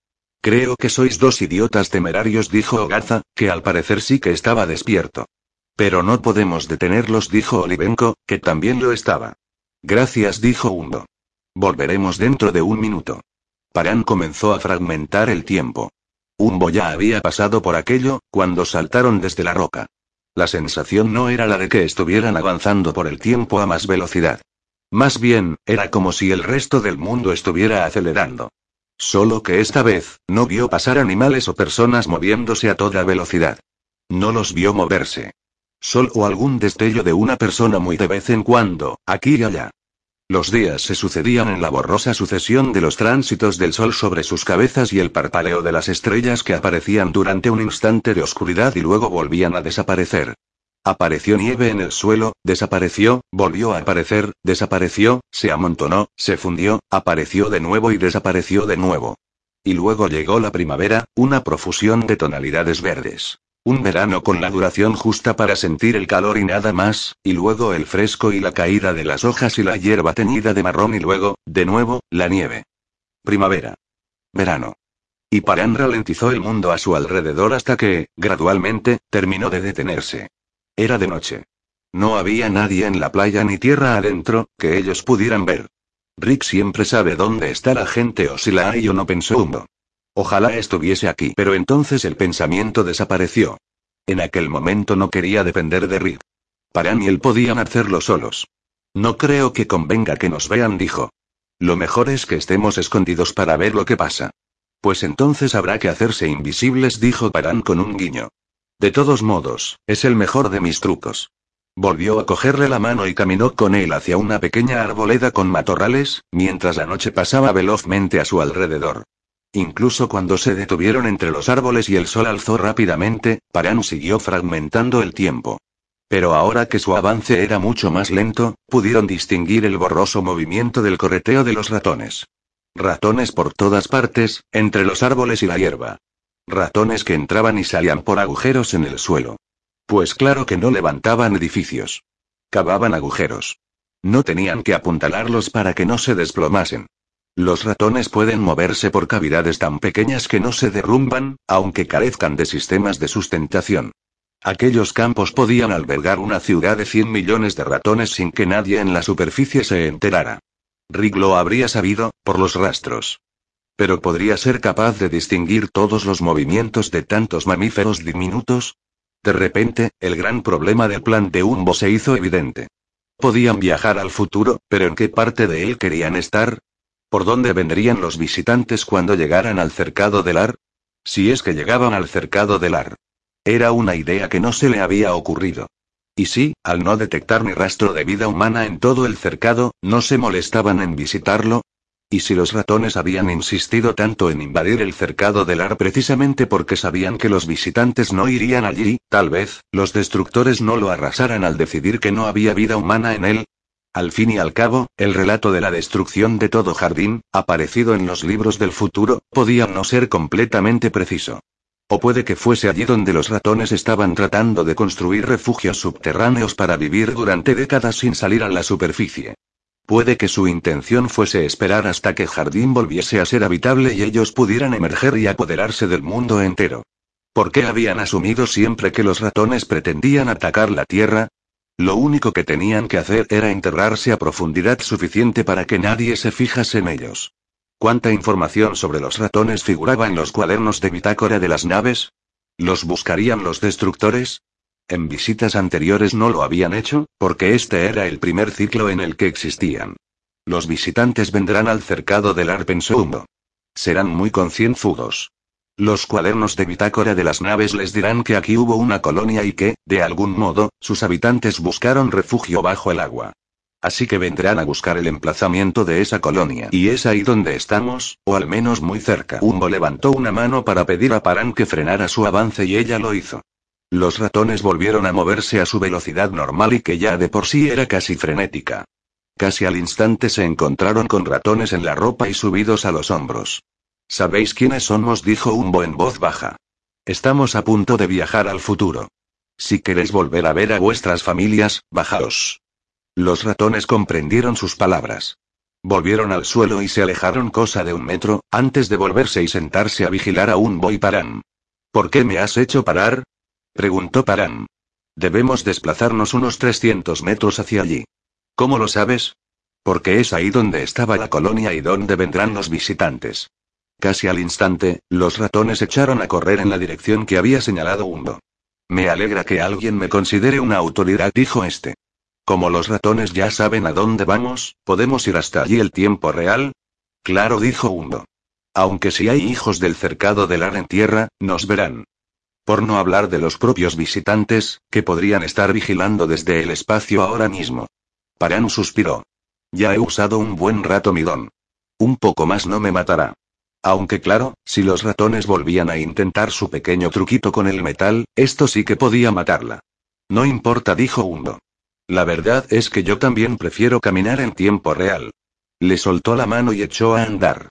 Creo que sois dos idiotas temerarios, dijo Ogaza, que al parecer sí que estaba despierto. Pero no podemos detenerlos, dijo Olivenko, que también lo estaba. Gracias, dijo Hundo. Volveremos dentro de un minuto. Paran comenzó a fragmentar el tiempo. Umbo ya había pasado por aquello, cuando saltaron desde la roca. La sensación no era la de que estuvieran avanzando por el tiempo a más velocidad. Más bien, era como si el resto del mundo estuviera acelerando. Solo que esta vez, no vio pasar animales o personas moviéndose a toda velocidad. No los vio moverse. Solo algún destello de una persona muy de vez en cuando, aquí y allá. Los días se sucedían en la borrosa sucesión de los tránsitos del sol sobre sus cabezas y el parpaleo de las estrellas que aparecían durante un instante de oscuridad y luego volvían a desaparecer. Apareció nieve en el suelo, desapareció, volvió a aparecer, desapareció, se amontonó, se fundió, apareció de nuevo y desapareció de nuevo. Y luego llegó la primavera, una profusión de tonalidades verdes. Un verano con la duración justa para sentir el calor y nada más, y luego el fresco y la caída de las hojas y la hierba teñida de marrón y luego, de nuevo, la nieve. Primavera. Verano. Y Paran ralentizó el mundo a su alrededor hasta que, gradualmente, terminó de detenerse. Era de noche. No había nadie en la playa ni tierra adentro, que ellos pudieran ver. Rick siempre sabe dónde está la gente o si la hay o no pensó Hundo. Ojalá estuviese aquí. Pero entonces el pensamiento desapareció. En aquel momento no quería depender de Rick. Paran y él podían hacerlo solos. No creo que convenga que nos vean, dijo. Lo mejor es que estemos escondidos para ver lo que pasa. Pues entonces habrá que hacerse invisibles, dijo Paran con un guiño. De todos modos, es el mejor de mis trucos. Volvió a cogerle la mano y caminó con él hacia una pequeña arboleda con matorrales, mientras la noche pasaba velozmente a su alrededor. Incluso cuando se detuvieron entre los árboles y el sol alzó rápidamente, Paran siguió fragmentando el tiempo. Pero ahora que su avance era mucho más lento, pudieron distinguir el borroso movimiento del correteo de los ratones. Ratones por todas partes, entre los árboles y la hierba. Ratones que entraban y salían por agujeros en el suelo. Pues claro que no levantaban edificios. Cavaban agujeros. No tenían que apuntalarlos para que no se desplomasen. Los ratones pueden moverse por cavidades tan pequeñas que no se derrumban, aunque carezcan de sistemas de sustentación. Aquellos campos podían albergar una ciudad de 100 millones de ratones sin que nadie en la superficie se enterara. Rick lo habría sabido, por los rastros. Pero podría ser capaz de distinguir todos los movimientos de tantos mamíferos diminutos, de repente, el gran problema del plan de Umbo se hizo evidente. Podían viajar al futuro, pero ¿en qué parte de él querían estar? ¿Por dónde vendrían los visitantes cuando llegaran al cercado del Ar? Si es que llegaban al cercado del Ar. Era una idea que no se le había ocurrido. Y sí, al no detectar ni rastro de vida humana en todo el cercado, no se molestaban en visitarlo, y si los ratones habían insistido tanto en invadir el cercado del ar precisamente porque sabían que los visitantes no irían allí, tal vez, los destructores no lo arrasaran al decidir que no había vida humana en él. Al fin y al cabo, el relato de la destrucción de todo jardín, aparecido en los libros del futuro, podía no ser completamente preciso. O puede que fuese allí donde los ratones estaban tratando de construir refugios subterráneos para vivir durante décadas sin salir a la superficie. Puede que su intención fuese esperar hasta que Jardín volviese a ser habitable y ellos pudieran emerger y apoderarse del mundo entero. ¿Por qué habían asumido siempre que los ratones pretendían atacar la Tierra? Lo único que tenían que hacer era enterrarse a profundidad suficiente para que nadie se fijase en ellos. ¿Cuánta información sobre los ratones figuraba en los cuadernos de bitácora de las naves? ¿Los buscarían los destructores? En visitas anteriores no lo habían hecho, porque este era el primer ciclo en el que existían. Los visitantes vendrán al cercado del Arpensundo. Serán muy concienzudos. Los cuadernos de bitácora de las naves les dirán que aquí hubo una colonia y que, de algún modo, sus habitantes buscaron refugio bajo el agua. Así que vendrán a buscar el emplazamiento de esa colonia. Y es ahí donde estamos, o al menos muy cerca. Umbo levantó una mano para pedir a Paran que frenara su avance y ella lo hizo. Los ratones volvieron a moverse a su velocidad normal y que ya de por sí era casi frenética. Casi al instante se encontraron con ratones en la ropa y subidos a los hombros. ¿Sabéis quiénes somos? dijo Umbo en voz baja. Estamos a punto de viajar al futuro. Si queréis volver a ver a vuestras familias, bajaos. Los ratones comprendieron sus palabras. Volvieron al suelo y se alejaron cosa de un metro, antes de volverse y sentarse a vigilar a Umbo y Paran. ¿Por qué me has hecho parar? Preguntó Paran. Debemos desplazarnos unos 300 metros hacia allí. ¿Cómo lo sabes? Porque es ahí donde estaba la colonia y donde vendrán los visitantes. Casi al instante, los ratones echaron a correr en la dirección que había señalado Hundo. Me alegra que alguien me considere una autoridad, dijo este. Como los ratones ya saben a dónde vamos, ¿podemos ir hasta allí el tiempo real? Claro, dijo Hundo. Aunque si hay hijos del cercado del ar en tierra, nos verán. Por no hablar de los propios visitantes, que podrían estar vigilando desde el espacio ahora mismo. Paran suspiró. Ya he usado un buen rato mi don. Un poco más no me matará. Aunque claro, si los ratones volvían a intentar su pequeño truquito con el metal, esto sí que podía matarla. No importa, dijo Hundo. La verdad es que yo también prefiero caminar en tiempo real. Le soltó la mano y echó a andar.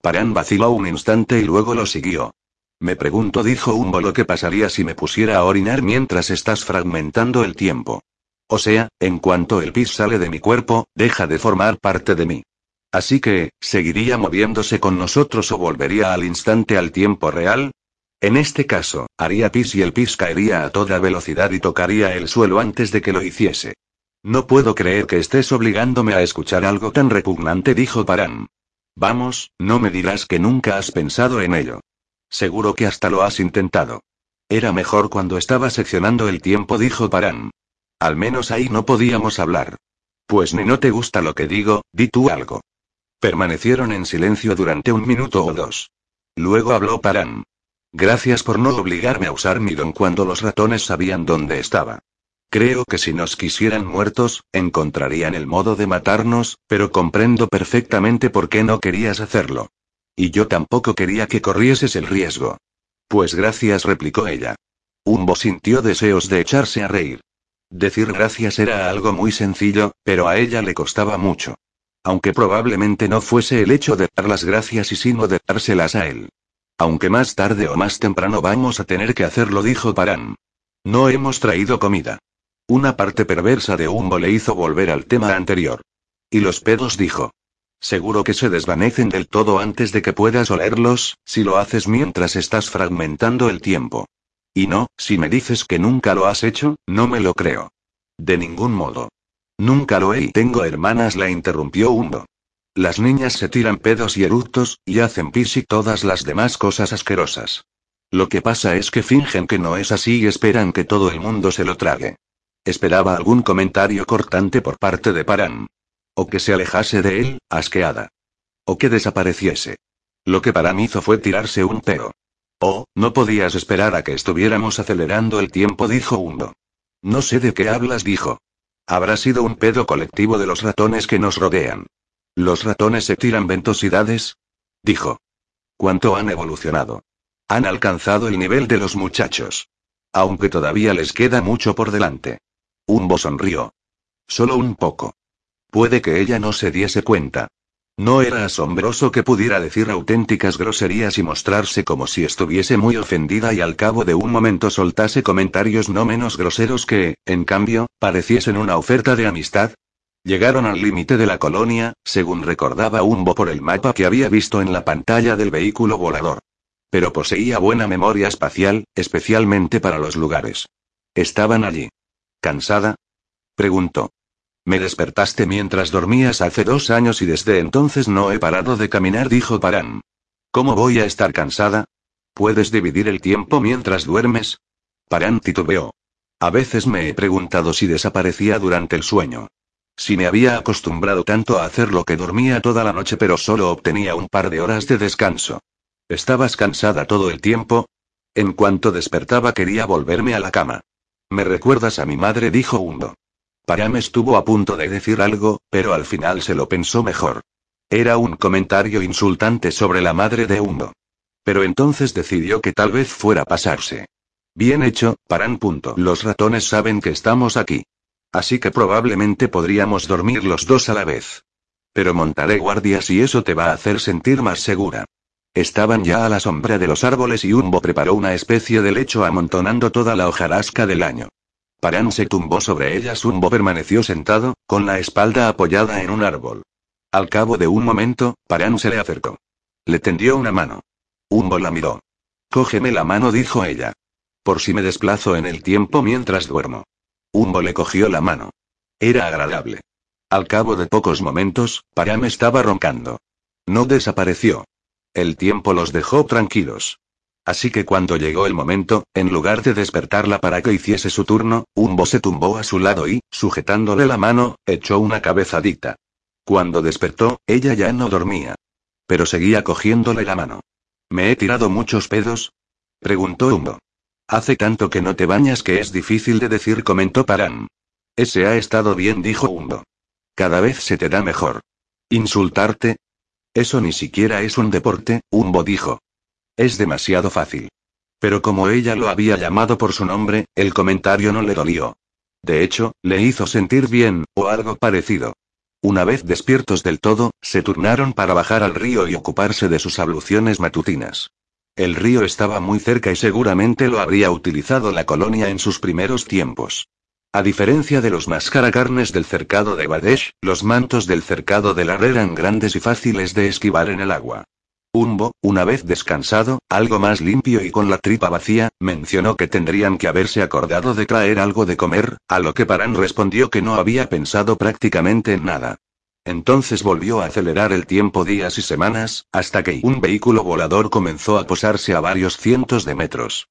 Paran vaciló un instante y luego lo siguió. Me pregunto, dijo Umbo, lo que pasaría si me pusiera a orinar mientras estás fragmentando el tiempo. O sea, en cuanto el pis sale de mi cuerpo, deja de formar parte de mí. Así que, ¿seguiría moviéndose con nosotros o volvería al instante al tiempo real? En este caso, haría pis y el pis caería a toda velocidad y tocaría el suelo antes de que lo hiciese. No puedo creer que estés obligándome a escuchar algo tan repugnante, dijo Paran. Vamos, no me dirás que nunca has pensado en ello. Seguro que hasta lo has intentado. Era mejor cuando estaba seccionando el tiempo, dijo Parán. Al menos ahí no podíamos hablar. Pues ni no te gusta lo que digo, di tú algo. Permanecieron en silencio durante un minuto o dos. Luego habló Parán. Gracias por no obligarme a usar mi don cuando los ratones sabían dónde estaba. Creo que si nos quisieran muertos, encontrarían el modo de matarnos, pero comprendo perfectamente por qué no querías hacerlo. Y yo tampoco quería que corrieses el riesgo. Pues gracias, replicó ella. Umbo sintió deseos de echarse a reír. Decir gracias era algo muy sencillo, pero a ella le costaba mucho. Aunque probablemente no fuese el hecho de dar las gracias y sino de dárselas a él. Aunque más tarde o más temprano vamos a tener que hacerlo, dijo Parán. No hemos traído comida. Una parte perversa de Umbo le hizo volver al tema anterior. Y los pedos dijo. Seguro que se desvanecen del todo antes de que puedas olerlos, si lo haces mientras estás fragmentando el tiempo. Y no, si me dices que nunca lo has hecho, no me lo creo. De ningún modo. Nunca lo he y tengo hermanas, la interrumpió Umbo. Las niñas se tiran pedos y eructos, y hacen pis y todas las demás cosas asquerosas. Lo que pasa es que fingen que no es así y esperan que todo el mundo se lo trague. Esperaba algún comentario cortante por parte de Paran. O que se alejase de él, asqueada. O que desapareciese. Lo que Paran hizo fue tirarse un peo. Oh, no podías esperar a que estuviéramos acelerando el tiempo, dijo Hundo. No sé de qué hablas, dijo. Habrá sido un pedo colectivo de los ratones que nos rodean. ¿Los ratones se tiran ventosidades? Dijo. ¿Cuánto han evolucionado? Han alcanzado el nivel de los muchachos. Aunque todavía les queda mucho por delante. Umbo sonrió. Solo un poco. Puede que ella no se diese cuenta. No era asombroso que pudiera decir auténticas groserías y mostrarse como si estuviese muy ofendida y al cabo de un momento soltase comentarios no menos groseros que, en cambio, pareciesen una oferta de amistad, Llegaron al límite de la colonia, según recordaba Umbo por el mapa que había visto en la pantalla del vehículo volador. Pero poseía buena memoria espacial, especialmente para los lugares. Estaban allí. ¿Cansada? Preguntó. Me despertaste mientras dormías hace dos años y desde entonces no he parado de caminar, dijo Parán. ¿Cómo voy a estar cansada? ¿Puedes dividir el tiempo mientras duermes? Parán titubeó. A veces me he preguntado si desaparecía durante el sueño. Si me había acostumbrado tanto a hacerlo que dormía toda la noche pero solo obtenía un par de horas de descanso. ¿Estabas cansada todo el tiempo? En cuanto despertaba quería volverme a la cama. Me recuerdas a mi madre, dijo Hundo. Param estuvo a punto de decir algo, pero al final se lo pensó mejor. Era un comentario insultante sobre la madre de Hundo. Pero entonces decidió que tal vez fuera pasarse. Bien hecho, Paran. Punto. Los ratones saben que estamos aquí. Así que probablemente podríamos dormir los dos a la vez. Pero montaré guardias y eso te va a hacer sentir más segura. Estaban ya a la sombra de los árboles y Umbo preparó una especie de lecho amontonando toda la hojarasca del año. Parán se tumbó sobre ellas. Umbo permaneció sentado, con la espalda apoyada en un árbol. Al cabo de un momento, Parán se le acercó. Le tendió una mano. Umbo la miró. Cógeme la mano, dijo ella. Por si me desplazo en el tiempo mientras duermo. Umbo le cogió la mano. Era agradable. Al cabo de pocos momentos, Param estaba roncando. No desapareció. El tiempo los dejó tranquilos. Así que cuando llegó el momento, en lugar de despertarla para que hiciese su turno, Umbo se tumbó a su lado y, sujetándole la mano, echó una cabezadita. Cuando despertó, ella ya no dormía. Pero seguía cogiéndole la mano. ¿Me he tirado muchos pedos? preguntó Umbo. Hace tanto que no te bañas que es difícil de decir, comentó Paran. Ese ha estado bien, dijo Hundo. Cada vez se te da mejor. ¿Insultarte? Eso ni siquiera es un deporte, Umbo dijo. Es demasiado fácil. Pero como ella lo había llamado por su nombre, el comentario no le dolió. De hecho, le hizo sentir bien, o algo parecido. Una vez despiertos del todo, se turnaron para bajar al río y ocuparse de sus abluciones matutinas. El río estaba muy cerca y seguramente lo habría utilizado la colonia en sus primeros tiempos. A diferencia de los mascaracarnes del cercado de Badesh, los mantos del cercado de Lar eran grandes y fáciles de esquivar en el agua. Umbo, una vez descansado, algo más limpio y con la tripa vacía, mencionó que tendrían que haberse acordado de traer algo de comer, a lo que Paran respondió que no había pensado prácticamente en nada. Entonces volvió a acelerar el tiempo días y semanas, hasta que un vehículo volador comenzó a posarse a varios cientos de metros.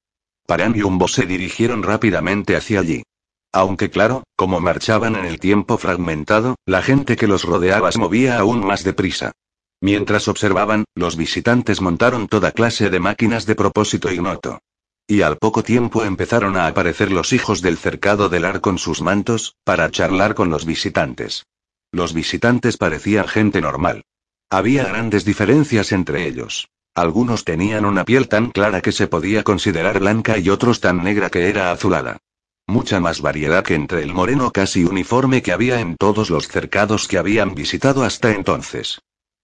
Paran y Umbo se dirigieron rápidamente hacia allí. Aunque claro, como marchaban en el tiempo fragmentado, la gente que los rodeaba se movía aún más deprisa. Mientras observaban, los visitantes montaron toda clase de máquinas de propósito ignoto. Y al poco tiempo empezaron a aparecer los hijos del cercado del ar con sus mantos, para charlar con los visitantes. Los visitantes parecían gente normal. Había grandes diferencias entre ellos. Algunos tenían una piel tan clara que se podía considerar blanca y otros tan negra que era azulada. Mucha más variedad que entre el moreno casi uniforme que había en todos los cercados que habían visitado hasta entonces.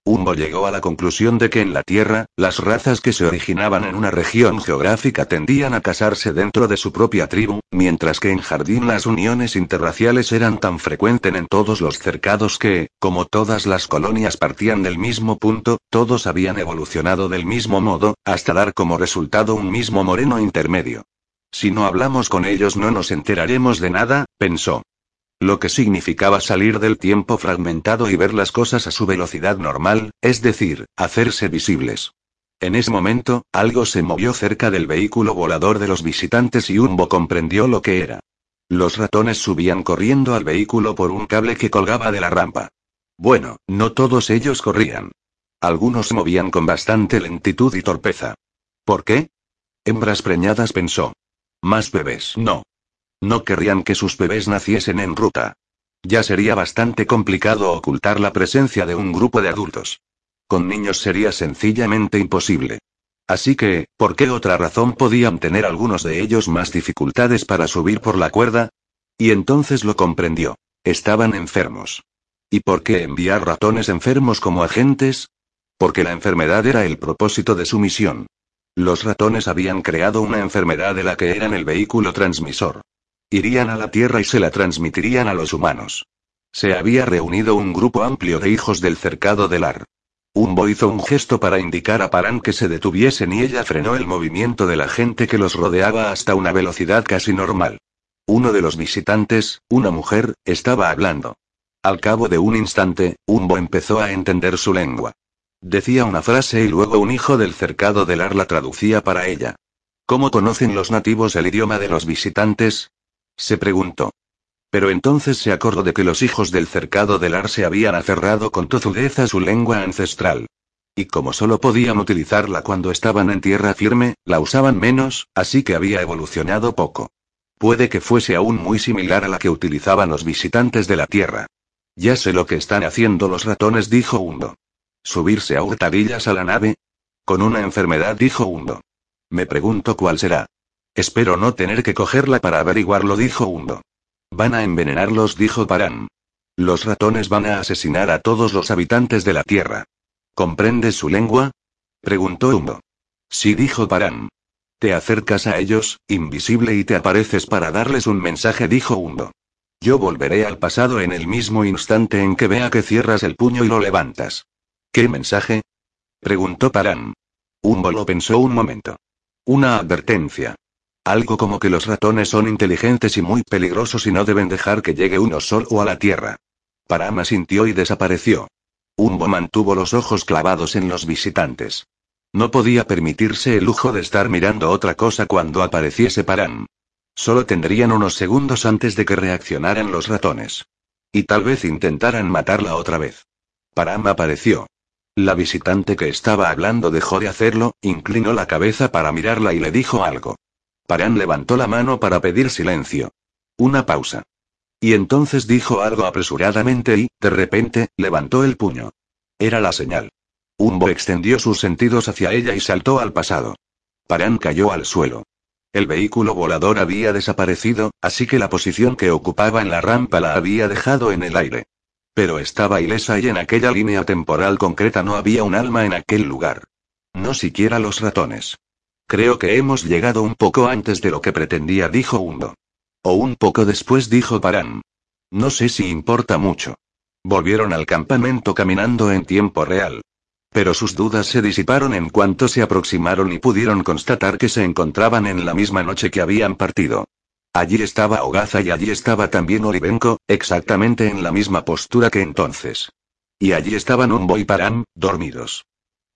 Umbo llegó a la conclusión de que en la Tierra, las razas que se originaban en una región geográfica tendían a casarse dentro de su propia tribu, mientras que en Jardín las uniones interraciales eran tan frecuentes en todos los cercados que, como todas las colonias partían del mismo punto, todos habían evolucionado del mismo modo, hasta dar como resultado un mismo moreno intermedio. Si no hablamos con ellos no nos enteraremos de nada, pensó. Lo que significaba salir del tiempo fragmentado y ver las cosas a su velocidad normal, es decir, hacerse visibles. En ese momento, algo se movió cerca del vehículo volador de los visitantes y Umbo comprendió lo que era. Los ratones subían corriendo al vehículo por un cable que colgaba de la rampa. Bueno, no todos ellos corrían. Algunos movían con bastante lentitud y torpeza. ¿Por qué? Hembras preñadas pensó. Más bebés, no. No querrían que sus bebés naciesen en ruta. Ya sería bastante complicado ocultar la presencia de un grupo de adultos. Con niños sería sencillamente imposible. Así que, ¿por qué otra razón podían tener algunos de ellos más dificultades para subir por la cuerda? Y entonces lo comprendió. Estaban enfermos. ¿Y por qué enviar ratones enfermos como agentes? Porque la enfermedad era el propósito de su misión. Los ratones habían creado una enfermedad de la que eran el vehículo transmisor. Irían a la Tierra y se la transmitirían a los humanos. Se había reunido un grupo amplio de hijos del cercado del Ar. Umbo hizo un gesto para indicar a Paran que se detuviesen y ella frenó el movimiento de la gente que los rodeaba hasta una velocidad casi normal. Uno de los visitantes, una mujer, estaba hablando. Al cabo de un instante, Umbo empezó a entender su lengua. Decía una frase y luego un hijo del cercado del Ar la traducía para ella. ¿Cómo conocen los nativos el idioma de los visitantes? Se preguntó. Pero entonces se acordó de que los hijos del cercado del Ar se habían aferrado con tozudez a su lengua ancestral. Y como solo podían utilizarla cuando estaban en tierra firme, la usaban menos, así que había evolucionado poco. Puede que fuese aún muy similar a la que utilizaban los visitantes de la Tierra. Ya sé lo que están haciendo los ratones, dijo Hundo. ¿Subirse a hurtadillas a la nave? Con una enfermedad, dijo Hundo. Me pregunto cuál será. Espero no tener que cogerla para averiguarlo, dijo Hundo. Van a envenenarlos, dijo Paran. Los ratones van a asesinar a todos los habitantes de la Tierra. ¿Comprendes su lengua? preguntó Hundo. Sí, dijo Paran. Te acercas a ellos, invisible, y te apareces para darles un mensaje, dijo Hundo. Yo volveré al pasado en el mismo instante en que vea que cierras el puño y lo levantas. ¿Qué mensaje? preguntó Paran. Humbo lo pensó un momento. Una advertencia. Algo como que los ratones son inteligentes y muy peligrosos y no deben dejar que llegue uno solo a la Tierra. Parama sintió y desapareció. Umbo mantuvo los ojos clavados en los visitantes. No podía permitirse el lujo de estar mirando otra cosa cuando apareciese Param. Solo tendrían unos segundos antes de que reaccionaran los ratones. Y tal vez intentaran matarla otra vez. Param apareció. La visitante que estaba hablando dejó de hacerlo, inclinó la cabeza para mirarla y le dijo algo. Paran levantó la mano para pedir silencio. Una pausa. Y entonces dijo algo apresuradamente y, de repente, levantó el puño. Era la señal. Umbo extendió sus sentidos hacia ella y saltó al pasado. Paran cayó al suelo. El vehículo volador había desaparecido, así que la posición que ocupaba en la rampa la había dejado en el aire. Pero estaba ilesa y en aquella línea temporal concreta no había un alma en aquel lugar. No siquiera los ratones. Creo que hemos llegado un poco antes de lo que pretendía, dijo Hundo. O un poco después, dijo Paran. No sé si importa mucho. Volvieron al campamento caminando en tiempo real. Pero sus dudas se disiparon en cuanto se aproximaron y pudieron constatar que se encontraban en la misma noche que habían partido. Allí estaba Ogaza y allí estaba también Olivenko, exactamente en la misma postura que entonces. Y allí estaban Umbo y Paran, dormidos.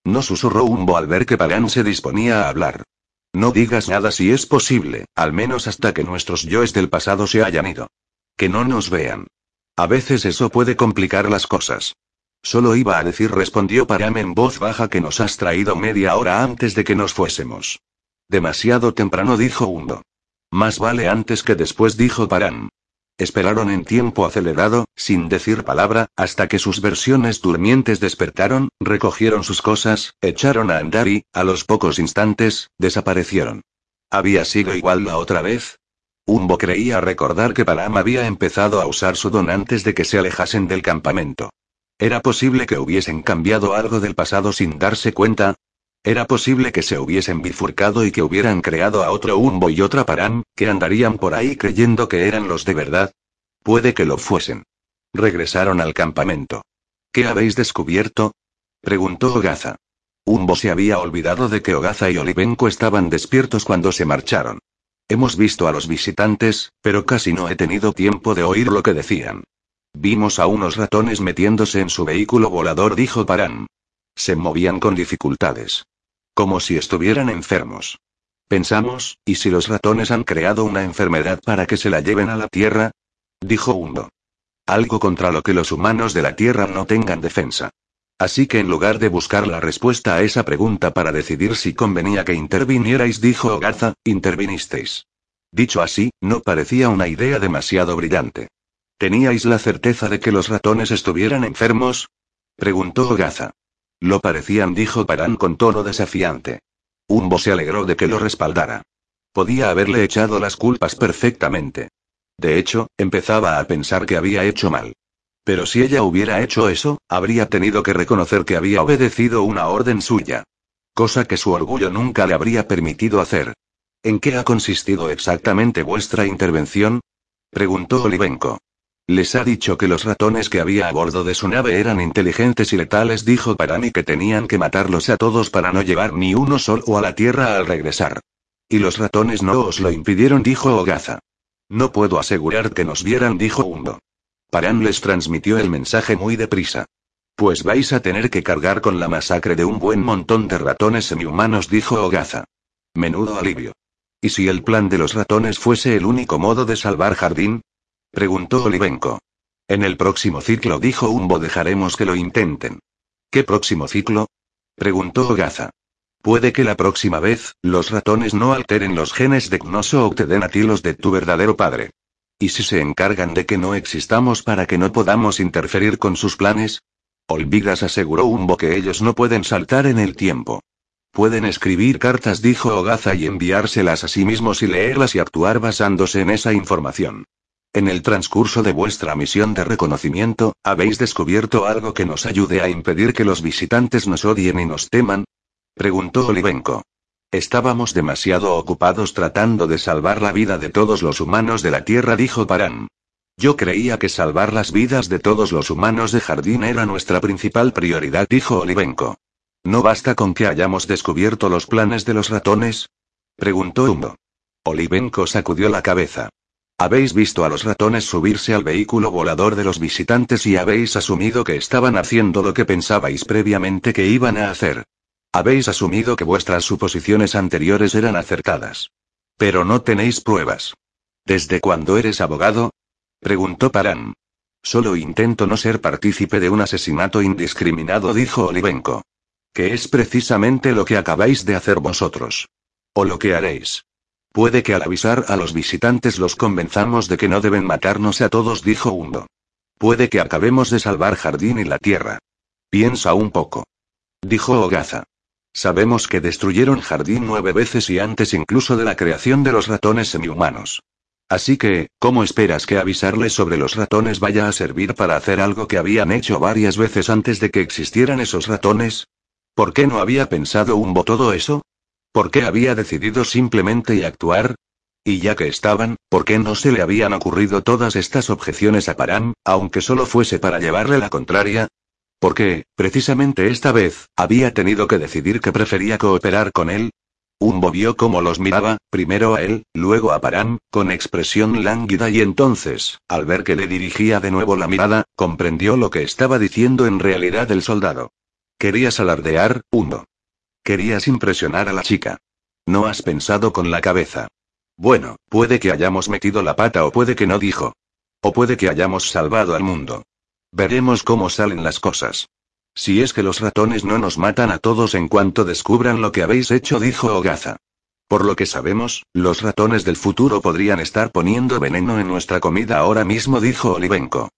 No susurró Umbo al ver que Paran se disponía a hablar. No digas nada si es posible, al menos hasta que nuestros yoes del pasado se hayan ido. Que no nos vean. A veces eso puede complicar las cosas. Solo iba a decir, respondió Param en voz baja que nos has traído media hora antes de que nos fuésemos. Demasiado temprano, dijo Umbo. Más vale antes que después, dijo Paran. Esperaron en tiempo acelerado, sin decir palabra, hasta que sus versiones durmientes despertaron, recogieron sus cosas, echaron a andar y, a los pocos instantes, desaparecieron. ¿Había sido igual la otra vez? Umbo creía recordar que Param había empezado a usar su don antes de que se alejasen del campamento. ¿Era posible que hubiesen cambiado algo del pasado sin darse cuenta? Era posible que se hubiesen bifurcado y que hubieran creado a otro Umbo y otra Paran, que andarían por ahí creyendo que eran los de verdad. Puede que lo fuesen. Regresaron al campamento. ¿Qué habéis descubierto? preguntó Ogaza. Umbo se había olvidado de que Ogaza y Olivenco estaban despiertos cuando se marcharon. Hemos visto a los visitantes, pero casi no he tenido tiempo de oír lo que decían. Vimos a unos ratones metiéndose en su vehículo volador, dijo Paran. Se movían con dificultades. Como si estuvieran enfermos. Pensamos, ¿y si los ratones han creado una enfermedad para que se la lleven a la Tierra? Dijo Hundo. Algo contra lo que los humanos de la Tierra no tengan defensa. Así que en lugar de buscar la respuesta a esa pregunta para decidir si convenía que intervinierais, dijo Ogaza, intervinisteis. Dicho así, no parecía una idea demasiado brillante. ¿Teníais la certeza de que los ratones estuvieran enfermos? preguntó Ogaza. Lo parecían, dijo Parán con tono desafiante. Umbo se alegró de que lo respaldara. Podía haberle echado las culpas perfectamente. De hecho, empezaba a pensar que había hecho mal. Pero si ella hubiera hecho eso, habría tenido que reconocer que había obedecido una orden suya. Cosa que su orgullo nunca le habría permitido hacer. ¿En qué ha consistido exactamente vuestra intervención? preguntó Olivenko. Les ha dicho que los ratones que había a bordo de su nave eran inteligentes y letales, dijo Parani que tenían que matarlos a todos para no llevar ni uno solo a la Tierra al regresar. Y los ratones no os lo impidieron, dijo Ogaza. No puedo asegurar que nos vieran, dijo Hundo. Paran les transmitió el mensaje muy deprisa. Pues vais a tener que cargar con la masacre de un buen montón de ratones semihumanos, dijo Ogaza. Menudo alivio. ¿Y si el plan de los ratones fuese el único modo de salvar Jardín? Preguntó Olivenko. En el próximo ciclo, dijo Umbo, dejaremos que lo intenten. ¿Qué próximo ciclo? Preguntó Ogaza. Puede que la próxima vez, los ratones no alteren los genes de Gnoso o te den a ti los de tu verdadero padre. ¿Y si se encargan de que no existamos para que no podamos interferir con sus planes? Olvidas aseguró Umbo que ellos no pueden saltar en el tiempo. Pueden escribir cartas, dijo Ogaza, y enviárselas a sí mismos y leerlas y actuar basándose en esa información. En el transcurso de vuestra misión de reconocimiento, ¿habéis descubierto algo que nos ayude a impedir que los visitantes nos odien y nos teman? Preguntó Olivenko. Estábamos demasiado ocupados tratando de salvar la vida de todos los humanos de la Tierra, dijo Paran. Yo creía que salvar las vidas de todos los humanos de jardín era nuestra principal prioridad, dijo Olivenko. ¿No basta con que hayamos descubierto los planes de los ratones? Preguntó Humo. Olivenko sacudió la cabeza. Habéis visto a los ratones subirse al vehículo volador de los visitantes y habéis asumido que estaban haciendo lo que pensabais previamente que iban a hacer. Habéis asumido que vuestras suposiciones anteriores eran acertadas. Pero no tenéis pruebas. ¿Desde cuándo eres abogado? preguntó Paran. Solo intento no ser partícipe de un asesinato indiscriminado, dijo Olivenko. Que es precisamente lo que acabáis de hacer vosotros. O lo que haréis. Puede que al avisar a los visitantes los convenzamos de que no deben matarnos a todos, dijo Hundo. Puede que acabemos de salvar Jardín y la Tierra. Piensa un poco. Dijo Ogaza. Sabemos que destruyeron Jardín nueve veces y antes incluso de la creación de los ratones semihumanos. Así que, ¿cómo esperas que avisarles sobre los ratones vaya a servir para hacer algo que habían hecho varias veces antes de que existieran esos ratones? ¿Por qué no había pensado Humbo todo eso? ¿Por qué había decidido simplemente y actuar? Y ya que estaban, ¿por qué no se le habían ocurrido todas estas objeciones a Paran, aunque solo fuese para llevarle la contraria? Porque, precisamente esta vez, había tenido que decidir que prefería cooperar con él. Umbo vio cómo los miraba, primero a él, luego a Paran, con expresión lánguida y entonces, al ver que le dirigía de nuevo la mirada, comprendió lo que estaba diciendo en realidad el soldado. Querías alardear, Umbo. Querías impresionar a la chica. No has pensado con la cabeza. Bueno, puede que hayamos metido la pata o puede que no dijo. O puede que hayamos salvado al mundo. Veremos cómo salen las cosas. Si es que los ratones no nos matan a todos en cuanto descubran lo que habéis hecho, dijo Ogaza. Por lo que sabemos, los ratones del futuro podrían estar poniendo veneno en nuestra comida ahora mismo, dijo Olivenko.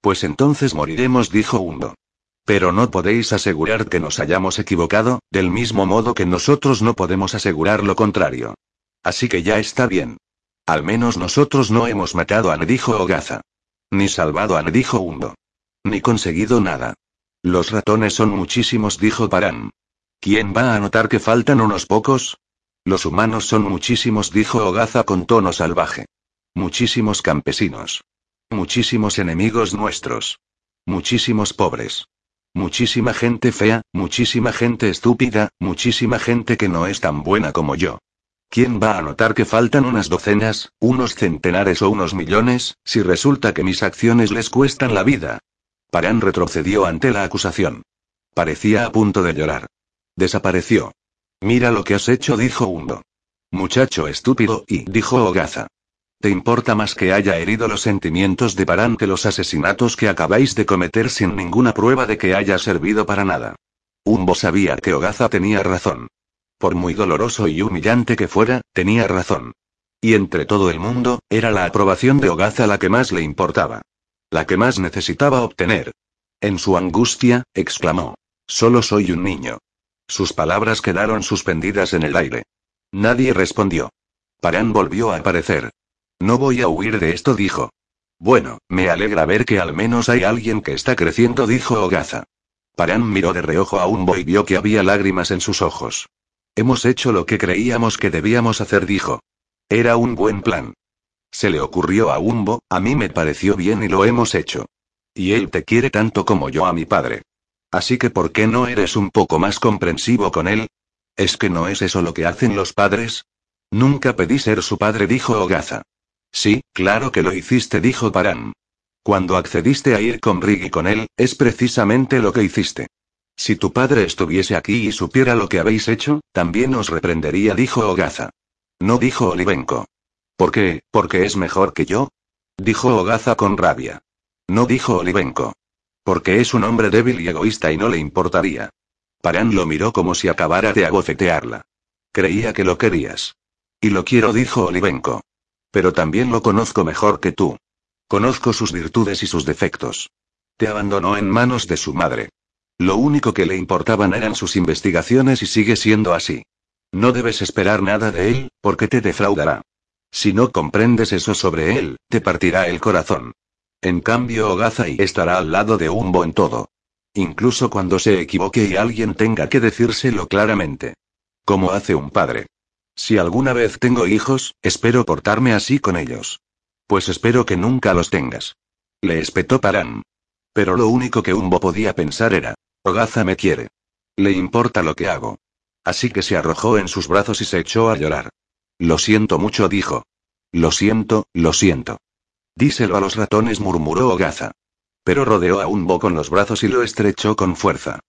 Pues entonces moriremos, dijo Hundo. Pero no podéis asegurar que nos hayamos equivocado, del mismo modo que nosotros no podemos asegurar lo contrario. Así que ya está bien. Al menos nosotros no hemos matado a N, dijo Ogaza. Ni salvado a N, dijo Hundo. Ni conseguido nada. Los ratones son muchísimos, dijo Paran. ¿Quién va a notar que faltan unos pocos? Los humanos son muchísimos, dijo Ogaza con tono salvaje. Muchísimos campesinos. Muchísimos enemigos nuestros. Muchísimos pobres. Muchísima gente fea, muchísima gente estúpida, muchísima gente que no es tan buena como yo. ¿Quién va a notar que faltan unas docenas, unos centenares o unos millones, si resulta que mis acciones les cuestan la vida? Paran retrocedió ante la acusación. Parecía a punto de llorar. Desapareció. Mira lo que has hecho, dijo Hundo. Muchacho estúpido, y dijo Ogaza. ¿Te importa más que haya herido los sentimientos de Paran que los asesinatos que acabáis de cometer sin ninguna prueba de que haya servido para nada? Umbo sabía que Ogaza tenía razón. Por muy doloroso y humillante que fuera, tenía razón. Y entre todo el mundo, era la aprobación de Ogaza la que más le importaba. La que más necesitaba obtener. En su angustia, exclamó. Solo soy un niño. Sus palabras quedaron suspendidas en el aire. Nadie respondió. Paran volvió a aparecer. No voy a huir de esto, dijo. Bueno, me alegra ver que al menos hay alguien que está creciendo, dijo Ogaza. Paran miró de reojo a Umbo y vio que había lágrimas en sus ojos. Hemos hecho lo que creíamos que debíamos hacer, dijo. Era un buen plan. Se le ocurrió a Umbo, a mí me pareció bien y lo hemos hecho. Y él te quiere tanto como yo a mi padre. Así que ¿por qué no eres un poco más comprensivo con él? ¿Es que no es eso lo que hacen los padres? Nunca pedí ser su padre, dijo Ogaza. Sí, claro que lo hiciste, dijo Paran. Cuando accediste a ir con Rig y con él, es precisamente lo que hiciste. Si tu padre estuviese aquí y supiera lo que habéis hecho, también os reprendería, dijo Ogaza. No dijo Olivenko. ¿Por qué? ¿Porque es mejor que yo? Dijo Ogaza con rabia. No dijo Olivenko. Porque es un hombre débil y egoísta y no le importaría. Paran lo miró como si acabara de agofetearla. Creía que lo querías. Y lo quiero, dijo Olivenko. Pero también lo conozco mejor que tú. Conozco sus virtudes y sus defectos. Te abandonó en manos de su madre. Lo único que le importaban eran sus investigaciones y sigue siendo así. No debes esperar nada de él, porque te defraudará. Si no comprendes eso sobre él, te partirá el corazón. En cambio, Ogazai estará al lado de Umbo en todo. Incluso cuando se equivoque y alguien tenga que decírselo claramente. Como hace un padre. Si alguna vez tengo hijos, espero portarme así con ellos. Pues espero que nunca los tengas. Le espetó Paran. Pero lo único que Umbo podía pensar era, Ogaza me quiere. Le importa lo que hago. Así que se arrojó en sus brazos y se echó a llorar. Lo siento mucho, dijo. Lo siento, lo siento. Díselo a los ratones, murmuró Ogaza. Pero rodeó a Umbo con los brazos y lo estrechó con fuerza.